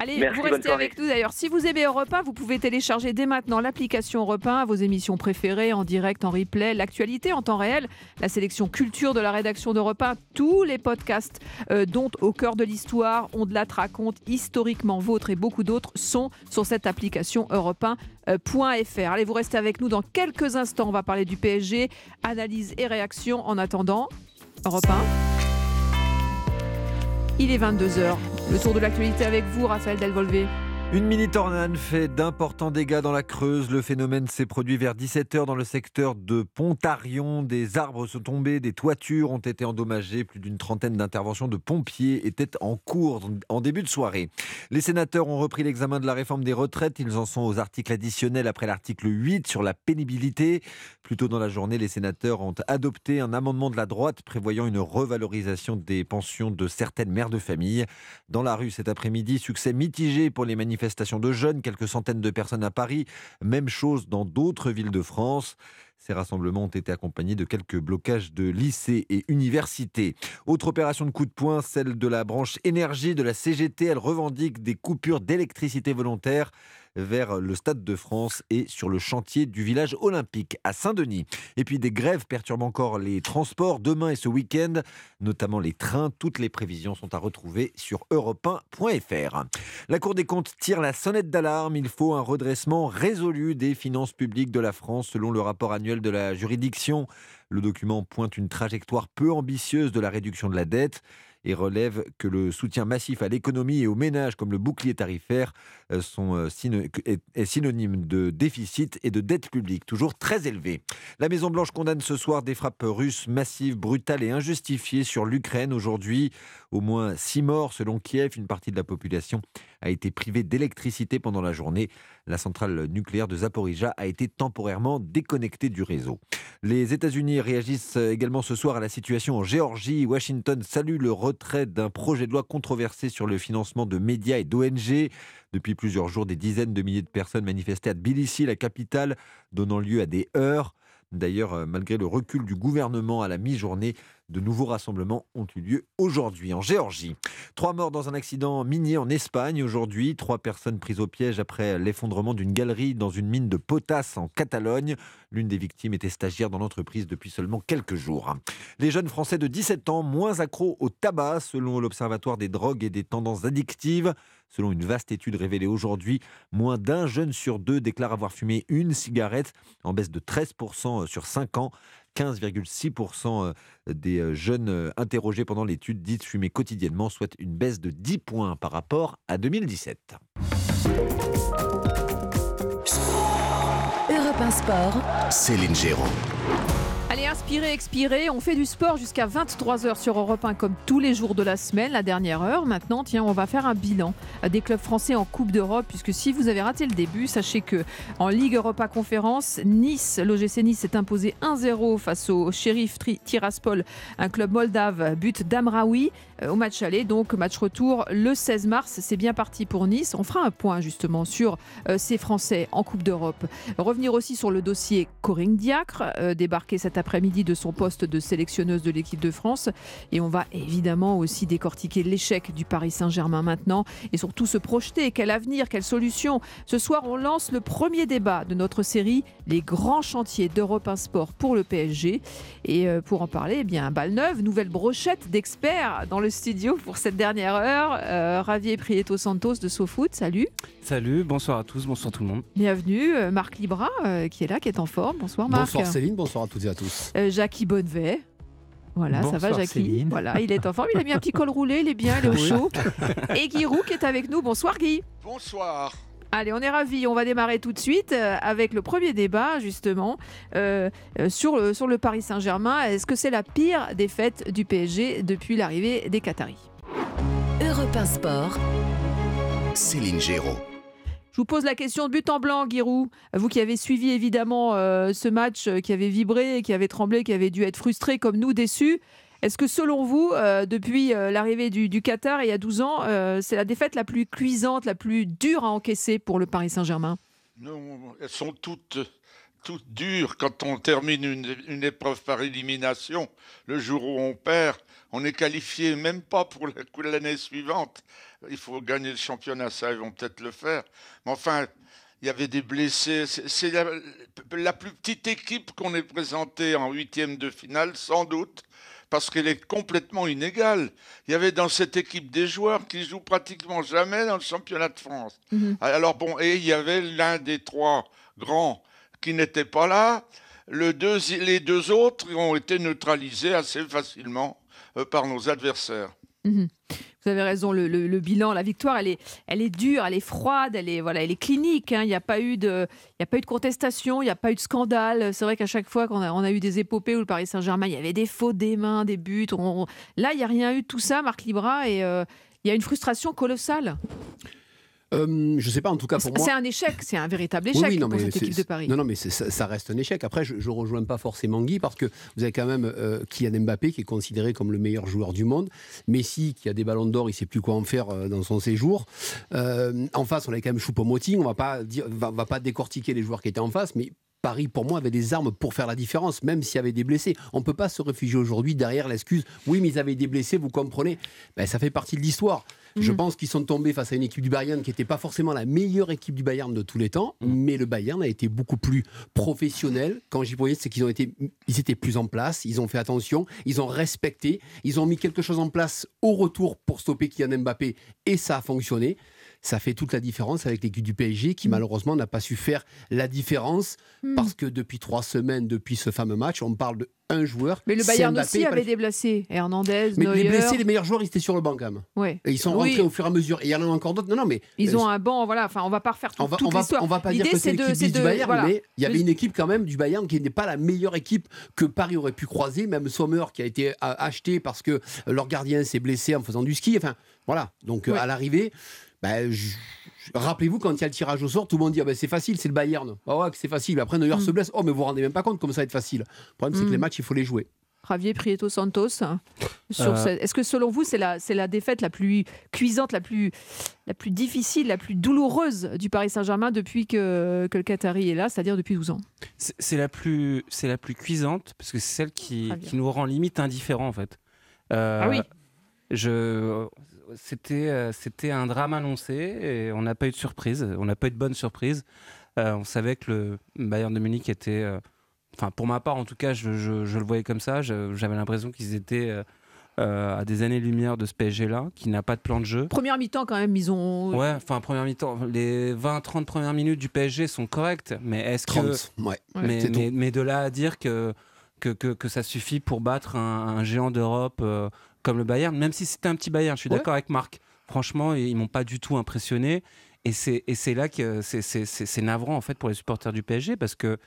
Allez, vous restez avec nous d'ailleurs. Si vous aimez Europe 1, vous pouvez télécharger dès maintenant l'application Europe 1, vos émissions préférées en direct, en replay, l'actualité en temps réel, la sélection culture de la rédaction d'Europe 1, tous les podcasts euh, dont Au cœur de l'histoire, On de la raconte, historiquement vôtre et beaucoup d'autres sont sur cette application Europe 1.fr. Euh, Allez, vous restez avec nous dans quelques instants. On va parler du PSG, analyse et réaction. En attendant, Europe 1. Il est 22h. Le tour de l'actualité avec vous, Raphaël Delvolvé. Une mini tornade fait d'importants dégâts dans la Creuse. Le phénomène s'est produit vers 17h dans le secteur de Pontarion. Des arbres sont tombés, des toitures ont été endommagées. Plus d'une trentaine d'interventions de pompiers étaient en cours en début de soirée. Les sénateurs ont repris l'examen de la réforme des retraites. Ils en sont aux articles additionnels après l'article 8 sur la pénibilité. Plus tôt dans la journée, les sénateurs ont adopté un amendement de la droite prévoyant une revalorisation des pensions de certaines mères de famille. Dans la rue cet après-midi, succès mitigé pour les manifestants manifestations de jeunes, quelques centaines de personnes à Paris, même chose dans d'autres villes de France. Ces rassemblements ont été accompagnés de quelques blocages de lycées et universités. Autre opération de coup de poing, celle de la branche énergie de la CGT. Elle revendique des coupures d'électricité volontaires vers le Stade de France et sur le chantier du village olympique à Saint-Denis. Et puis des grèves perturbent encore les transports demain et ce week-end, notamment les trains. Toutes les prévisions sont à retrouver sur europe1.fr. La Cour des comptes tire la sonnette d'alarme. Il faut un redressement résolu des finances publiques de la France selon le rapport annuel de la juridiction. Le document pointe une trajectoire peu ambitieuse de la réduction de la dette et relève que le soutien massif à l'économie et aux ménages comme le bouclier tarifaire euh, sont, euh, est synonyme de déficit et de dette publique, toujours très élevé. La Maison-Blanche condamne ce soir des frappes russes massives, brutales et injustifiées sur l'Ukraine. Aujourd'hui, au moins six morts selon Kiev. Une partie de la population a été privée d'électricité pendant la journée. La centrale nucléaire de Zaporizhia a été temporairement déconnectée du réseau. Les États-Unis réagissent également ce soir à la situation en Géorgie. Washington salue le retrait d'un projet de loi controversé sur le financement de médias et d'ONG. Depuis plusieurs jours, des dizaines de milliers de personnes manifestaient à Tbilissi, la capitale, donnant lieu à des heurts. D'ailleurs, euh, malgré le recul du gouvernement à la mi-journée, de nouveaux rassemblements ont eu lieu aujourd'hui en Géorgie. Trois morts dans un accident minier en Espagne aujourd'hui. Trois personnes prises au piège après l'effondrement d'une galerie dans une mine de potasse en Catalogne. L'une des victimes était stagiaire dans l'entreprise depuis seulement quelques jours. Les jeunes Français de 17 ans moins accros au tabac selon l'Observatoire des drogues et des tendances addictives. Selon une vaste étude révélée aujourd'hui, moins d'un jeune sur deux déclare avoir fumé une cigarette, en baisse de 13% sur 5 ans. 15,6% euh, des euh, jeunes euh, interrogés pendant l'étude disent fumer quotidiennement, soit une baisse de 10 points par rapport à 2017. Europe Sport. Céline Géraud. Allez, inspirez, expirez. On fait du sport jusqu'à 23h sur Europe 1 comme tous les jours de la semaine, la dernière heure. Maintenant, tiens, on va faire un bilan des clubs français en Coupe d'Europe puisque si vous avez raté le début, sachez que en Ligue Europa Conférence, Nice, l'OGC Nice s'est imposé 1-0 face au Sheriff Tiraspol, un club moldave, but d'Amraoui au match aller. Donc, match retour le 16 mars. C'est bien parti pour Nice. On fera un point justement sur euh, ces Français en Coupe d'Europe. Revenir aussi sur le dossier Corinne Diacre, euh, débarqué cet après après-midi de son poste de sélectionneuse de l'équipe de France. Et on va évidemment aussi décortiquer l'échec du Paris Saint-Germain maintenant et surtout se projeter. Quel avenir, quelle solution? Ce soir, on lance le premier débat de notre série Les grands chantiers d'Europe 1 Sport pour le PSG. Et euh, pour en parler, eh bien, balle neuve, nouvelle brochette d'experts dans le studio pour cette dernière heure. Euh, Ravier Prieto Santos de SoFoot, salut. Salut, bonsoir à tous, bonsoir tout le monde. Bienvenue, euh, Marc Libra qui est là, qui est en forme. Bonsoir Marc. Bonsoir Céline, bonsoir à toutes et à tous. Jackie Bonnevet. Voilà, ça va, Jackie. Voilà, il est en forme. Il a mis un petit col roulé, il est bien, il est au chaud. Et Guy Roux qui est avec nous. Bonsoir, Guy. Bonsoir. Allez, on est ravis. On va démarrer tout de suite euh, avec le premier débat, justement, euh, euh, sur, le, sur le Paris Saint-Germain. Est-ce que c'est la pire défaite du PSG depuis l'arrivée des Qataris? Europe 1 Sport. Céline Géraud. Je vous pose la question de but en blanc, Giroud. Vous qui avez suivi évidemment euh, ce match, euh, qui avez vibré, qui avez tremblé, qui avez dû être frustré comme nous, déçus. Est-ce que selon vous, euh, depuis l'arrivée du, Qatar il y a 12 ans, c'est la défaite la plus cuisante, la plus dure à encaisser pour le Paris Saint-Germain? Non, elles sont toutes toutes dures quand on termine une, une, épreuve par élimination. Le jour où on perd, on est qualifié même pas pour l'année suivante il faut gagner le championnat, ça, ils vont peut-être le faire. Mais enfin, il y avait des blessés. C'est la, plus petite équipe qu'on ait présentée en huitième de finale, sans doute, parce qu'elle est complètement inégale. Il y avait dans cette équipe des joueurs qui jouent pratiquement jamais dans le championnat de France. Mhm. Alors bon, et il y avait l'un des trois grands qui n'était pas là. Le deux, les deux autres ont été neutralisés assez facilement euh, par nos adversaires. Mhm. Vous avez raison, le, bilan, la victoire, elle est, elle est dure, elle est froide, elle est, voilà, elle est clinique. Hein. Il n'y a, pas eu de, a pas eu de contestation, il n'y a pas eu de scandale. C'est vrai qu'à chaque fois qu'on a, on a eu des épopées où le Paris Saint-Germain, il y avait des faux, des mains, des buts. Là, il n'y a rien eu de tout ça, Marc Libra, et euh, il y a une frustration colossale. Euh, je sais pas, en tout cas pour moi. C'est un échec, c'est un véritable échec pour cette équipe de Paris. Non, non, mais ça, reste un échec. Après, je, ne rejoins pas forcément Guy parce que vous avez quand même euh, Kylian Mbappé qui est considéré comme le meilleur joueur du monde. Messi qui a des ballons d'or, il sait plus quoi en faire euh, dans son séjour. Euh, en face, on a quand même Choupo-Moting. On va, va pas décortiquer les joueurs qui étaient en face, mais Paris, pour moi, avait des armes pour faire la différence, même s'il y avait des blessés. On ne peut pas se réfugier aujourd'hui derrière l'excuse oui, mais ils avaient des blessés, vous comprenez ben, Ça fait partie de l'histoire. Je mhm. pense qu'ils sont tombés face à une équipe du Bayern qui n'était pas forcément la meilleure équipe du Bayern de tous les temps, mhm. mais le Bayern a été beaucoup plus professionnel. Quand j'y voyais, c'est qu'ils ont été, ils étaient plus en place, ils ont fait attention, ils ont respecté, ils ont mis quelque chose en place au retour pour stopper Kylian Mbappé et ça a fonctionné ça fait toute la différence avec l'équipe du PSG qui mm. malheureusement n'a pas su faire la différence mm. parce que depuis trois semaines, depuis ce fameux match, on parle de un joueur. Mais le Bayern aussi avait des blessés. Hernandez, mais les blessés, les meilleurs joueurs, ils étaient sur le banc quand même. Ouais. Et ils sont rentrés au fur et à mesure. Et il y en a encore d'autres. Non, non, mais ils ont un banc. Voilà. Enfin, on va pas refaire tout, on va, toute on va, pas dire que c'est l'équipe du Bayern, mais il y avait une équipe quand même du Bayern qui n'est pas la meilleure équipe que Paris aurait pu croiser. Même Sommer qui a été acheté parce que leur gardien s'est blessé en faisant du ski. Enfin, voilà. Donc à l'arrivée. Ben, Rappelez-vous, quand il y a le tirage au sort, tout le monde dit ah ben, c'est facile, c'est le Bayern. Ah ouais, c'est facile. Après, Neuer mm. se blesse. Oh, mais vous vous rendez même pas compte comme ça va être facile. Le problème, c'est que les mm. matchs, il faut les jouer. Javier Prieto Santos, hein, euh. est-ce que selon vous, c'est la, la défaite la plus cuisante, la plus, la plus difficile, la plus douloureuse du Paris Saint-Germain depuis que, que, le Qatari est là, c'est-à-dire depuis 12 ans? C'est la, plus, la plus cuisante, parce que c'est celle qui, qui, nous rend limite indifférents, en fait. Euh, ah oui je, c'était, euh, c'était un drame annoncé et on n'a pas eu de surprise, on n'a pas eu de bonne surprise. Euh, on savait que le Bayern de Munich était, euh, enfin pour ma part en tout cas, je, le voyais comme ça. j'avais l'impression qu'ils étaient à des années-lumière de ce PSG-là, qui n'a pas de plan de jeu. Première mi-temps quand même, ils ont. Ouais, enfin première mi-temps, les 20-30 premières minutes du PSG sont correctes, mais est-ce que. Ouais. Mais, mais, de là à dire que que, que, ça suffit pour battre un, géant d'Europe comme le Bayern, même si c'était un petit Bayern. Je suis d'accord avec Marc. Franchement, ils m'ont pas du tout impressionné. Et c'est là que c'est navrant en fait pour les supporters du PSG parce que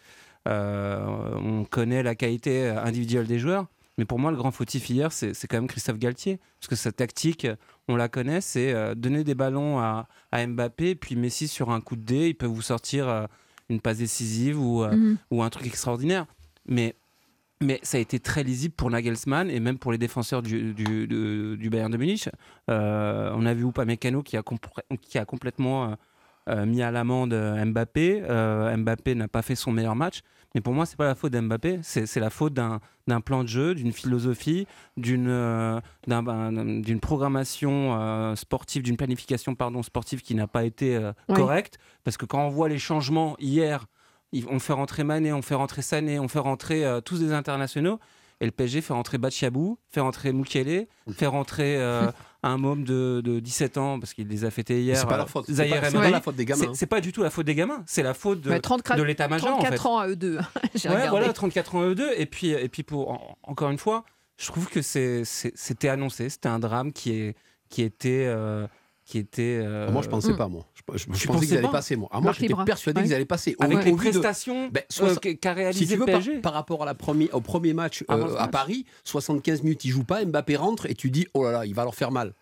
euh, on connaît la qualité individuelle des joueurs. Mais pour moi, le grand fautif hier, c'est quand même Christophe Galtier. Parce que sa tactique, on la connaît, c'est euh, donner des ballons à, à, Mbappé, puis Messi sur un coup de dé, il peut vous sortir euh, une passe décisive ou, mhm. ou un truc extraordinaire. Mais mais ça a été très lisible pour Nagelsmann et même pour les défenseurs du, du, Bayern de Munich. Euh, on a vu Upamecano qui a, qui a complètement euh, mis à l'amende Mbappé. Mbappé n'a pas fait son meilleur match. Mais pour moi, c'est pas la faute d'Mbappé, c'est la faute d'un plan de jeu, d'une philosophie, d'une d'une programmation sportive, d'une planification pardon, sportive qui n'a pas été correcte. Parce que quand on voit les changements hier, on fait rentrer Mané, on fait rentrer Sané, on fait rentrer tous des internationaux. Et le PSG fait rentrer Bachiabou, fait rentrer Moukele, fait rentrer euh, un môme de, 17 ans, parce qu'il les a fêtés hier. C'est pas la euh, faute. C'est pas, la faute des gamins. C'est pas du tout la faute des gamins. C'est la faute de, de l'état-major. 34 ans à eux deux. ouais, voilà, 34 ans à eux deux. Et puis, et puis pour, encore une fois, je trouve que c'était annoncé. C'était un drame qui, est, qui était. Euh, qui était. Euh... Moi, je pensais hmm. pas, moi. Je, je, pensais qu'ils allaient passer, moi. Ah, moi, j'étais persuadé qu'ils allaient passer. Avec les prestations ben, euh, qu'a réalisé si le PSG. Par, par, rapport à la premier, au premier match euh, à Paris, 75 minutes, il joue pas, Mbappé rentre et tu dis, oh là là, il va leur faire mal.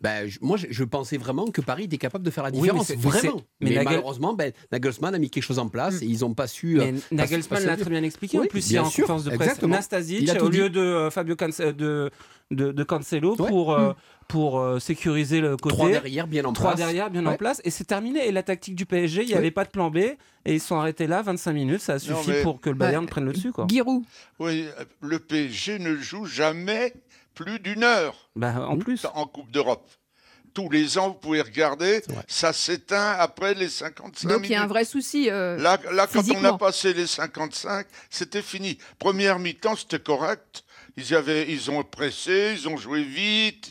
Ben, moi, je, pensais vraiment que Paris était capable de faire la différence. vraiment. Mais, malheureusement, ben, Nagelsmann a mis quelque chose en place hmm. et ils n'ont pas su. Mais euh, Nagelsmann l'a très bien expliqué. en plus, il y a en conférence de presse Nastasic au lieu de Fabio de, de, de Cancelo pour, hmm pour euh, sécuriser le côté. Trois derrière, bien en Trois place. derrière, bien en place. Et c'est terminé. Et la tactique du PSG, il n'y avait pas de plan B. Et ils sont arrêtés là, 25 minutes. Ça a suffi pour que le Bayern prenne le dessus. Quoi. Giroud. Oui, le PSG ne joue jamais plus d'une heure. Bah, en plus. En Coupe d'Europe tous les ans, vous pouvez regarder, ça s'éteint après les 55 Donc il y a un vrai souci. Euh, là, là quand on a passé les 55, c'était fini. Première mi-temps, c'était correct. Ils, avaient, ils ont pressé, ils ont joué vite.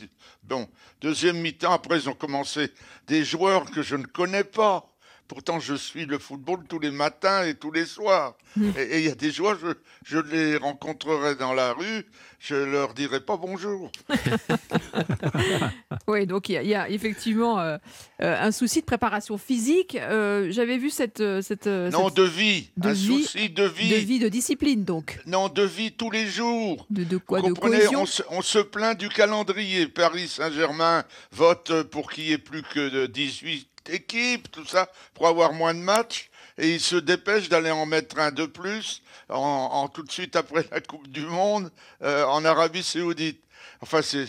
Deuxième mi-temps, après, ils ont commencé des joueurs que je ne connais pas. Pourtant, je suis le football tous les matins et tous les soirs. Hmm. Et il y a des joueurs, je, je, les rencontrerai dans la rue, je leur dirai pas bonjour. oui, donc il y, a effectivement euh, euh, un souci de préparation physique. Euh, j'avais vu cette, cette non de vie, de un vie, souci de vie, de vie, de discipline donc. Non, de vie tous les jours. De, de quoi de cohésion on se, on se plaint du calendrier. Paris Saint-Germain vote pour qu'il y ait plus que de 18 équipe, tout ça, pour avoir moins de matchs. Et il se dépêche d'aller en mettre un de plus, en, tout de suite après la Coupe du Monde, euh, en Arabie Saoudite. Enfin, c'est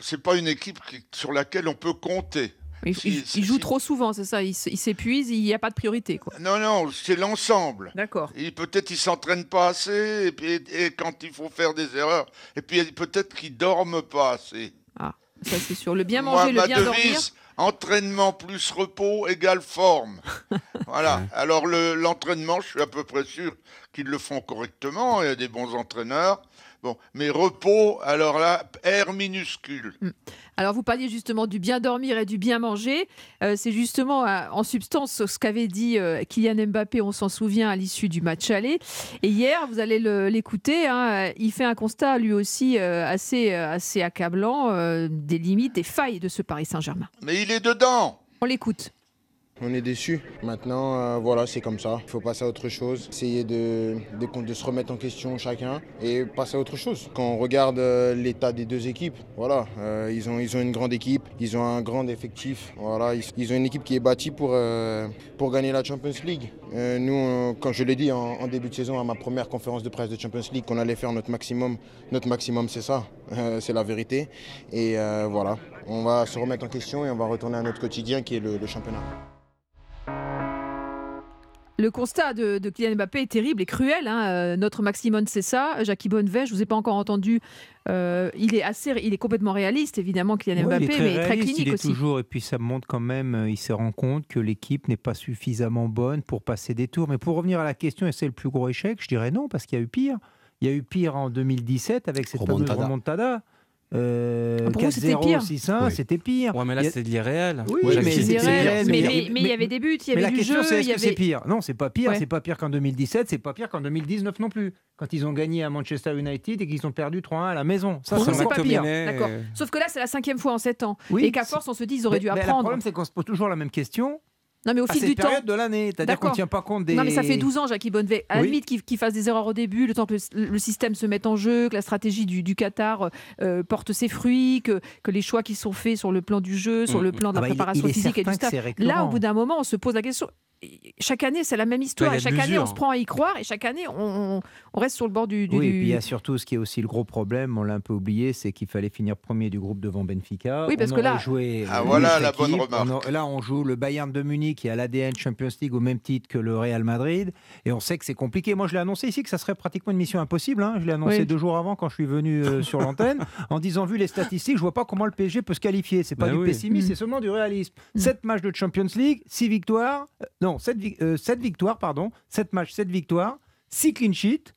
c'est pas une équipe sur laquelle on peut compter. Il, joue trop souvent, c'est ça. Il, s'épuise, il n'y a pas de priorité. Quoi. Non, non, c'est l'ensemble. D'accord. Peut-être il s'entraîne pas assez, et, puis, et, quand il faut faire des erreurs, et puis peut-être qu'il dorme pas assez. Ah, ça c'est sûr. Le bien manger, le bien dormir entraînement plus repos égale forme. voilà. Alors l'entraînement, je suis à peu près sûr qu'ils le font correctement. Il y a des bons entraîneurs. Bon, mais repos, alors là, R minuscule. Mm. Alors vous parliez justement du bien dormir et du bien manger. Euh, c'est justement euh, en substance ce qu'avait dit euh, Kylian Mbappé, on s'en souvient, à l'issue du match aller. Et hier, vous allez l'écouter, hein, il fait un constat lui aussi assez, assez accablant des limites, des failles de ce Paris Saint-Germain. Mais il est dedans On l'écoute. On est déçus. Maintenant, euh, voilà, c'est comme ça. Il faut passer à autre chose, essayer de, de, se remettre en question chacun et passer à autre chose. Quand on regarde euh, l'état des deux équipes, voilà, euh, ils, ont, ils ont une grande équipe, ils ont un grand effectif. Voilà, ils, ont une équipe qui est bâtie pour, pour gagner la Champions League. nous, quand je l'ai dit en, début de saison à ma première conférence de presse de Champions League, qu'on allait faire notre maximum, notre maximum c'est ça, c'est la vérité. Et voilà, on va se remettre en question et on va retourner à notre quotidien qui est le championnat. Le constat de, Kylian Mbappé est terrible et cruel. Hein. Euh, notre maximum, c'est ça. Jackie Bonnevet, je ne vous ai pas encore entendu. Euh, il est assez, il est complètement réaliste, évidemment, Kylian Mbappé, mais très clinique il est aussi. Toujours, et puis ça montre quand même, euh, il se rend compte que l'équipe n'est pas suffisamment bonne pour passer des tours. Mais pour revenir à la question, est-ce c'est le plus gros échec Je dirais non, parce qu'il y a eu pire. Il y a eu pire en 202017 avec cette fameuse remontada. Euh, 4-0, 6-1, c'était pire. Ouais, mais là, c'est de l'irréel. Oui, mais c'est irréel. Mais, mais, il y avait des buts, il y avait mais du la question, jeu. Est-ce que c'est pire? Non, c'est pas pire. C'est pas pire qu'en 2017, c'est pas pire qu'en 2019 non plus. Quand ils ont gagné à Manchester United et qu'ils ont perdu 3-1 à la maison. Ça, c'est pas pire. D'accord. Sauf que là, c'est la cinquième fois en 7 ans. et qu'à force, on se dit, ils auraient dû apprendre. Le problème, c'est qu'on se pose toujours la même question. Non, mais au fil du temps. de l'année. C'est-à-dire qu'on ne tient pas compte des. Non, mais ça fait 12 ans, Jackie Bonnevet. À la limite, qu'il fasse des erreurs au début, le temps que le, système se mette en jeu, que la stratégie du, Qatar euh, porte ses fruits, que, que les choix qui sont faits sur le plan du jeu, sur mm. le plan de la ah bah, préparation physique et du staff. Là, au bout d'un moment, on se pose la question chaque année, c'est la même histoire. Ouais, chaque année, on se prend à y croire et chaque année, on, on reste sur le bord du. du- Oui, et puis il y a surtout ce qui est aussi le gros problème, on l'a un peu oublié, c'est qu'il fallait finir premier du groupe devant Benfica. Oui, parce On que là- joué Ah, voilà la bonne remarque. On a- là, on joue le Bayern de Munich qui a l'ADN Champions League au même titre que le Real Madrid, et on sait que c'est compliqué. Moi, je l'ai annoncé ici que ça serait pratiquement une mission impossible. hein. Je l'ai annoncé Oui. deux jours avant quand je suis venu euh, sur l'antenne, en disant vu les statistiques, je vois pas comment le PSG peut se qualifier. C'est pas Bah du oui. pessimisme, Mm. c'est seulement du réalisme. 7 matchs de Champions League, 6 victoires, euh, non, 7, victoires, pardon, 7 matchs, 7 victoires, 6 clean sheets.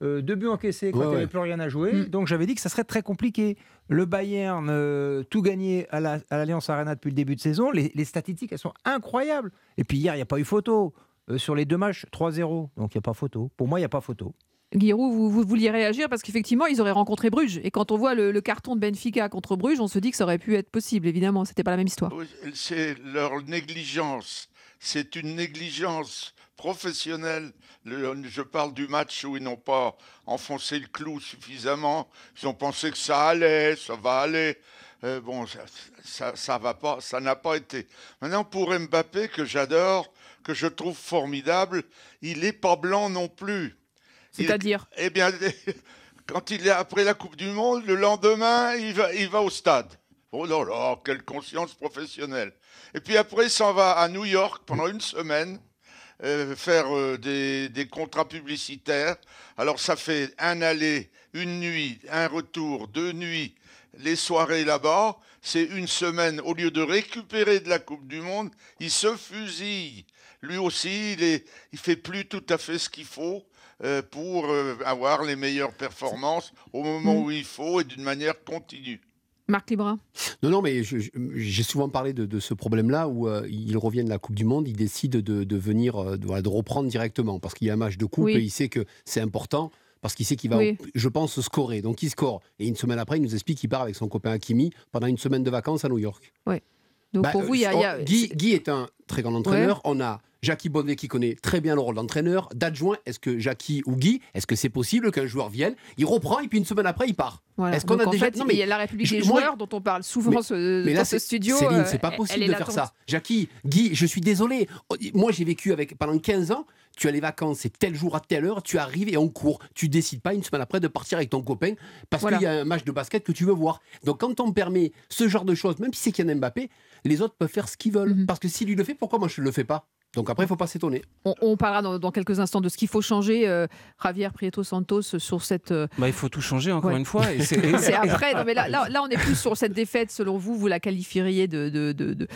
Euh, deux buts encaissés quand Ouais, il n'y avait ouais. plus rien à jouer. Mm. Donc j'avais dit que ça serait très compliqué. Le Bayern, euh, tout gagné à la- à l'Alliance Arena depuis le début de saison. Les, les statistiques, elles sont incroyables. Et puis hier, il n'y a pas eu photo. Euh, sur les deux matchs, 3-0. Donc il n'y a pas photo. Pour moi, il n'y a pas photo. Giroud, vous, vous vouliez réagir parce qu'effectivement, ils auraient rencontré Bruges. Et quand on voit le, le carton de Benfica contre Bruges, on se dit que ça aurait pu être possible. Évidemment, c'était pas la même histoire. C'est leur négligence. C'est une négligence professionnelle. Le- je parle du match où ils n'ont pas enfoncé le clou suffisamment. Ils ont pensé que ça allait, ça va aller. Euh, bon, ça, ça, ça va pas, ça n'a pas été. Maintenant, pour Mbappé, que j'adore, que je trouve formidable, il est pas blanc non plus. C'est-à-dire Eh bien, quand il est après la Coupe du Monde, le lendemain, il va, il va au stade. Oh là là, quelle conscience professionnelle. Et puis après, il s'en va à New York pendant une semaine euh, faire euh, des, contrats publicitaires. Alors ça fait un aller, une nuit, un retour, deux nuits, les soirées là-bas. C'est une semaine. Au lieu de récupérer de la Coupe du Monde, il se fusille. Lui aussi, il il fait plus tout à fait ce qu'il faut euh, pour avoir les meilleures performances au moment où il faut et d'une manière continue. Marc Libra Non, non, mais j'ai souvent parlé de, de ce problème-là où euh, il revient de la Coupe du Monde, il décide de, de venir, euh, de, voilà, de reprendre directement parce qu'il y a un match de coupe Oui. et il sait que c'est important parce qu'il sait qu'il va, Oui. je pense, scorer. Donc il score. Et une semaine après, il nous explique qu'il part avec son copain Hakimi pendant une semaine de vacances à New York. Ouais. Donc Bah, pour vous, il y a. euh, il y a- Guy, Guy est un très grand entraîneur. On a Jackie Bonnet qui connaît très bien le rôle d'entraîneur. D'adjoint, est-ce que Jackie ou Guy, est-ce que c'est possible qu'un joueur vienne, il reprend et puis une semaine après il part Voilà. Est-ce qu'on a en déjà fait, Non, il y a la République je- des moi- joueurs dont on parle souvent mais, ce- mais là, dans ce studio. Céline, euh, c'est pas possible de faire ça. Jackie, Guy, je suis désolé. Oh, Moi, j'ai vécu avec pendant 15 ans. Tu as les vacances, c'est tel jour à telle heure, tu arrives et on court. Tu décides pas une semaine après de partir avec ton copain parce Voilà. qu'il y a un match de basket que tu veux voir. Donc, quand on permet ce genre de choses, même si c'est Kylian Mbappé, les autres peuvent faire ce qu'ils veulent. Mhm. Parce que s'il lui le fait, pourquoi moi je ne le fais pas? Donc après, il faut pas s'étonner. On, on parlera dans, dans quelques instants de ce qu'il faut changer, euh, Javier Prieto Santos, sur cette. euh, Bah, il faut tout changer encore Ouais. une fois. et c'est- C'est après. Non, mais là, là, là, on est plus sur cette défaite. Selon vous, vous la qualifieriez de, de, de, de,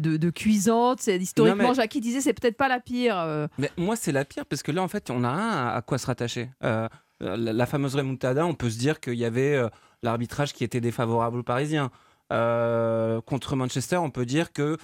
de- de cuisante. C'est- Historiquement, mais- Jackie disait c'est peut-être pas la pire. euh. Mais moi, c'est la pire parce que là, en fait, on a rien à, à quoi se rattacher. Euh, la, la fameuse remontada, on peut se dire qu'il y avait euh, l'arbitrage qui était défavorable aux Parisiens. Euh, contre Manchester, on peut dire que euh,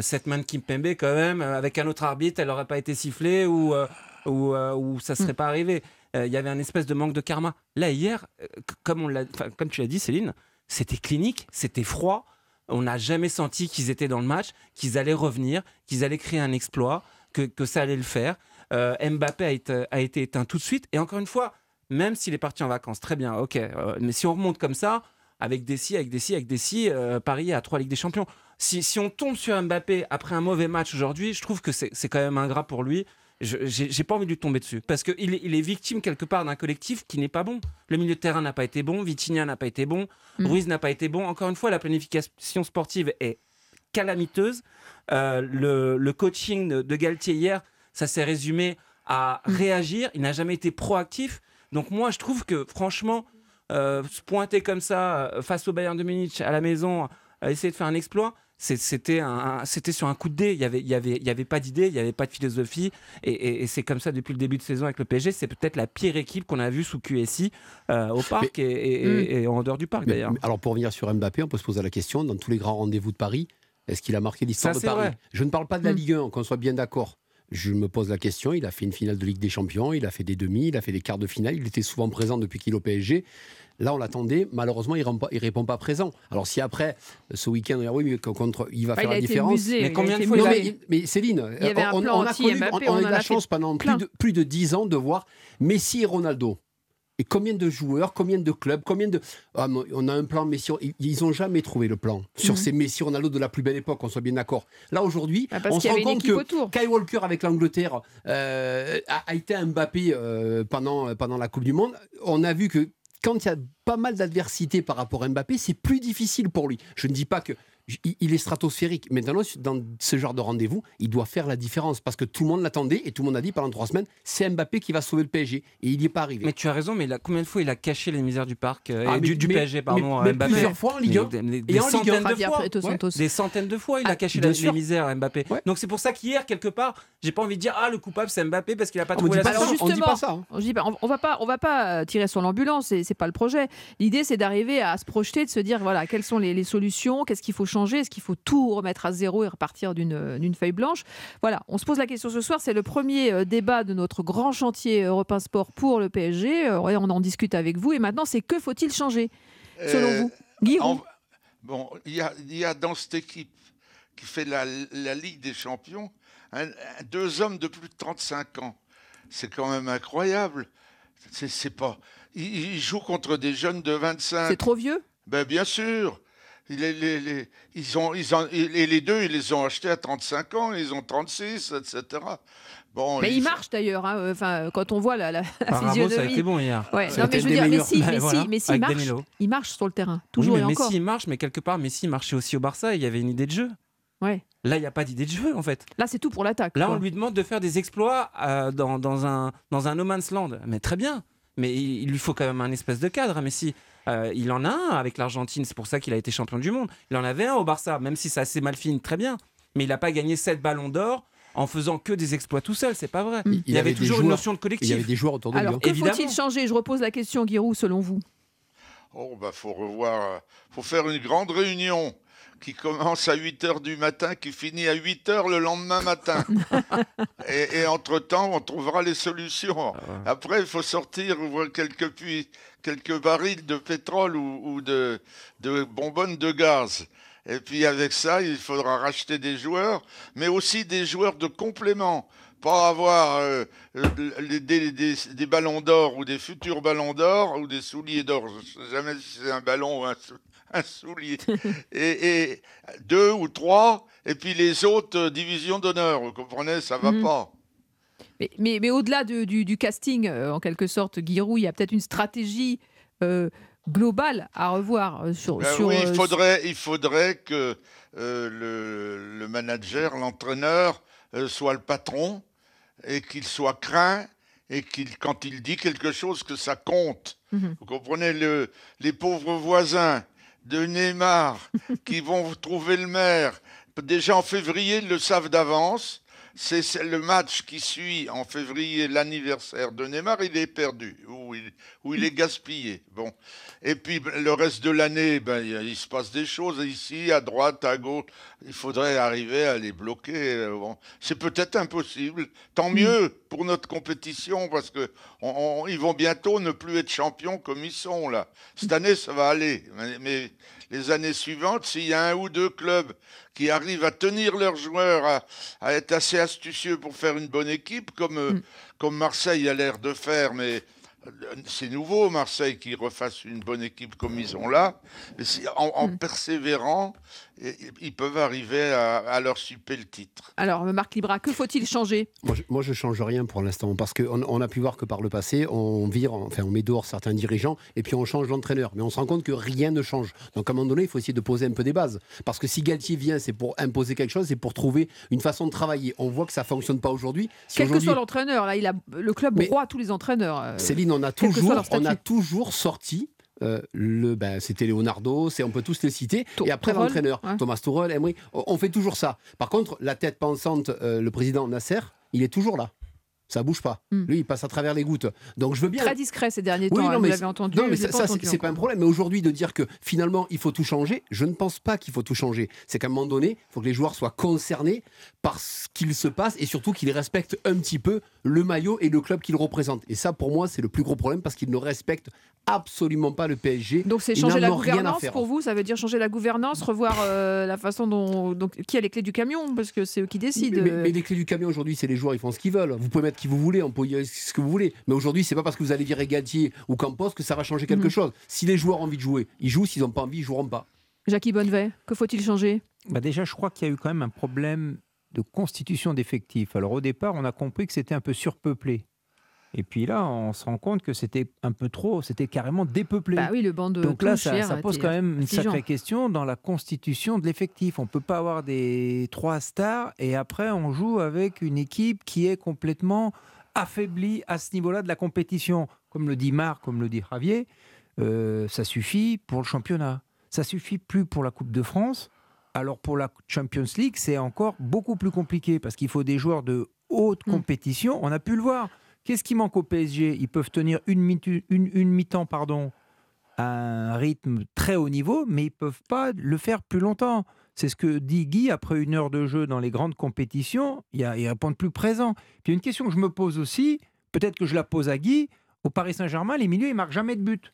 cette main de Kimpembe, quand même, euh, avec un autre arbitre, elle n'aurait pas été sifflée ou, euh, ou, euh, ça serait pas arrivé. Euh, Il y avait un espèce de manque de karma. Là, hier, euh, comme, on comme tu l'as dit, Céline, c'était clinique, c'était froid. On n'a jamais senti qu'ils étaient dans le match, qu'ils allaient revenir, qu'ils allaient créer un exploit, que, que ça allait le faire. Euh, Mbappé a été, a été éteint tout de suite. Et encore une fois, même s'il est parti en vacances, très bien, ok. euh, mais si on remonte comme ça, avec des si, avec des si, avec des si, euh, Paris a trois Ligues des Champions. Si, si on tombe sur Mbappé après un mauvais match aujourd'hui, je trouve que c'est quand même ingrat pour lui. Je- J'ai pas envie de lui tomber dessus. Parce qu'il est, il est victime quelque part d'un collectif qui n'est pas bon. Le milieu de terrain n'a pas été bon, Vitinha n'a pas été bon, Mm. Ruiz n'a pas été bon. Encore une fois, la planification sportive est calamiteuse. Euh, le, le coaching de, de Galtier hier, ça s'est résumé à réagir. Il n'a jamais été proactif. Donc moi, je trouve que franchement, euh, se pointer comme ça euh, face au Bayern de Munich à la maison, essayer de faire un exploit, c'était sur un coup de dé. Il n'y avait, il y avait, il y avait pas d'idée, il n'y avait pas de philosophie. Et, et- et c'est comme ça depuis le début de saison avec le PSG. C'est peut-être la pire équipe qu'on a vue sous QSI euh, au parc et, et- en dehors du parc d'ailleurs. alors pour revenir sur Mbappé, on peut se poser la question, dans tous les grands rendez-vous de Paris, est-ce qu'il a marqué l'histoire de Paris? vrai. Je ne parle pas de la Mm. Ligue 1, qu'on soit bien d'accord. Je me pose la question, il a fait une finale de Ligue des Champions, il a fait des demi, il a fait des quarts de finale, il était souvent présent depuis qu'il est au PSG. Là, on l'attendait, malheureusement, il ne répond, pas- il répond pas présent. Alors si après, ce week-end, on dit, oui, mais contre, il va Bah, faire il la différence. Mais combien de Non, musé mais, mais Céline, Il y avait un on, plan on a, connu, anti-Mbappé, on, on on a eu la chance pendant plus de, plus de 10 ans de voir Messi et Ronaldo. Et combien de joueurs, combien de clubs, combien de. Ah, on a un plan Messi. Ils n'ont jamais trouvé le plan sur mhm. ces Messi Ronaldo de la plus belle époque, on soit bien d'accord. Là, aujourd'hui, ah, on se rend compte que autour. Kyle Walker avec l'Angleterre euh, a, été un Mbappé euh, pendant, pendant la Coupe du Monde. On a vu que quand il y a pas mal d'adversité par rapport à Mbappé, c'est plus difficile pour lui. Je ne dis pas que il est stratosphérique. Maintenant, dans ce genre de rendez-vous, il doit faire la différence parce que tout le monde l'attendait et tout le monde a dit pendant trois semaines c'est Mbappé qui va sauver le PSG et il n'y est pas arrivé. Mais tu as raison, mais combien de fois il a caché les misères du parc euh, ah, du, PSG pardon, mais, Mbappé plusieurs fois en Ligue 1 des, centaines de fois, des centaines de fois il a ah, caché les misères Mbappé. Donc c'est pour ça qu'hier quelque part, j'ai pas envie de dire ah le coupable c'est Mbappé parce qu'il a pas trouvé la solution. On dit pas ça. On, va pas on va pas tirer sur l'ambulance, c'est pas le projet. L'idée c'est d'arriver à se projeter, de se dire voilà quelles sont les, les solutions, qu'est-ce qu'il faut changer, est-ce qu'il faut tout remettre à zéro et repartir d'une feuille blanche? Voilà, on se pose la question ce soir. C'est le premier euh, débat de notre grand chantier Europe Sport pour le PSG. Euh, on en discute avec vous. Et maintenant, c'est que faut-il changer, selon euh, vous? Guillaume Bon, il y, a, dans cette équipe qui fait la, Ligue des Champions deux hommes de plus de 35 ans. C'est quand même incroyable. C'est pas. Ils, ils, jouent contre des jeunes de 25. C'est trop vieux? Ben, Bien sûr. Les, les, ils ont, ils ont, et les deux, ils les ont achetés à 35 ans, ils ont 36, etc. Bon, mais il marche d'ailleurs. Hein, enfin, quand on voit la, la, physionomie. ça a été bon hier. Ouais, non, mais je veux dire, Messi, bah, Messi, Messi marche, il marche sur le terrain, toujours oui, mais et Messi, encore. il marche, mais quelque part, Messi marchait aussi au Barça. Il y avait une idée de jeu. Ouais. Là, il n'y a pas d'idée de jeu, en fait. Là, c'est tout pour l'attaque. Là, on lui demande de faire des exploits euh, dans, dans, un, dans un no man's land. Mais très bien. Mais il, il lui faut quand même un espèce de cadre à Messi. Euh, il en a un avec l'Argentine, c'est pour ça qu'il a été champion du monde. Il en avait un au Barça, même si ça s'est mal fini, très bien. Mais il n'a pas gagné 7 ballons d'or en faisant que des exploits tout seul, c'est pas vrai. Il, y avait, toujours une notion de collectif. Il y avait des joueurs autour de Alors, que faut-il changer? Je repose la question, Giroud, selon vous. Oh, bah, faut revoir, faut faire une grande réunion qui commence à 8 h du matin, qui finit à 8 h le lendemain matin. et, entre-temps, on trouvera les solutions. Ah Après, il faut sortir, ouvrir quelques puits, quelques barils de pétrole ou, de, de bonbonnes de gaz. Et puis avec ça, il faudra racheter des joueurs, mais aussi des joueurs de complément. Pas avoir euh, des, des, ballons d'or ou des futurs ballons d'or ou des souliers d'or. Je ne sais jamais si c'est un ballon ou un, un soulier. et, deux ou trois, et puis les autres euh, divisions d'honneur. Vous comprenez, ça va mhm. pas. Mais, mais, au-delà du, casting, euh, en quelque sorte, Giroud, il y a peut-être une stratégie euh, globale à revoir sur. Ben sur oui, il faudrait, il faudrait que le, le, manager, l'entraîneur, soit le patron et qu'il soit craint et qu'il, quand il dit quelque chose, que ça compte. Mhm. Vous comprenez, le, les pauvres voisins de Neymar qui vont trouver le maire. Déjà en février, ils le savent d'avance. C'est le match qui suit en février l'anniversaire de Neymar, il est perdu ou il, ou il est gaspillé. Bon. Et puis le reste de l'année, ben, il, se passe des choses ici, à droite, à gauche. Il faudrait arriver à les bloquer. Euh, bon. C'est peut-être impossible. Tant mm. mieux pour notre compétition parce que ils vont bientôt ne plus être champions comme ils sont là. Cette année, ça va aller. mais les années suivantes, s'il y a un ou deux clubs qui arrivent à tenir leurs joueurs, à, être assez astucieux pour faire une bonne équipe, comme, euh, mm. comme Marseille a l'air de faire, mais c'est nouveau, Marseille, qui refasse une bonne équipe comme ils ont là. En, mm. persévérant, ils peuvent arriver à, leur super le titre. Alors, Marc Libra, que faut-il changer? Moi je, ne change rien pour l'instant, parce qu'on on a pu voir que par le passé, on vire, enfin, on met dehors certains dirigeants, et puis on change l'entraîneur. Mais on se rend compte que rien ne change. Donc, à un moment donné, il faut essayer de poser un peu des bases. Parce que si Galtier vient, c'est pour imposer quelque chose, c'est pour trouver une façon de travailler. On voit que ça fonctionne pas aujourd'hui. Quel que soit l'entraîneur, là, il a, le club broie tous les entraîneurs. Euh, Céline, on a toujours, on a toujours sorti euh, le, ben, c'était Leonardo, c'est, on peut tous les citer. et après l'entraîneur, Thomas Tuchel, Emery, on fait toujours ça. Par contre, la tête pensante, euh, le président Nasser, il est toujours là ça bouge pas. Hmm. Lui, il passe à travers les gouttes. Donc je veux bien. Très discret ces derniers temps. Hein, vous l'avez entendu. Non, mais ça, c'est pas un problème. Mais aujourd'hui, de dire que finalement il faut tout changer, je ne pense pas qu'il faut tout changer. C'est qu'à un moment donné, il faut que les joueurs soient concernés par ce qu'il se passe et surtout qu'ils respectent un petit peu le maillot et le club qu'ils représentent. Et ça, pour moi, c'est le plus gros problème parce qu'ils ne respectent absolument pas le PSG. Donc c'est changer la gouvernance pour vous Ça veut dire changer la gouvernance, revoir euh, la façon dont donc qui a les clés du camion parce que c'est eux qui décident. Mais, les clés du camion aujourd'hui, c'est les joueurs, ils font ce qu'ils veulent. Vous pouvez mettre qui vous voulez, on peut dire ce que vous voulez. Mais aujourd'hui, c'est pas parce que vous allez virer Galtier ou Campos que ça va changer quelque Mhm. chose. Si les joueurs ont envie de jouer, ils jouent. S'ils n'ont pas envie, ils joueront pas. Jackie Bonnevet, que faut-il changer? Bah déjà, je crois qu'il y a eu quand même un problème de constitution d'effectifs. Alors au départ, on a compris que c'était un peu surpeuplé. Et puis là, on se rend compte que c'était un peu trop, c'était carrément dépeuplé. Bah oui, le banc de Donc là, ça, pose quand même une sacrée question dans la constitution de l'effectif. On ne peut pas avoir des trois stars et après on joue avec une équipe qui est complètement affaiblie à ce niveau-là de la compétition. Comme le dit Marc, comme le dit Javier, euh, ça suffit pour le championnat. Ça suffit plus pour la Coupe de France. Alors pour la Champions League, c'est encore beaucoup plus compliqué parce qu'il faut des joueurs de haute compétition. On a pu le voir. Qu'est-ce qui manque au PSG Ils peuvent tenir une, mitu- une, une mi-temps pardon, à un rythme très haut niveau, mais ils peuvent pas le faire plus longtemps. C'est ce que dit Guy après une heure de jeu dans les grandes compétitions. Il, y a, il répond plus présent. Puis une question que je me pose aussi, peut-être que je la pose à Guy. Au Paris Saint-Germain, les milieux, ils marquent jamais de but.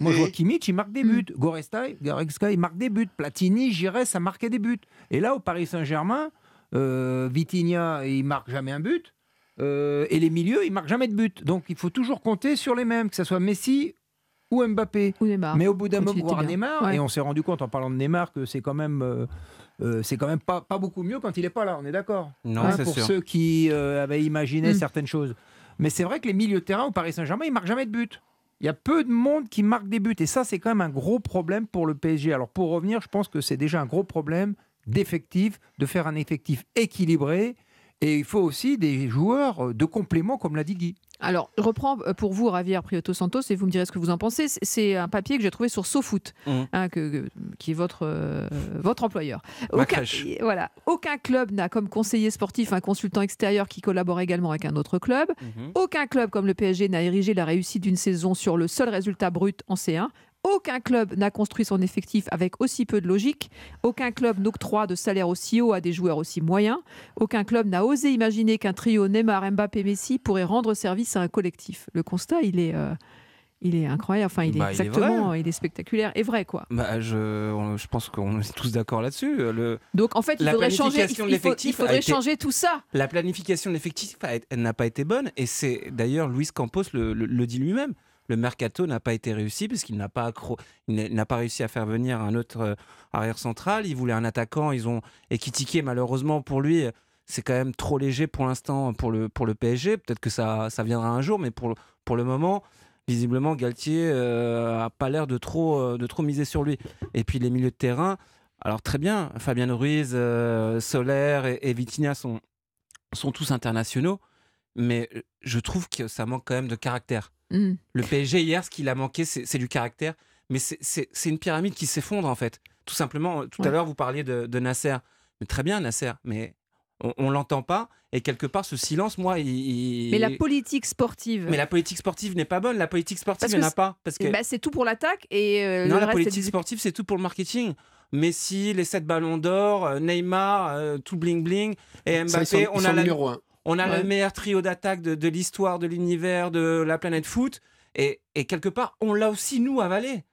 Moi, je vois Kimmich, il marque des buts. Goretzka, Goretzka, il marque des buts. Platini, Giresse, ça marquait des buts. Et là, au Paris Saint-Germain, euh, Vitinha, il marque jamais un but. Euh, et les milieux, ils marquent jamais de but. Donc, il faut toujours compter sur les mêmes, que ce soit Messi ou Mbappé. Mais au bout d'un moment, voir. Neymar, Ouais. et on s'est rendu compte en parlant de Neymar que c'est quand même. euh, euh, c'est quand même pas, pas beaucoup mieux quand il n'est pas là, on est d'accord? Non, Hein, c'est Pour sûr. ceux qui euh, avaient imaginé Mm. certaines choses. Mais c'est vrai que les milieux de terrain au Paris Saint-Germain, ils marquent jamais de but. Il y a peu de monde qui marque des buts. Et ça, c'est quand même un gros problème pour le PSG. Alors, pour revenir, je pense que c'est déjà un gros problème d'effectif, de faire un effectif équilibré. Et il faut aussi des joueurs euh, de complément, comme l'a dit Guy. Alors, je reprends euh, pour vous, Javier Prieto Santos, et vous me direz ce que vous en pensez. C'est- un papier que j'ai trouvé sur SoFoot, Mhm. hein, que- que- qui est votre, euh, votre employeur. Ma Aucun, crèche. voilà, aucun club n'a comme conseiller sportif un consultant extérieur qui collabore également avec un autre club. Mhm. Aucun club comme le PSG n'a érigé la réussite d'une saison sur le seul résultat brut en C1. Aucun club n'a construit son effectif avec aussi peu de logique. Aucun club n'octroie de salaire aussi haut à des joueurs aussi moyens. Aucun club n'a osé imaginer qu'un trio Neymar, Mbappé, Messi pourrait rendre service à un collectif. Le constat, il est, euh, il est incroyable. Enfin, il est Bah, il est exactement, il est spectaculaire et vrai, quoi. Bah, je, on- je pense qu'on est tous d'accord là-dessus. Le, Donc, en fait, il la faudrait changer. planification il de faut- il faudrait été- changer tout ça. La planification de l'effectif, n'a pas été bonne. Et c'est d'ailleurs Luis Campos le, le- le dit lui-même. Le mercato n'a pas été réussi parce qu'il n'a pas, n'a- n'a pas réussi à faire venir un autre euh, arrière central. Il voulait un attaquant. Ils ont Ekitike, malheureusement pour lui, c'est quand même trop léger pour l'instant pour le, pour le PSG. Peut-être que ça, ça viendra un jour, mais pour, pour le moment, visiblement, Galtier euh, a pas l'air de trop, euh, de trop miser sur lui. Et puis les milieux de terrain, alors très bien, Fabien Ruiz, euh, Solaire et, et Vitinha sont, sont tous internationaux, mais euh, je trouve que ça manque quand même de caractère. Mm. Le PSG hier, ce qu'il a manqué, c'est du caractère, mais c'est- une pyramide qui s'effondre en fait. Tout simplement, tout à l'heure, vous parliez de, de Nasser. Mais très bien, Nasser, mais on, on l'entend pas. Et quelque part, ce silence, moi, il. il- Mais la politique sportive. Mais la politique sportive n'est pas bonne. La politique sportive, il n'y en a pas. Parce que... Bah, c'est tout pour l'attaque et euh, non, le la reste, politique du- sportive, c'est tout pour le marketing. Messi, les 7 ballons d'or, euh, Neymar, euh, tout bling bling, et Ça, Mbappé. ils sont- ils on sont a, la- numéro. On a Ouais. le meilleur trio d'attaque de, de l'histoire, de l'univers, de la planète foot. Et, et quelque part, on l'a aussi, nous, avalé.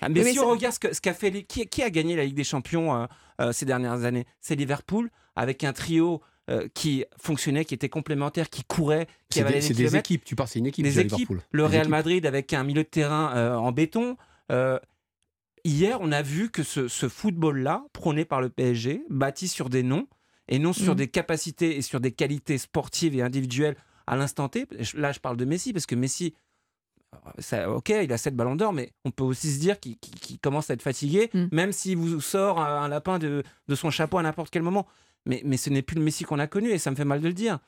Ah, mais si on regarde ce qu'a fait. les- Qui, qui a gagné la Ligue des Champions euh, euh, ces dernières années? C'est Liverpool, avec un trio euh, qui fonctionnait, qui était complémentaire, qui courait, qui C'est avalait des, les équipes. Tu pars, c'est une équipe. des équipes. Liverpool. Le Des Real équipes. Madrid avec un milieu de terrain en béton. Hier, on a vu que ce, ce football-là, prôné par le PSG, bâti sur des noms et non sur Mhm. des capacités et sur des qualités sportives et individuelles à l'instant T. Là, je parle de Messi parce que Messi, euh, ça, ok, il a 7 ballons d'or, mais on peut aussi se dire qu'il commence à être fatigué, Mm. même s'il vous sort un, lapin de, de son chapeau à n'importe quel moment. Mais, mais ce n'est plus le Messi qu'on a connu et ça me fait mal de le dire.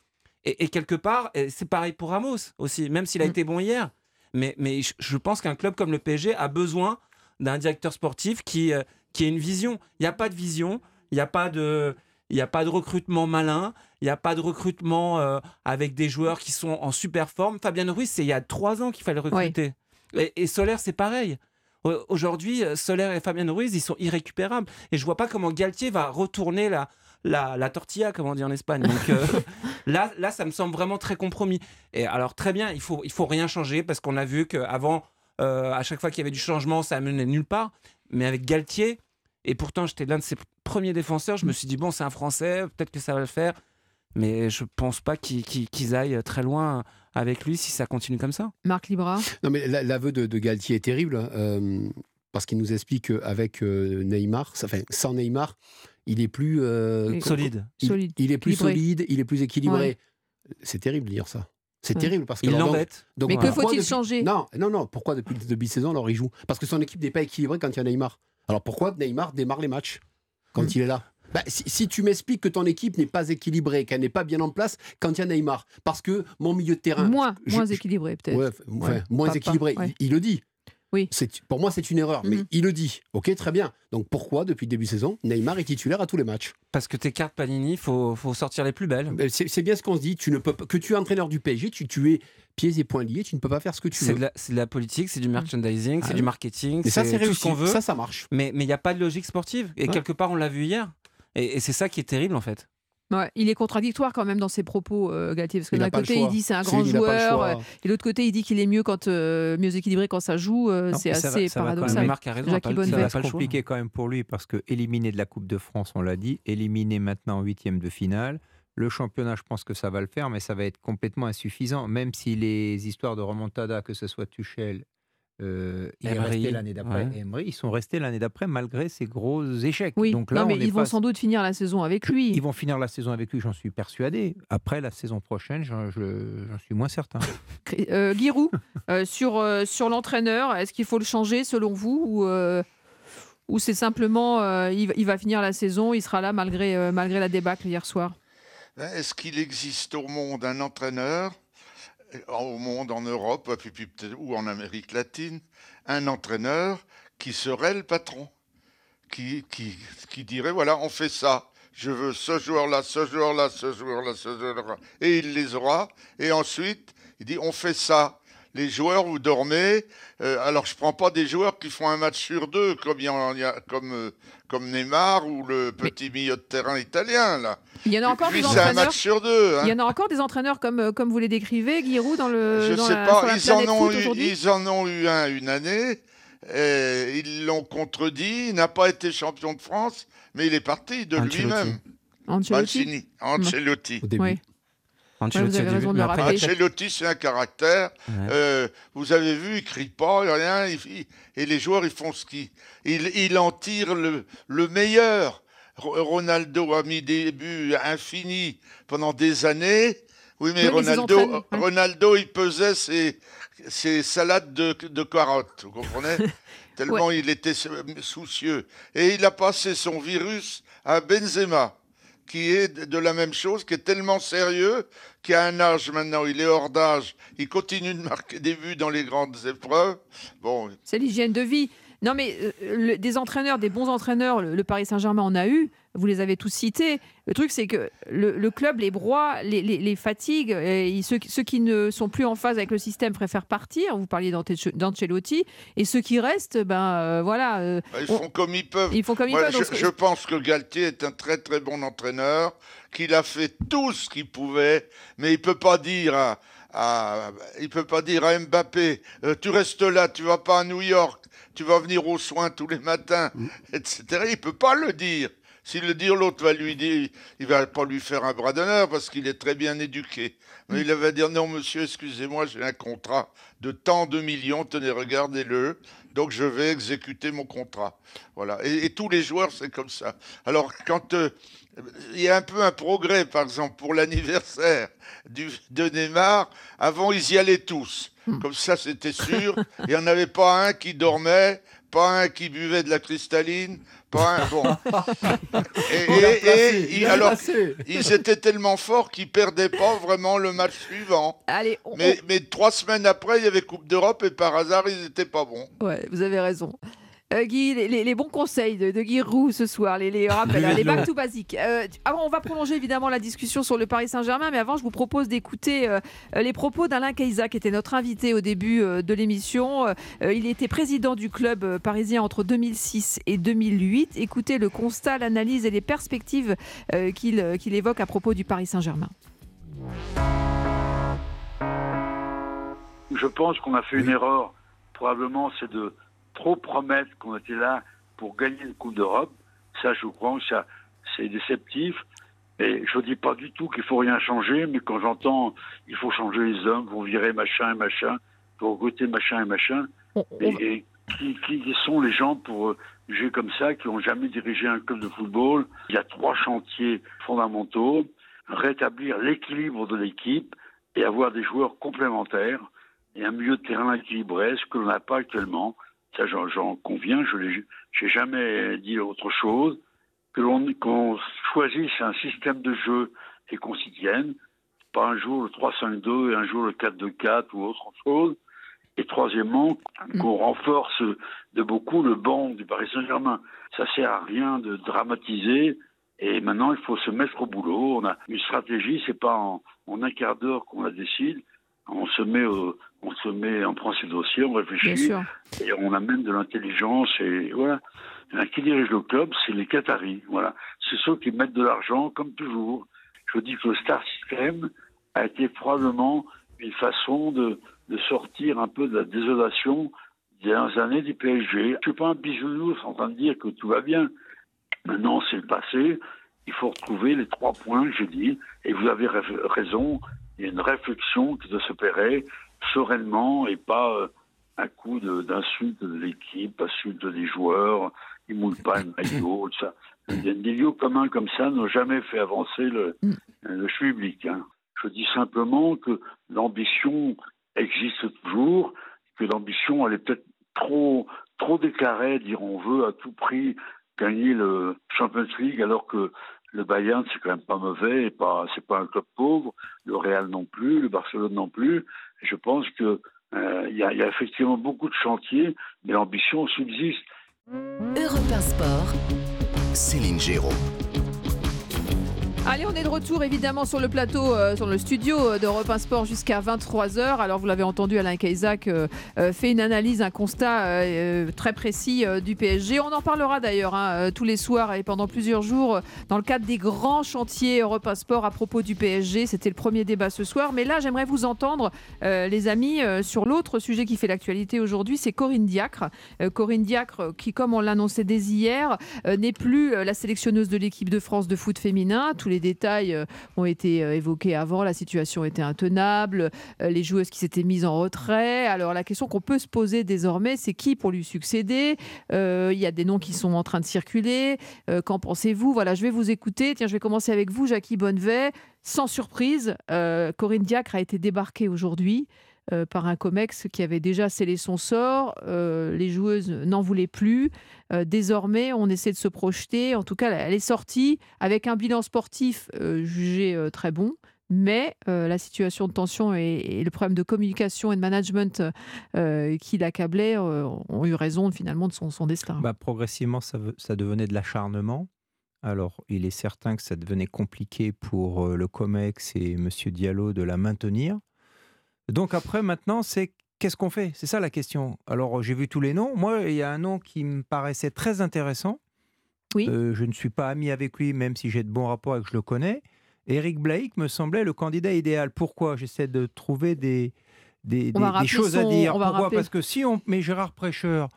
Et, et quelque part, c'est pareil pour Ramos aussi, même s'il a Mm. été bon hier. Mais, je pense qu'un club comme le PSG a besoin d'un directeur sportif qui, euh, qui ait une vision. Il n'y a pas de vision, il n'y a pas de... Il n'y a pas de recrutement malin, il n'y a pas de recrutement euh, avec des joueurs qui sont en super forme. Fabien Ruiz, c'est il y a trois ans qu'il fallait recruter. Et, et Solaire, c'est pareil. Au- Aujourd'hui, euh, Solaire et Fabien Ruiz, ils sont irrécupérables. Et je vois pas comment Galtier va retourner la, la, la tortilla, comme on dit en Espagne. Donc euh, là, là, ça me semble vraiment très compromis. Et alors, très bien, il faut, il faut rien changer parce qu'on a vu qu'avant, euh, à chaque fois qu'il y avait du changement, ça menait nulle part. Mais avec Galtier, et pourtant j'étais l'un de ses premiers défenseurs, je me suis dit, bon, c'est un Français, peut-être que ça va le faire. mais je pense pas qu'ils aillent très loin avec lui si ça continue comme ça. Marc Libra Non, mais l'aveu de, Galtier est terrible. Hein, parce qu'il nous explique qu'avec Neymar, enfin, sans Neymar, il est plus solide. Il, est plus solide, il est plus équilibré. C'est terrible de dire ça. C'est terrible parce que il l'embête. Mais que faut-il changer? Non, non, non. Pourquoi depuis le début de saison, alors il joue? Parce que son équipe n'est pas équilibrée quand il y a Neymar. Alors pourquoi Neymar démarre les matchs quand hmm. il est là? Bah, si, tu m'expliques que ton équipe n'est pas équilibrée, qu'elle n'est pas bien en place quand il y a Neymar, parce que mon milieu de terrain. Moins, moins équilibré peut-être. moins équilibré, il, le dit. Oui. Pour moi, c'est une erreur, mais il le dit. Ok, très bien. Donc pourquoi, depuis le début de saison, Neymar est titulaire à tous les matchs? Parce que tes cartes Panini, il faut, faut, sortir les plus belles. C'est bien ce qu'on se dit. Tu ne peux que tu es entraîneur du PSG, tu, tu es pieds et poings liés, tu ne peux pas faire ce que tu veux. C'est de, la politique, c'est du merchandising, c'est ah du marketing. Et ça, c'est tout ce qu'on veut. Ça, ça marche. Mais il n'y a pas de logique sportive. Et quelque part, on l'a vu hier. et c'est ça qui est terrible, en fait il est contradictoire quand même dans ses propos, euh, Galtier, parce que d'un côté il dit c'est un grand joueur, euh, et de l'autre côté il dit qu'il est mieux quand euh, mieux équilibré quand ça joue. c'est assez paradoxal. Marc a raison, ça va se compliquer quand même pour lui parce que éliminer de la Coupe de France, on l'a dit, éliminer maintenant en huitième de finale. Le championnat, je pense que ça va le faire, mais ça va être complètement insuffisant, même si les histoires de remontada, que ce soit Tuchel euh, l'année d'après. Ils sont restés l'année d'après malgré ses gros échecs. Oui, Donc là, mais ils vont sans doute finir la saison avec lui. Ils vont finir la saison avec lui, j'en suis persuadé. Après la saison prochaine, j'en suis moins certain. euh, Giroud, euh, sur, euh, sur l'entraîneur, est-ce qu'il faut le changer selon vous ou, ou c'est simplement il, il, va finir la saison, il sera là malgré, malgré la débâcle hier soir? Est-ce qu'il existe au monde un entraîneur au monde, en Europe, ou en Amérique latine, un entraîneur qui serait le patron, qui, qui, qui dirait, voilà, on fait ça, je veux ce joueur-là, ce joueur-là, ce joueur-là, ce joueur-là, et il les aura, et ensuite, il dit, on fait ça les joueurs, vous dormez. Euh, alors, je ne prends pas des joueurs qui font un match sur deux, comme, il y a, comme, euh, comme Neymar ou le petit milieu de terrain italien. Là. Il y en a encore des entraîneurs. un match sur deux. Hein. Il y en a encore des entraîneurs comme, euh, comme vous les décrivez, Giroud, dans le. Je ne sais pas. ils, en ont eu, ils en ont eu un une année. Et ils l'ont contredit. Il n'a pas été champion de France, mais il est parti de lui-même. Ancelotti. Ancelotti. Au début. Ancelotti, c'est un caractère. Euh, vous avez vu, il crie pas, rien. et les joueurs, ils font ce qu'ils. Il, en tire le, meilleur. Ronaldo a mis des buts infinis pendant des années. Oui, mais Ronaldo, Ronaldo, il pesait ses, salades de, de, carottes, vous comprenez Tellement il était soucieux. Et il a passé son virus à Benzema qui est de la même chose, qui est tellement sérieux, qui a un âge maintenant, il est hors d'âge, il continue de marquer des buts dans les grandes épreuves. Bon. C'est l'hygiène de vie. Non, mais euh, des entraîneurs, des bons entraîneurs, le, Paris Saint-Germain en a eu. Vous les avez tous cités. Le truc, c'est que le, club les broie, les, les, fatigue. Et ceux, ceux, qui ne sont plus en phase avec le système préfèrent partir. Vous parliez d'Ancelotti. Et ceux qui restent, ben euh, voilà. Euh, ils font comme ils peuvent. Ils font comme ils peuvent. Je, je, pense que Galtier est un très très bon entraîneur, qu'il a fait tout ce qu'il pouvait, mais il peut pas dire. À, il peut pas dire à Mbappé, tu restes là, tu vas pas à New York, tu vas venir aux soins tous les matins, mm. etc. Il peut pas le dire. S'il le dit, l'autre va lui dire, il va pas lui faire un bras d'honneur parce qu'il est très bien éduqué. Mais il va dire, non monsieur, excusez-moi, j'ai un contrat de tant de millions, tenez, regardez-le. Donc je vais exécuter mon contrat. Voilà. Et, tous les joueurs, c'est comme ça. Alors quand euh, il y a un peu un progrès, par exemple, pour l'anniversaire de Neymar, avant ils y allaient tous. Hmm. Comme ça, c'était sûr. Il n'y en avait pas un qui dormait, pas un qui buvait de la cristalline, pas un. Bon. et, alors, ils étaient tellement forts qu'ils perdaient pas vraiment le match suivant. Allez, mais, mais trois semaines après, il y avait Coupe d'Europe et par hasard, ils n'étaient pas bons. Ouais, vous avez raison. Euh, Guy, les, bons conseils de, Guy Roux ce soir, les, les rappels, les back to basique. Euh, avant, on va prolonger évidemment la discussion sur le Paris Saint-Germain, mais avant, je vous propose d'écouter euh, les propos d'Alain Keiza, qui était notre invité au début de l'émission. il était président du club parisien entre 2006 et 2008. Écoutez le constat, l'analyse et les perspectives qu'il évoque à propos du Paris Saint-Germain. Je pense qu'on a fait une erreur. Probablement, c'est de trop promettre qu'on était là pour gagner une Coupe d'Europe, ça je crois que ça, c'est déceptif. Et je ne dis pas du tout qu'il faut rien changer, mais quand j'entends il faut changer les hommes, vous virer machin et machin, pour recruter machin et machin, et, qui, qui, sont les gens pour juger comme ça, qui n'ont jamais dirigé un club de football? Il y a trois chantiers fondamentaux rétablir l'équilibre de l'équipe et avoir des joueurs complémentaires et un milieu de terrain équilibré, ce que l'on n'a pas actuellement. Ça, j'en conviens, je n'ai jamais dit autre chose. Que l'on qu'on choisisse un système de jeu et qu'on s'y tienne, pas un jour le 3-5-2 et un jour le 4-2-4 ou autre chose. Et troisièmement, qu'on renforce de beaucoup le banc du Paris Saint-Germain. Ça sert à rien de dramatiser et maintenant, il faut se mettre au boulot. On a une stratégie, c'est pas en, un quart d'heure qu'on la décide. On se met, on se met, on prend ses dossiers, on réfléchit, et on amène de l'intelligence. Et voilà. qui dirige le club, c'est les Qataris. Voilà. C'est ceux qui mettent de l'argent, comme toujours. Je dis que le Star System a été probablement une façon de, de sortir un peu de la désolation des dernières années du PSG. Je suis pas un bisounours en train de dire que tout va bien. Maintenant, c'est le passé. Il faut retrouver les trois points que j'ai dit. Et vous avez raison. Il y a une réflexion qui doit s'opérer sereinement et pas euh, un coup d'insulte de, l'équipe, insulte des joueurs. Ils ne moulent pas le maillot, ça. Des lieux communs comme ça n'ont jamais fait avancer le, mm. le public. Hein. Je dis simplement que l'ambition existe toujours, que l'ambition, elle est peut-être trop, trop déclarée, dire on veut à tout prix gagner le Champions League alors que le Bayern c'est quand même pas mauvais et pas c'est pas un club pauvre, le Real non plus, le Barcelone non plus. Je pense que euh, il y, a effectivement beaucoup de chantiers, mais l'ambition subsiste. Europe Sport. Céline Géraud. Allez, on est de retour évidemment sur le plateau, euh, sur le studio euh, d'Europe 1 Sport jusqu'à 23h. Alors, vous l'avez entendu, Alain Caïsac euh, fait une analyse, un constat très précis du PSG. On en parlera d'ailleurs hein, tous les soirs et pendant plusieurs jours dans le cadre des grands chantiers Europe 1 Sport à propos du PSG. C'était le premier débat ce soir. Mais là, j'aimerais vous entendre, les amis, sur l'autre sujet qui fait l'actualité aujourd'hui, c'est Corinne Diacre. Corinne Diacre, qui, comme on l'annonçait dès hier, n'est plus la sélectionneuse de l'équipe de France de foot féminin. Tous les les détails euh, ont été euh, évoqués avant. La situation était intenable, euh, les joueuses qui s'étaient mises en retrait. Alors la question qu'on peut se poser désormais, c'est qui pour lui succéder? Il y a des noms qui sont en train de circuler. Qu'en pensez-vous? Voilà, je vais vous écouter. Tiens, je vais commencer avec vous, Jackie Bonnevet. Sans surprise, Corinne Diacre a été débarquée aujourd'hui. Euh, par un COMEX qui avait déjà scellé son sort. Euh, les joueuses n'en voulaient plus. Euh, désormais, on essaie de se projeter. En tout cas, elle est sortie avec un bilan sportif jugé très bon. Mais la situation de tension et, le problème de communication et de management qui l'accablait ont eu raison finalement de son, destin. Bah, progressivement, ça, ça devenait de l'acharnement. Alors, il est certain que ça devenait compliqué pour le COMEX et M. Diallo de la maintenir. Donc après, maintenant, c'est qu'est-ce qu'on fait? C'est ça la question. Alors, j'ai vu tous les noms. Moi, il y a un nom qui me paraissait très intéressant. Oui. Euh, je ne suis pas ami avec lui, même si j'ai de bons rapports et que je le connais. Eric Blake me semblait le candidat idéal. Pourquoi? J'essaie de trouver des, des, choses à dire. Pourquoi? Parce que si on met Gérard Prêcheur,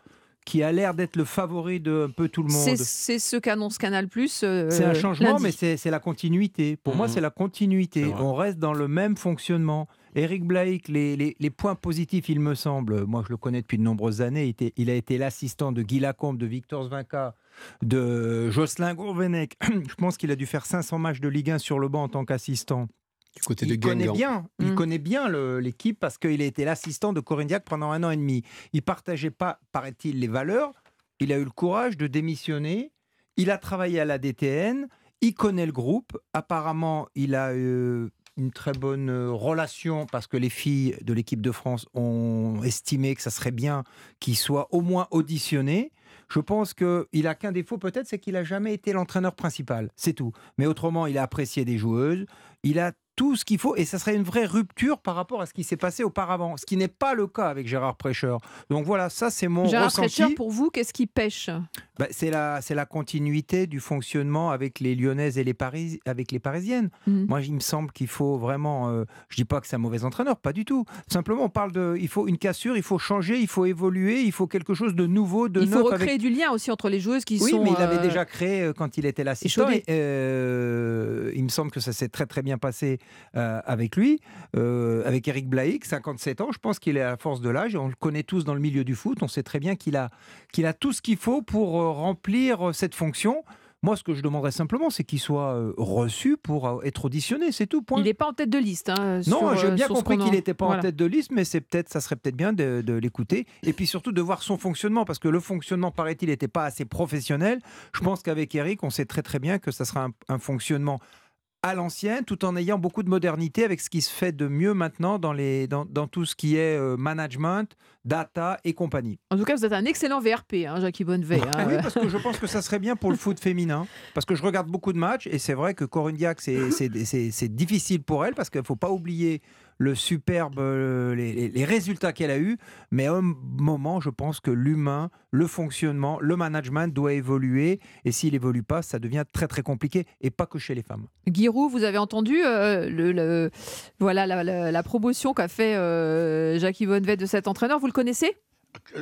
qui a l'air d'être le favori de un peu tout le monde. C'est ce qu'annonce Canal Plus. Euh, c'est un changement, mais c'est la continuité. Pour moi, mmh. c'est la continuité. On reste dans le même fonctionnement. Eric Blake, les, points positifs, il me semble, moi je le connais depuis de nombreuses années, il, a été l'assistant de Guy Lacombe, de Victor Zvinka, de Jocelyn Gourvenec. je pense qu'il a dû faire 500 matchs de Ligue 1 sur le banc en tant qu'assistant. Du côté il de connaît bien, Il connaît bien l'équipe parce qu'il a été l'assistant de Corinne Diac pendant un an et demi. Il partageait pas, paraît-il, les valeurs. Il a eu le courage de démissionner. Il a travaillé à la DTN. Il connaît le groupe. Apparemment, il a euh, une très bonne euh, relation parce que les filles de l'équipe de France ont estimé que ça serait bien qu'il soit au moins auditionné. Je pense qu'il a qu'un défaut peut-être, c'est qu'il n'a jamais été l'entraîneur principal. C'est tout. Mais autrement, il a apprécié des joueuses. Il a tout ce qu'il faut et ça serait une vraie rupture par rapport à ce qui s'est passé auparavant, ce qui n'est pas le cas avec Gérard Prêcheur. Donc voilà, ça c'est mon Gérard ressenti. Prêcheur, pour vous, qu'est-ce qui pêche? Bah, c'est la, c'est la continuité du fonctionnement avec les Lyonnaises et les, Paris, avec les Parisiennes. Mhm. Moi, il me semble qu'il faut vraiment. euh, je dis pas que c'est un mauvais entraîneur, pas du tout. Simplement, on parle de. Il faut une cassure, il faut changer, il faut évoluer, il faut quelque chose de nouveau, de Il neuf. faut recréer avec- du lien aussi entre les joueuses qui oui, sont. mais il avait euh, déjà créé euh, quand il était échaudé. et, euh, il me semble que ça s'est très très bien passé euh, avec lui, euh, avec Eric Blaïc, 57 ans. Je pense qu'il est à la force de l'âge. On le connaît tous dans le milieu du foot. On sait très bien qu'il a, qu'il a tout ce qu'il faut pour euh, remplir cette fonction. Moi, ce que je demanderais simplement, c'est qu'il soit reçu pour être auditionné, c'est tout. Point. Il n'est pas en tête de liste. hein, Non, j'ai bien compris qu'il n'était pas Voilà. en tête de liste, mais c'est peut-être, ça serait peut-être bien de, de l'écouter et puis surtout de voir son fonctionnement, parce que le fonctionnement, paraît-il, n'était pas assez professionnel. Je pense qu'avec Eric, on sait très très bien que ça sera un, un fonctionnement à l'ancienne, tout en ayant beaucoup de modernité avec ce qui se fait de mieux maintenant dans, les, dans, dans tout ce qui est euh, management, data et compagnie. En tout cas, vous êtes un excellent VRP, hein, Jackie Bonnevay. hein. Oui, parce que je pense que ça serait bien pour le foot féminin. Parce que je regarde beaucoup de matchs et c'est vrai que Corinne Diac, c'est difficile pour elle parce qu'il ne faut pas oublier le superbe, euh, les, résultats qu'elle a eus. Mais à un moment, je pense que l'humain, le fonctionnement, le management doit évoluer. Et s'il évolue pas, ça devient très très compliqué et pas que chez les femmes. Giroud, vous avez entendu euh, le, voilà, la, promotion qu'a fait euh, Bonnevay de cet entraîneur. Vous le connaissez?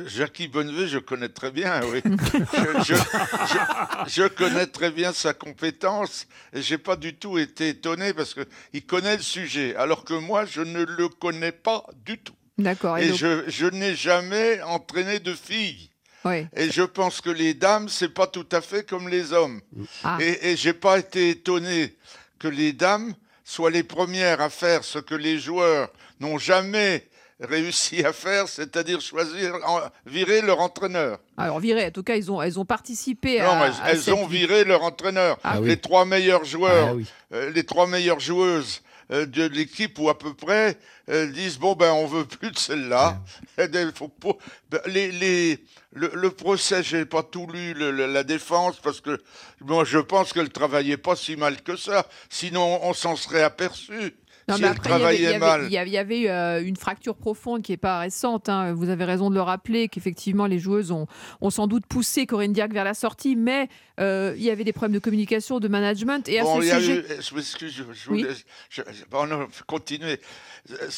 Jackie Bonnevay, je connais très bien, oui. je, je- je- je connais très bien sa compétence et j'ai pas du tout été étonné parce qu'il connaît le sujet, alors que moi, je ne le connais pas du tout. D'accord. Et donc- je, je n'ai jamais entraîné de filles. Ouais. Et je pense que les dames, c'est pas tout à fait comme les hommes. Ah. Et, et j'ai pas été étonné que les dames soient les premières à faire ce que les joueurs n'ont jamais réussi à faire, c'est-à-dire choisir, en- virer leur entraîneur. Alors, viré, en tout cas, ils ont, elles ont participé Non, à. elles, à elles cette ont viré leur entraîneur. Ah les oui. trois meilleurs joueurs, Ah oui. euh, les trois meilleures joueuses euh, de l'équipe ou à peu près euh, disent bon ben on veut plus de celle-là. Ben, les, les- le, le procès, j'ai pas tout lu le- le- la défense parce que moi je pense qu'elle travaillait pas si mal que ça. Sinon on s'en serait aperçu. Non, si mais elle après, il y avait- travaillait il y avait, mal. il y avait- il y avait eu euh, une fracture profonde qui n'est pas récente. hein. Vous avez raison de le rappeler, qu'effectivement, les joueuses ont, ont sans doute poussé Corinne Diacre vers la sortie, mais euh, il y avait des problèmes de communication, de management. Et à Bon, ce sujet. eu- je m'excuse, je, je Oui. je- continuez. Euh,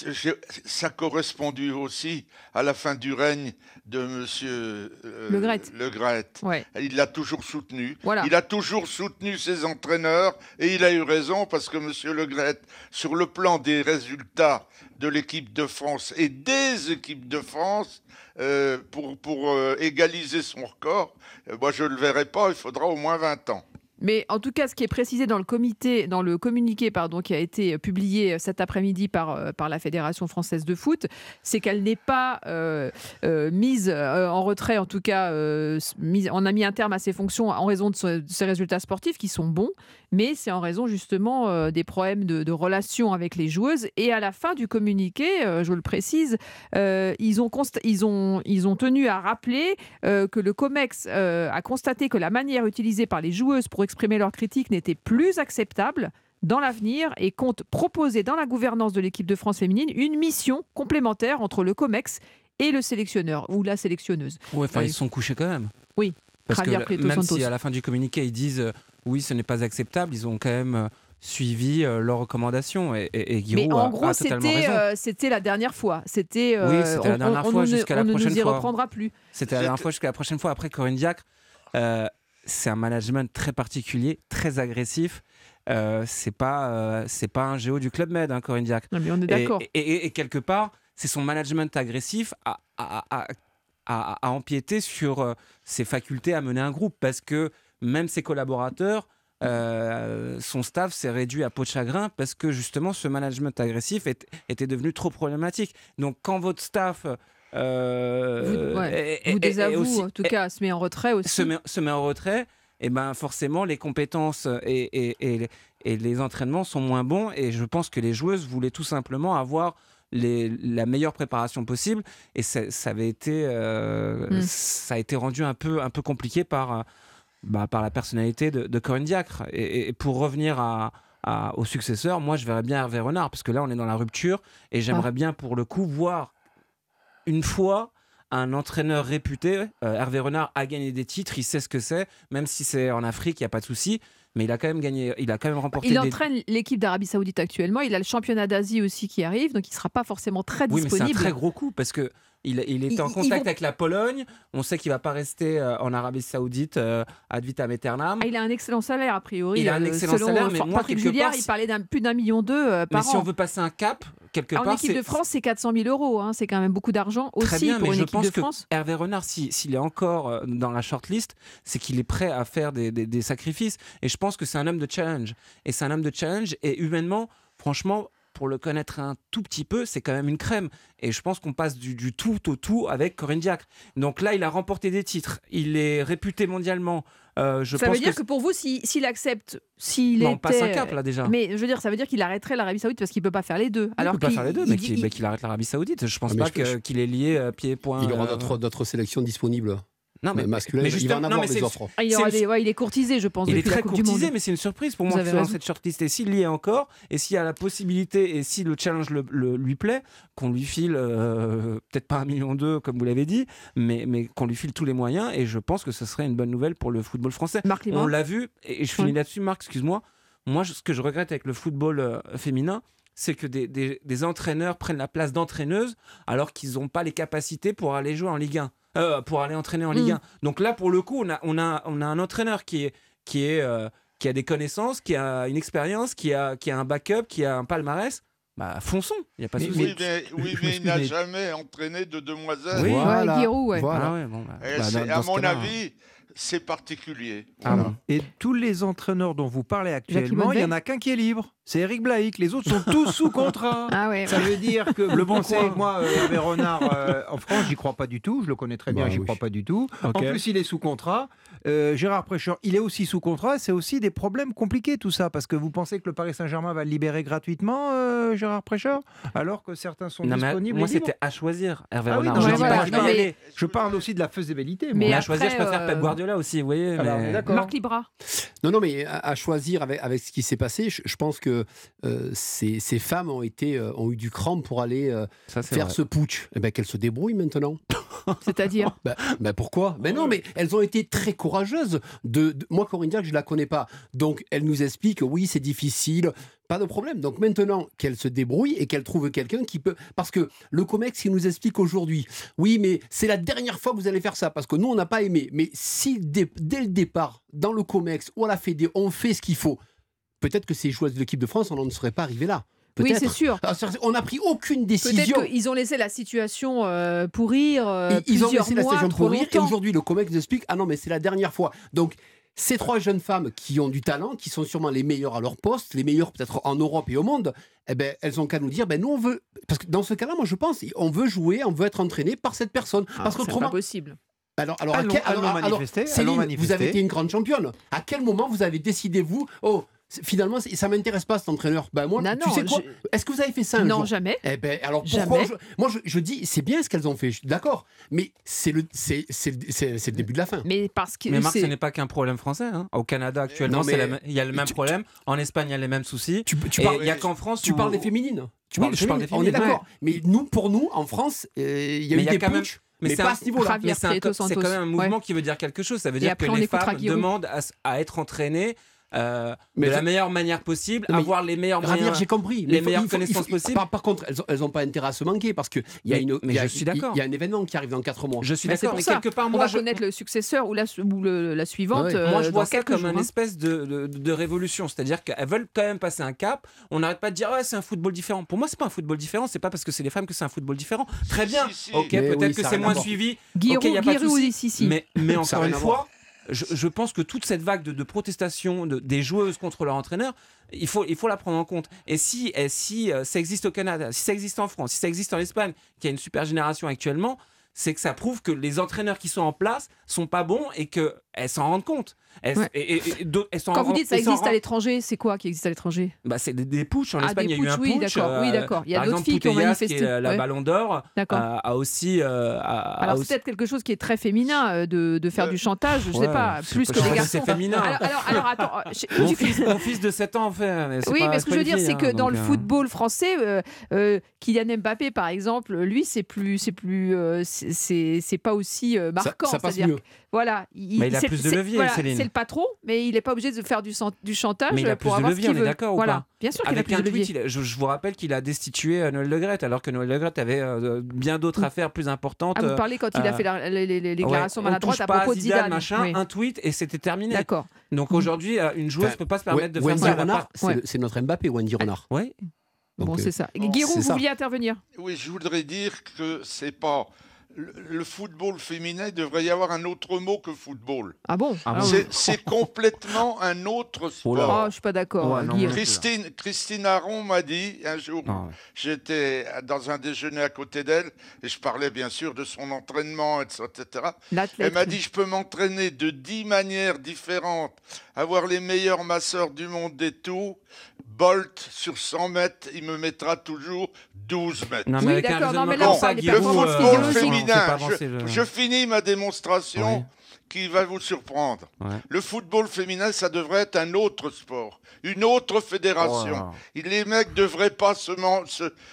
ça correspondu aussi à la fin du règne de Monsieur euh, Le Gret. Le Gret. Ouais. Il l'a toujours soutenu. Voilà. Il a toujours soutenu ses entraîneurs et il a eu raison parce que Monsieur Le Gret, sur le plan des résultats de l'équipe de France et des équipes de France, euh, pour, pour euh, égaliser son record, euh, moi je ne le verrai pas, il faudra au moins 20 ans. Mais en tout cas, ce qui est précisé dans le comité, dans le communiqué pardon, qui a été publié cet après-midi par, par la Fédération française de foot, c'est qu'elle n'est pas mise en retrait, en tout cas, on a mis un terme à ses fonctions en raison de ses résultats sportifs qui sont bons, mais c'est en raison justement euh, des problèmes de, de relations avec les joueuses. Et à la fin du communiqué, euh, je le précise, euh, ils, ont consta- ils, ont, ils ont tenu à rappeler que le COMEX a constaté que la manière utilisée par les joueuses pour exprimer leurs critiques n'était plus acceptable dans l'avenir et compte proposer dans la gouvernance de l'équipe de France féminine une mission complémentaire entre le COMEX et le sélectionneur ou la sélectionneuse. Ouais, enfin, ils sont couchés quand même. Oui, Parce que Javier Prieto même Santos. si à la fin du communiqué ils disent oui, ce n'est pas acceptable, ils ont quand même euh, suivi euh, leurs recommandations. Et, et, et Mais Giroud en a- gros, c'était euh, c'était la dernière fois. C'était euh, Oui, c'était la on- dernière on- fois jusqu'à la on ne prochaine nous y fois. reprendra plus. C'était la dernière fois jusqu'à la prochaine fois. Après, Corinne Diacre, euh, c'est un management très particulier, très agressif. Euh, c'est pas euh, c'est pas un géo du club Med, hein, Corinne Diacre. Non, mais on est Et- d'accord. Et, et- et quelque part, c'est son management agressif à, à- à- à- à empiéter sur euh, ses facultés à mener un groupe, parce que même ses collaborateurs. euh, son staff s'est réduit à peau de chagrin parce que justement ce management agressif est- était devenu trop problématique. Donc quand votre staff euh, Vous, ouais, est- est- vous est- est désavoue, aussi- en tout est- cas, se met en retrait aussi. se met, se met en retrait, et ben forcément les compétences et, et- et les- et les entraînements sont moins bons. Et je pense que les joueuses voulaient tout simplement avoir les- la meilleure préparation possible. Et ça, ça avait été, euh, Mm. ça a été rendu un peu, un peu compliqué par, bah, par la personnalité de, de Corinne Diacre. Et, et pour revenir à, au successeur, moi je verrais bien Hervé Renard, parce que là on est dans la rupture, et j'aimerais ah. bien pour le coup voir une fois un entraîneur réputé. Euh, Hervé Renard a gagné des titres, il sait ce que c'est, même si c'est en Afrique, il n'y a pas de souci. Mais il a quand même gagné, il a quand même remporté. Il entraîne l'équipe d'Arabie Saoudite actuellement. Il a le championnat d'Asie aussi qui arrive, donc il ne sera pas forcément très disponible. Oui, mais c'est un très gros coup parce que il, est en contact avec la Pologne. On sait qu'il va pas rester euh, en Arabie Saoudite euh, ad vitam aeternam. Ah, il a un excellent salaire a priori. Il a un excellent salaire, mais moi Patrick Julliard, il parlait d'un plus d'un million d'eux par mais an. si on veut passer un cap, en équipe de France, c'est 400 000 euros. Hein. C'est quand même beaucoup d'argent aussi pour une je équipe pense de France. Que Hervé Renard, s'il est encore euh, dans la shortlist, c'est qu'il est prêt à faire des, des, sacrifices. Et je pense que c'est un homme de challenge. Et c'est un homme de challenge. Et humainement, franchement, pour le connaître un tout petit peu, c'est quand même une crème. Et je pense qu'on passe du, tout au tout avec Corinne Diacre. Donc là, il a remporté des titres. Il est réputé mondialement. Euh, je ça veut dire que, pour vous, s'il accepte, s'il est. On passe un cap là déjà. Mais je veux dire, ça veut dire qu'il arrêterait l'Arabie Saoudite parce qu'il peut pas faire les deux. Alors il peut pas faire les deux, mais qu'il arrête l'Arabie Saoudite. Je pense ah, pas qu'il est lié euh, pied point. Il aura euh, d'autres sélections disponibles. Non, mais, masculin, il va en avoir des offres. Ah, il, est courtisé, je pense. Il est très courtisé, mais c'est une surprise pour moi que dans cette shortlist. Et s'il y est encore, et s'il y a la possibilité, et si le challenge le, lui plaît, qu'on lui file euh, peut-être pas un million d'eux, comme vous l'avez dit, mais, mais qu'on lui file tous les moyens. Et je pense que ce serait une bonne nouvelle pour le football français. On l'a vu, et je finis là-dessus, Marc, excuse-moi. Moi, ce que je regrette avec le football euh, féminin, c'est que des, des, entraîneurs prennent la place d'entraîneuses alors qu'ils n'ont pas les capacités pour aller jouer en Ligue 1. Euh, pour aller entraîner en Ligue 1. Mm. Donc là, pour le coup, on a, on a, on a un entraîneur qui est, qui est, euh, qui a des connaissances, qui a une expérience, qui a, qui a un backup, qui a un palmarès. Bah, fonçons, il n'y a pas de souci. Oui, mais, oui, mais il n'a jamais entraîné de demoiselles. Oui, voilà. ouais. Voilà. Ah ouais bon, bah. bah à mon avis, c'est particulier. Et tous les entraîneurs dont vous parlez actuellement, il n'y en a qu'un qui est libre. C'est Eric Blaik. Les autres sont tous sous contrat. Ah ouais, ça veut dire que le bon c'est moi, euh, Renard, euh, en France, j'y crois pas du tout. Je le connais très bien, bah j'y crois pas du tout. En plus, il est sous contrat. Euh, Gérard Prêcheur, il est aussi sous contrat. C'est aussi des problèmes compliqués tout ça, parce que vous pensez que le Paris Saint-Germain va le libérer gratuitement, euh, Gérard Prêcheur, alors que certains sont disponibles. Moi, c'était à choisir, Hervé ah Renard. je, je, parle aussi de la faisabilité. Mais à choisir, je préfère Pep Guardiola aussi, vous voyez. Marc Libra. Non, non, mais à, choisir avec, avec ce qui s'est passé, je, pense que ces, ces, femmes ont, été, euh, ont eu du cran pour aller euh, faire ce putsch. Eh ben, qu'elles se débrouillent maintenant. C'est-à-dire ben, ben, Pourquoi? Ben non, mais elles ont été très courageuses. De, Moi, Corinne Diac, je ne la connais pas. Donc, elle nous explique, oui, c'est difficile, pas de problème. Donc maintenant qu'elle se débrouille et qu'elle trouve quelqu'un qui peut... Parce que le COMEX, il nous explique aujourd'hui, oui, mais c'est la dernière fois que vous allez faire ça, parce que nous, on n'a pas aimé. Mais si dès, le départ, dans le COMEX ou à la Fédé, on fait ce qu'il faut, peut-être que ces joueurs de l'équipe de France, on n'en serait pas arrivé là. Oui, c'est sûr. Ah, on n'a pris aucune décision. Peut-être qu'ils ont laissé la situation euh, pourrir. Euh, ils ont laissé la situation pourrir. Et aujourd'hui, le COMEX nous explique Ah non, mais c'est la dernière fois. Donc, ces trois jeunes femmes qui ont du talent, qui sont sûrement les meilleures à leur poste, les meilleures peut-être en Europe et au monde, eh ben, elles ont qu'à nous dire ben, nous, on veut. Parce que dans ce cas-là, moi, je pense, on veut jouer, on veut être entraîné par cette personne. Ah, parce qu'autrement. C'est pas possible. Alors, alors, Céline, vous avez été une grande championne. À quel moment vous avez décidé, vous, oh, finalement, ça m'intéresse pas cet entraîneur. Ben moi, tu sais quoi Est-ce que vous avez fait ça un Non, jamais. Eh ben, alors pourquoi Moi, je, dis, c'est bien ce qu'elles ont fait. D'accord, mais c'est le, c'est, le début de la fin. Mais parce que. Mais Marc, ce n'est pas qu'un problème français. Hein. Au Canada actuellement, il y a le même problème. En Espagne, il y a les mêmes soucis. Tu, il y a qu'en France. Tu parles des féminines. Tu parles, je parle des féminines. On est d'accord. Mais nous, pour nous, en France, euh, il y a eu des quand même mais, pas à ce niveau-là. c'est quand même un mouvement qui veut dire quelque chose. Ça veut dire que les femmes demandent à, être entraînées euh, de la meilleure manière possible, avoir les meilleurs moyens, j'ai compris, les meilleures connaissances possibles. Par, contre, elles n'ont pas intérêt à se manquer parce que il y a une, mais je suis d'accord. Il y a un événement qui arrive dans 4 mois. Je suis d'accord, mais quelque part, on va connaître le successeur ou la, ou la suivante. moi, je euh, vois ça comme une hein. espèce de, de, révolution, c'est-à-dire qu'elles veulent quand même passer un cap. On n'arrête pas de dire ouais, c'est un football différent. Pour moi, c'est pas un football différent. C'est pas parce que c'est les femmes que c'est un football différent. Très bien. Ok, peut-être que c'est moins suivi. Guirou, mais mais encore une fois je, pense que toute cette vague de, protestation des joueuses contre leur entraîneur, il faut, la prendre en compte. Et si, et si euh, ça existe au Canada, si ça existe en France, si ça existe en Espagne, qui a une super génération actuellement, c'est que ça prouve que les entraîneurs qui sont en place sont pas bons et qu'elles s'en rendent compte. Quand vous dites ça existe à l'étranger, c'est quoi qui existe à l'étranger? Bah, C'est des, des putschs. En ah, Espagne, il y a eu un oui, putsch. D'accord, oui, d'accord. Il y a d'autres filles qui ont manifesté. Qui est la, Ballon d'Or a, aussi. Euh, alors, c'est peut-être quelque chose qui est très féminin euh, de, de faire du chantage, je ne sais pas, plus que les garçons. C'est féminin. Alors, alors, attends. Mon, fils, mon, fils, de 7 ans en fait. Oui, mais ce que je veux dire, c'est que hein, dans le euh, football français, Kylian Mbappé, par exemple, lui, c'est plus. C'est pas aussi marquant. Ça passe mieux. Voilà. Il a plus de levier, Céline. C'est le patron, mais il n'est pas obligé de faire du, du chantage. Mais il a plus pour de levier, on est d'accord voilà. ou pas Bien sûr qu'il a plus un de tweet, je, je, vous rappelle qu'il a destitué Noël Le alors que Noël Le avait euh, bien d'autres affaires plus importantes. Ah, vous parlez quand il a fait la, les, les, déclarations ouais, maladroites à propos de Zidane. Machin, oui. Un tweet et c'était terminé. D'accord. Donc aujourd'hui, euh, une joueuse ne peut pas se permettre de Wendy faire Renard, c'est notre Mbappé, Wendy Renard. Oui. Bon, c'est ça. Guiraud, vous vouliez intervenir? Oui, je voudrais dire que c'est pas le, football féminin, il devrait y avoir un autre mot que football. Ah bon? C'est complètement un autre sport. Oh, je suis pas d'accord. Christine, Christine Aron m'a dit un jour, ah j'étais dans un déjeuner à côté d'elle et je parlais bien sûr de son entraînement, etc. Elle m'a dit je peux m'entraîner de dix manières différentes, avoir les meilleurs masseurs du monde et tout. Bolt sur 100 mètres, il me mettra toujours 12 mètres. Non, mais oui, d'accord, non, mais là, on parle le football féminin, je, je, finis ma démonstration. Oui qui va vous surprendre. Le football féminin, ça devrait être un autre sport, une autre fédération. Oh les mecs devraient pas se,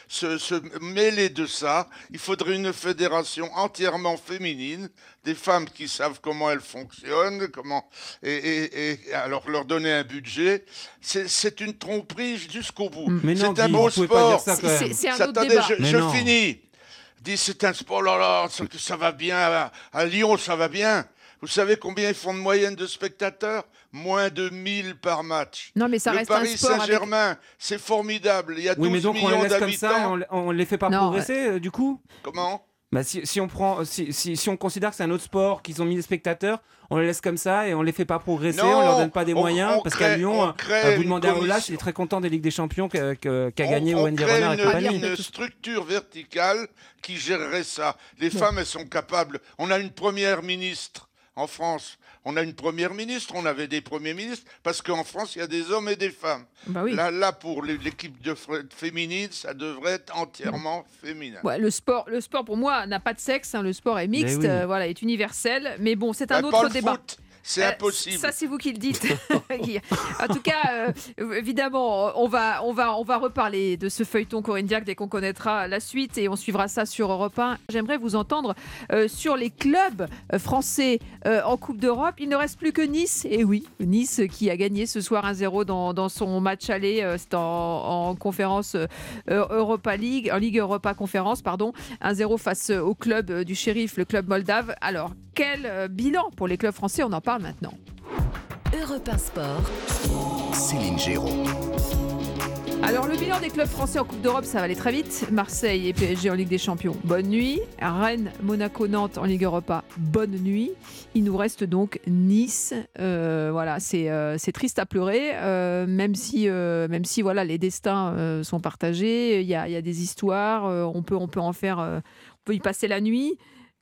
se, se, mêler de ça. Il faudrait une fédération entièrement féminine, des femmes qui savent comment elles fonctionnent, comment et, et, alors leur donner un budget. C'est une tromperie jusqu'au bout. C'est un beau sport. C'est un autre débat. Je, je finis. Dit c'est un sport, là, là, ça va bien. À Lyon, ça va bien. Vous savez combien ils font de moyenne de spectateurs? Moins de 1000 par match. Non, mais ça le reste Paris un sport Saint-Germain, c'est formidable. Il y a 12 oui, mais donc millions on les laisse comme ça, on, ne les fait pas progresser, euh, du coup? Comment? Bah, si, si, on prend, si, si, si on considère que c'est un autre sport, qu'ils ont mis des spectateurs, on les laisse comme ça et on les fait pas progresser, on leur donne pas des moyens. parce qu'à Lyon, euh, vous demandez à Olas, il est très content des Ligues des Champions qu'a gagné Wendy Renard et compagnie. une structure verticale qui gérerait ça. Les femmes, elles sont capables. On a une première ministre en France, on a une première ministre, on avait des premiers ministres, parce qu'en France, il y a des hommes et des femmes. Bah oui. là, là, pour l'équipe de féminine, ça devrait être entièrement féminin. Ouais, le, sport, le sport, pour moi, n'a pas de sexe. Hein, le sport est mixte, euh, voilà, est universel. Mais bon, c'est un bah, autre débat. C'est euh, impossible. Ça, c'est vous qui le dites. en tout cas, euh, évidemment, on va, on, va, on va reparler de ce feuilleton Corinne Diac dès qu'on connaîtra la suite et on suivra ça sur Europe 1. J'aimerais vous entendre euh, sur les clubs français en Coupe d'Europe. Il ne reste plus que Nice. Et oui, Nice qui a gagné ce soir 1-0 dans, dans, son match aller. C'est en, conférence Europa League, en Ligue Europa Conférence, pardon. 1-0 face au club du shérif, le club moldave. Alors, quel bilan pour les clubs français? On en parle maintenant. Europe Sport. Céline Géraud. Alors le bilan des clubs français en Coupe d'Europe, ça va aller très vite. Marseille et PSG en Ligue des Champions, bonne nuit. Rennes, Monaco, Nantes en Ligue Europa, bonne nuit. Il nous reste donc Nice. Euh, voilà, c'est euh, c'est triste à pleurer, euh, même si même si voilà les destins sont partagés. Il y a, il y a des histoires. on peut on peut en faire, on peut y passer la nuit.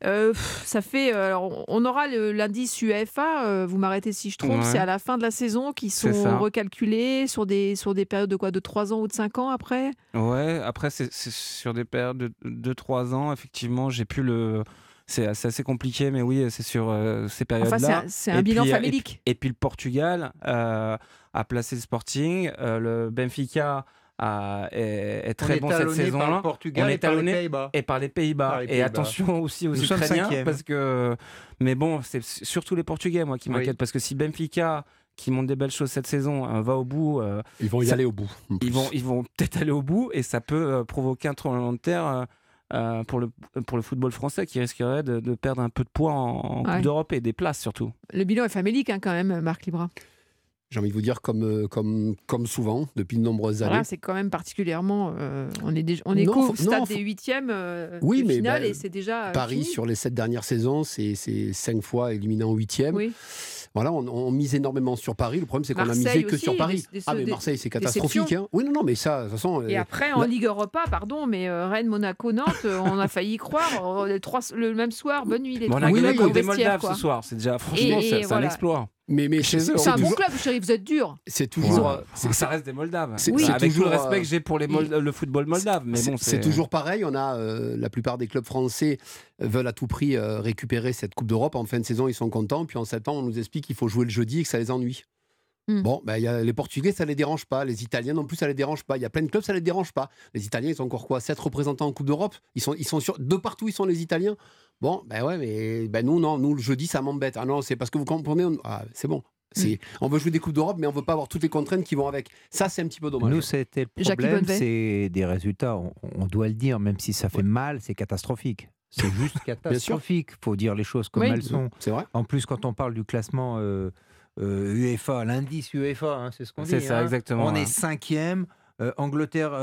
Euh, ça fait. Euh, on aura l'indice UEFA, euh, vous m'arrêtez si je trompe, c'est à la fin de la saison qui sont recalculés sur des, sur des périodes de quoi De 3 ans ou de 5 ans après? Ouais, après, c'est sur des périodes de 2-3 ans, effectivement, j'ai pu le. C'est assez compliqué, mais oui, c'est sur ces périodes-là. Enfin, c'est un, bilan famélique. Et, puis le Portugal a placé le Sporting, le Benfica est, très bon cette saison-là. On est talonné et par les Pays-Bas. et attention aussi aux Ukrainiens parce que. Mais bon, c'est surtout les Portugais moi qui m'inquiètent parce que si Benfica qui monte des belles choses cette saison hein, va au bout. Euh, ils vont y aller au bout. Ils vont, ils vont peut-être aller au bout et ça peut euh, provoquer un tremblement de terre. Euh, pour, le, pour le football français qui risquerait de, perdre un peu de poids en, Coupe d'Europe et des places surtout. Le bilan est famélique hein, quand même, Marc Libra j'ai envie de vous dire, comme, euh, comme, comme souvent, depuis de nombreuses années. c'est quand même particulièrement. Euh, on est, on est qu'au stade des huitièmes euh, oui, mais et c'est déjà. Paris, sur les sept dernières saisons, c'est cinq fois éliminé en huitième. Oui. Voilà, on, mise énormément sur Paris. Le problème, c'est qu'on a misé que sur Paris. ah, mais Marseille, c'est catastrophique. Hein. Oui, non, non, mais ça, de toute façon. Et après, en Ligue Europa, pardon, mais Rennes, Monaco, Nantes, on a failli y croire. Les trois, le même soir, bonne nuit. Les bon, on a gagné contre des Moldaves ce soir. C'est déjà, franchement, c'est un exploit. Mais, mais c'est un bon club, chérie, vous êtes dur. C'est toujours. Ça reste des Moldaves. Oui. Avec tout le respect que j'ai pour les le football moldave. Mais bon, c'est toujours pareil. On a la plupart des clubs français veulent à tout prix récupérer cette Coupe d'Europe. En fin de saison, ils sont contents. Puis en septembre, on nous explique qu'il faut jouer le jeudi et que ça les ennuie. Hmm. Bon, ben, y a les Portugais, ça les dérange pas. Les Italiens non plus, ça les dérange pas. Il y a plein de clubs, ça les dérange pas. Les Italiens, ils ont encore quoi 7 représentants en Coupe d'Europe? Ils sont, ils sont sur, de partout, ils sont les Italiens. Bon, ben ouais, mais ben nous, non, nous, le jeudi, ça m'embête. Ah non, c'est parce que vous comprenez, ah, c'est bon. Hmm. On veut jouer des Coupes d'Europe, mais on veut pas avoir toutes les contraintes qui vont avec. Ça, c'est un petit peu dommage. Nous, c'était le problème, c'est des résultats. On, doit le dire, même si ça fait mal, c'est catastrophique. C'est juste catastrophique. Il faut dire les choses comme elles sont. C'est vrai. En plus, quand on parle du classement euh, UEFA, l'indice UEFA, hein, c'est ce qu'on dit. C'est ça, hein. exactement. On est cinquième. Euh, Angleterre,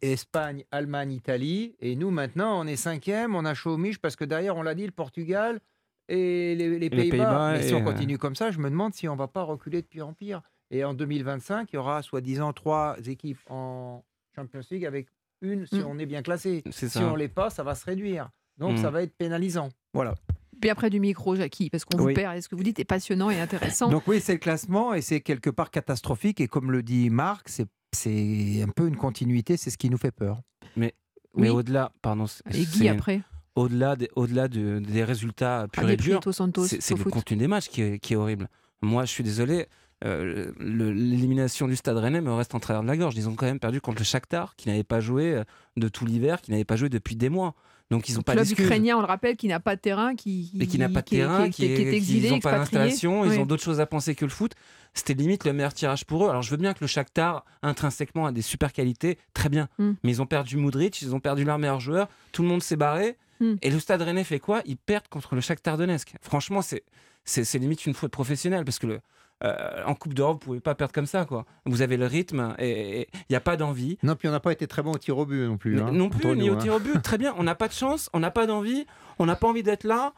Espagne, Allemagne, Italie. Et nous, maintenant, on est cinquième. On a chaud au parce que derrière, on l'a dit, le Portugal et les, Pays-Bas. si on continue comme ça, je me demande si on va pas reculer de pire en pire. Et en 2025, il y aura soi-disant trois équipes en Champions League avec une si mm. on est bien classé. Si on l'est pas, ça va se réduire. Donc mm. ça va être pénalisant. Voilà. Puis après du micro, Jackie, parce qu'on vous perd. Et ce que vous dites est passionnant et intéressant. Donc oui, c'est le classement et c'est quelque part catastrophique. Et comme le dit Marc, c'est un peu une continuité. C'est ce qui nous fait peur. Mais, mais au-delà, pardon. Et Guy après au-delà des, au-delà des résultats purs ah, et durs, c'est, le contenu des matchs qui est, qui est horrible. Moi, je suis désolé, euh, l'élimination du Stade Rennais me reste en travers de la gorge. Ils ont quand même perdu contre le Shakhtar, qui n'avait pas joué euh, de tout l'hiver, qui n'avait pas joué depuis des mois. Donc ils ont pas club ukrainien, on le rappelle, qui n'a pas de terrain, qui, qui, qui n'a pas de terrain, qui, est, exilé, ils n'ont pas d'installation, ils ont d'autres choses à penser que le foot. C'était limite le meilleur tirage pour eux. Alors je veux bien que le Shakhtar intrinsèquement a des super qualités, très bien, mm. mais ils ont perdu Moudric, ils ont perdu leur meilleur joueur, tout le monde s'est barré. Mm. Et le Stade Rennais fait quoi? Ils perdent contre le Shakhtar Donetsk. Franchement, c'est c'est limite une faute professionnelle parce que le, euh, en Coupe d'Europe, vous pouvez pas perdre comme ça. Quoi. Vous avez le rythme et il n'y a pas d'envie. Non, puis on n'a pas été très bon au tir au but non plus. Hein, non plus, ni au hein. tir au but. Très bien, on n'a pas de chance, on n'a pas d'envie, on n'a pas envie d'être là.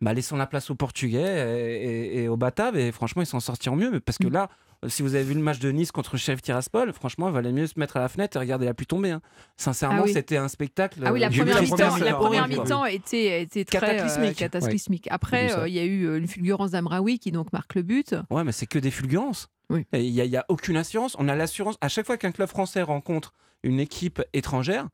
Bah, laissons la place aux Portugais et, et, aux Bataves et franchement, ils s'en sortiront mieux. Parce que mm. là, si vous avez vu le match de Nice contre Chef Tiraspol, franchement, il valait mieux se mettre à la fenêtre et regarder la pluie tomber. Hein. Sincèrement, ah c'était un spectacle. Ah oui, la première mi-temps était, était très euh, cataclysmique. Après, euh, il y a eu euh, une fulgurance d'Amraoui qui donc marque le but. Ouais, mais c'est que des fulgurances. Il n'y a, aucune assurance. On a l'assurance. À chaque fois qu'un club français rencontre une équipe étrangère,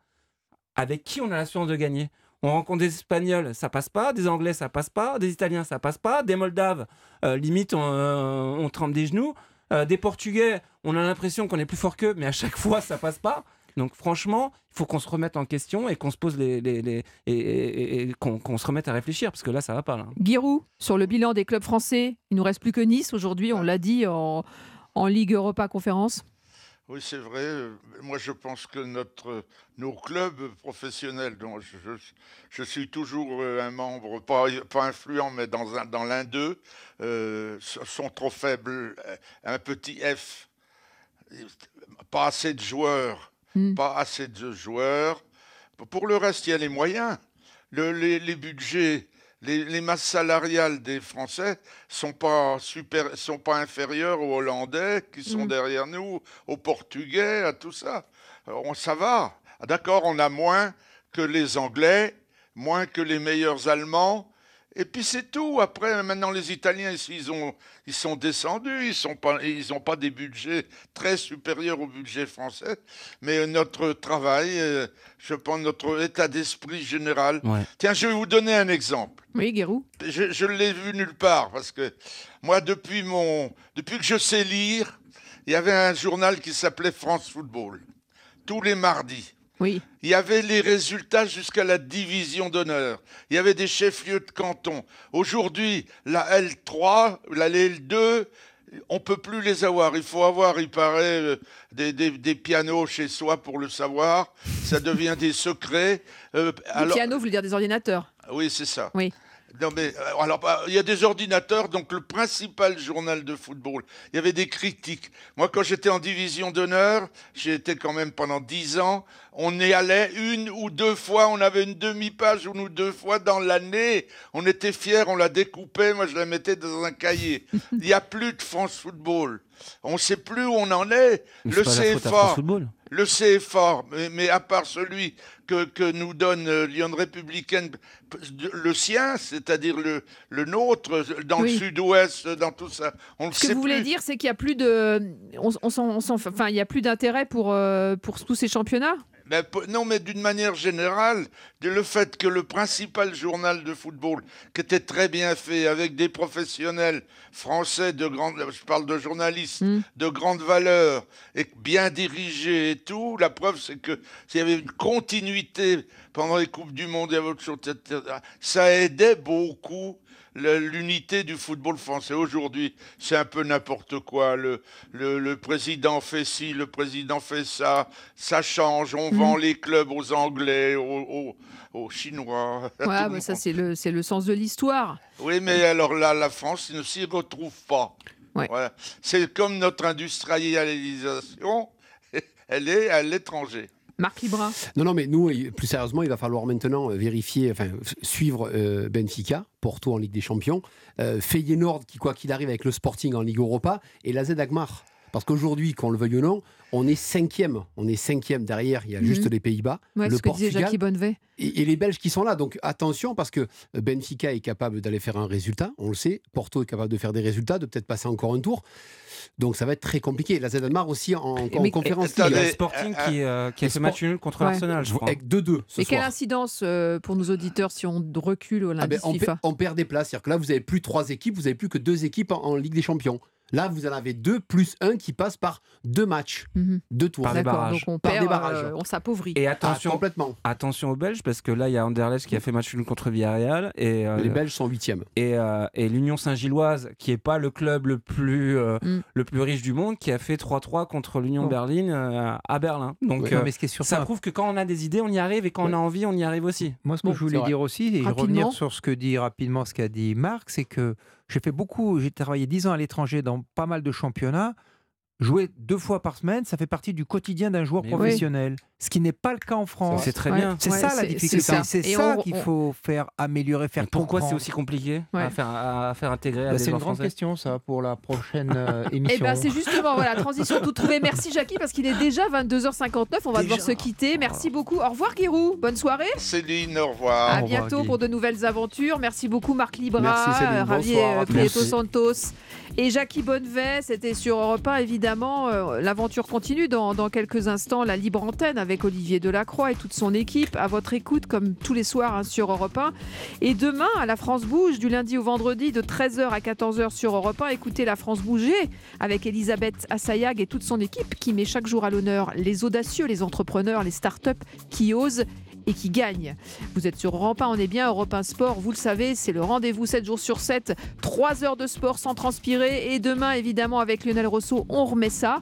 avec qui on a l'assurance de gagner? On rencontre des Espagnols, ça passe pas, des Anglais, ça passe pas, des Italiens, ça passe pas, des Moldaves, limite, on, on trempe des genoux. Euh, des Portugais, on a l'impression qu'on est plus fort qu'eux, mais à chaque fois, ça passe pas. Donc franchement, il faut qu'on se remette en question et qu'on se pose les, et, qu'on se remette à réfléchir parce que là, ça va pas. Là. Giroud, sur le bilan des clubs français, il nous reste plus que Nice aujourd'hui. On l'a dit en, en Ligue Europa Conférence. Oui, c'est vrai. Moi, je pense que notre, nos clubs professionnels, dont je, suis toujours euh, un membre, pas, pas influent, mais dans, un, dans l'un d'eux, euh, sont trop faibles. Un petit F, pas assez de joueurs, hmm. pas assez de joueurs. Pour le reste, il y a les moyens. Le, les, les budgets les, masses salariales des Français sont pas super, sont pas inférieures aux Hollandais qui sont mm. derrière nous, aux Portugais, à tout ça. Alors, ça va. Ah, d'accord, on a moins que les Anglais, moins que les meilleurs Allemands, et puis c'est tout. Après, maintenant, les Italiens, ils, ont, ils sont descendus. Ils n'ont pas, ils pas des budgets très supérieurs au budget français. Mais notre travail, euh, je pense, notre état d'esprit général. Tiens, je vais vous donner un exemple. Oui, Guérou. Je, ne l'ai vu nulle part parce que moi, depuis, mon, depuis que je sais lire, il y avait un journal qui s'appelait France Football. Tous les mardis. Oui. Il y avait les résultats jusqu'à la division d'honneur. Il y avait des chefs-lieux de canton. Aujourd'hui, la L3, la L2, on peut plus les avoir. Il faut avoir, il paraît, euh, des, pianos chez soi pour le savoir. Ça devient des secrets. Euh, alors... Des pianos, vous voulez dire des ordinateurs? Oui, c'est ça. Oui. Non, mais euh, alors, bah, il y a des ordinateurs, donc le principal journal de football. Il y avait des critiques. Moi, quand j'étais en division d'honneur, j'ai été quand même pendant dix ans. On y allait une ou deux fois, on avait une demi-page une ou deux fois dans l'année. On était fiers, on la découpait. Moi, je la mettais dans un cahier. Il n'y a plus de France Football. On ne sait plus où on en est. le CFA. Le CFA, mais, mais, à part celui que, que nous donne euh, Lyon Républicaine, le sien, c'est-à-dire le, le nôtre, dans le sud-ouest, dans tout ça. On Ce que vous voulez dire, c'est qu'il n'y a plus de, on, on, enfin, il y a plus d'intérêt pour, euh, pour tous ces championnats? Non, mais d'une manière générale, le fait que le principal journal de football, qui était très bien fait, avec des professionnels français de grande, je parle de journalistes, hmm. de grande valeur, et bien dirigés et tout, la preuve c'est que s'il y avait une continuité pendant les Coupes du Monde et votre chose, ça aidait beaucoup l'unité du football français aujourd'hui, c'est un peu n'importe quoi. Le, le, président fait ci, le président fait ça, ça change, on vend mhm. les clubs aux Anglais, aux, aux, Chinois. Ouais, mais ça c'est le, le sens de l'histoire. Oui, mais alors là, la France ne s'y retrouve pas. Voilà. C'est comme notre industrialisation, elle est à l'étranger. Marc Libra. Non, non, mais nous, plus sérieusement, il va falloir maintenant euh, vérifier, enfin, suivre euh, Benfica, Porto en Ligue des Champions, euh, Feyenoord, qui, quoi qu'il arrive, avec le Sporting en Ligue Europa, et la Z Agmar. Parce qu'aujourd'hui, qu'on le veuille ou non, on est cinquième. On est cinquième derrière. Il y a juste mhm. les Pays-Bas, le ce Portugal que Jackie Bonnevet. Et, et, les Belges qui sont là. Donc attention parce que Benfica est capable d'aller faire un résultat. On le sait. Porto est capable de faire des résultats, de peut-être passer encore un tour. Donc ça va être très compliqué. La ZNMAR aussi en, en conférence. Il y a Sporting qui, euh, qui a fait match nul contre l'Arsenal, je crois. Avec 2-2. Et quelle incidence euh, pour nos auditeurs si on recule au ah ben, on, FIFA on, perd des places. C'est-à-dire que là, vous n'avez plus trois équipes, vous n'avez plus que deux équipes en Ligue des Champions. Là, vous en avez deux plus un qui passe par deux matchs, mhm. deux tours. Par des barrages. Donc on par des barrages. Euh, on s'appauvrit. Et attention, ah, complètement. attention aux Belges, parce que là, il y a Anderlecht qui a fait match nul contre Villarreal. Et, euh, les Belges sont huitièmes. Et, euh, et l'Union Saint-Gilloise, qui n'est pas le club le plus, mm. le plus riche du monde, qui a fait 3-3 contre l'Union oh. Berlin à Berlin. Donc mais ce qui est ça prouve que quand on a des idées, on y arrive, et quand on a envie, on y arrive aussi. Moi, ce que je voulais dire aussi, et revenir sur ce que dit rapidement ce qu'a dit Marc, c'est que j'ai fait beaucoup, j'ai travaillé 10 ans à l'étranger dans pas mal de championnats. Jouer deux fois par semaine, ça fait partie du quotidien d'un joueur professionnel ce qui n'est pas le cas en France. C'est très bien. C'est ça la difficulté. C'est ça, qu'il faut faire améliorer, faire Pourquoi c'est aussi compliqué à, faire, à, faire, intégrer à bah, C'est une grande question, ça, pour la prochaine euh, eh émission. ben, c'est justement voilà, transition tout trouvé. Merci Jackie, parce qu'il est déjà 22h59. On va devoir se quitter. Merci beaucoup. Au revoir, Guirou. Bonne soirée. Céline, au revoir. À bientôt pour de nouvelles aventures. Merci beaucoup, Marc Libra, Merci, Javier Prieto Santos et Jackie Bonnevet. C'était sur Europe 1, évidemment. Euh, l'aventure continue dans, dans quelques instants. La libre antenne avec Olivier Delacroix et toute son équipe à votre écoute comme tous les soirs hein, sur Europe 1. Et demain, à la France Bouge, du lundi au vendredi de 13h à 14h sur Europe 1, écoutez la France Bouger avec Elisabeth Assayag et toute son équipe qui met chaque jour à l'honneur les audacieux, les entrepreneurs, les start-up qui osent et qui gagnent. Vous êtes sur Europe 1, on est bien, Europe 1 Sport, vous le savez, c'est le rendez-vous 7 jours sur 7, 3 heures de sport sans transpirer et demain évidemment avec Lionel Rousseau, on remet ça.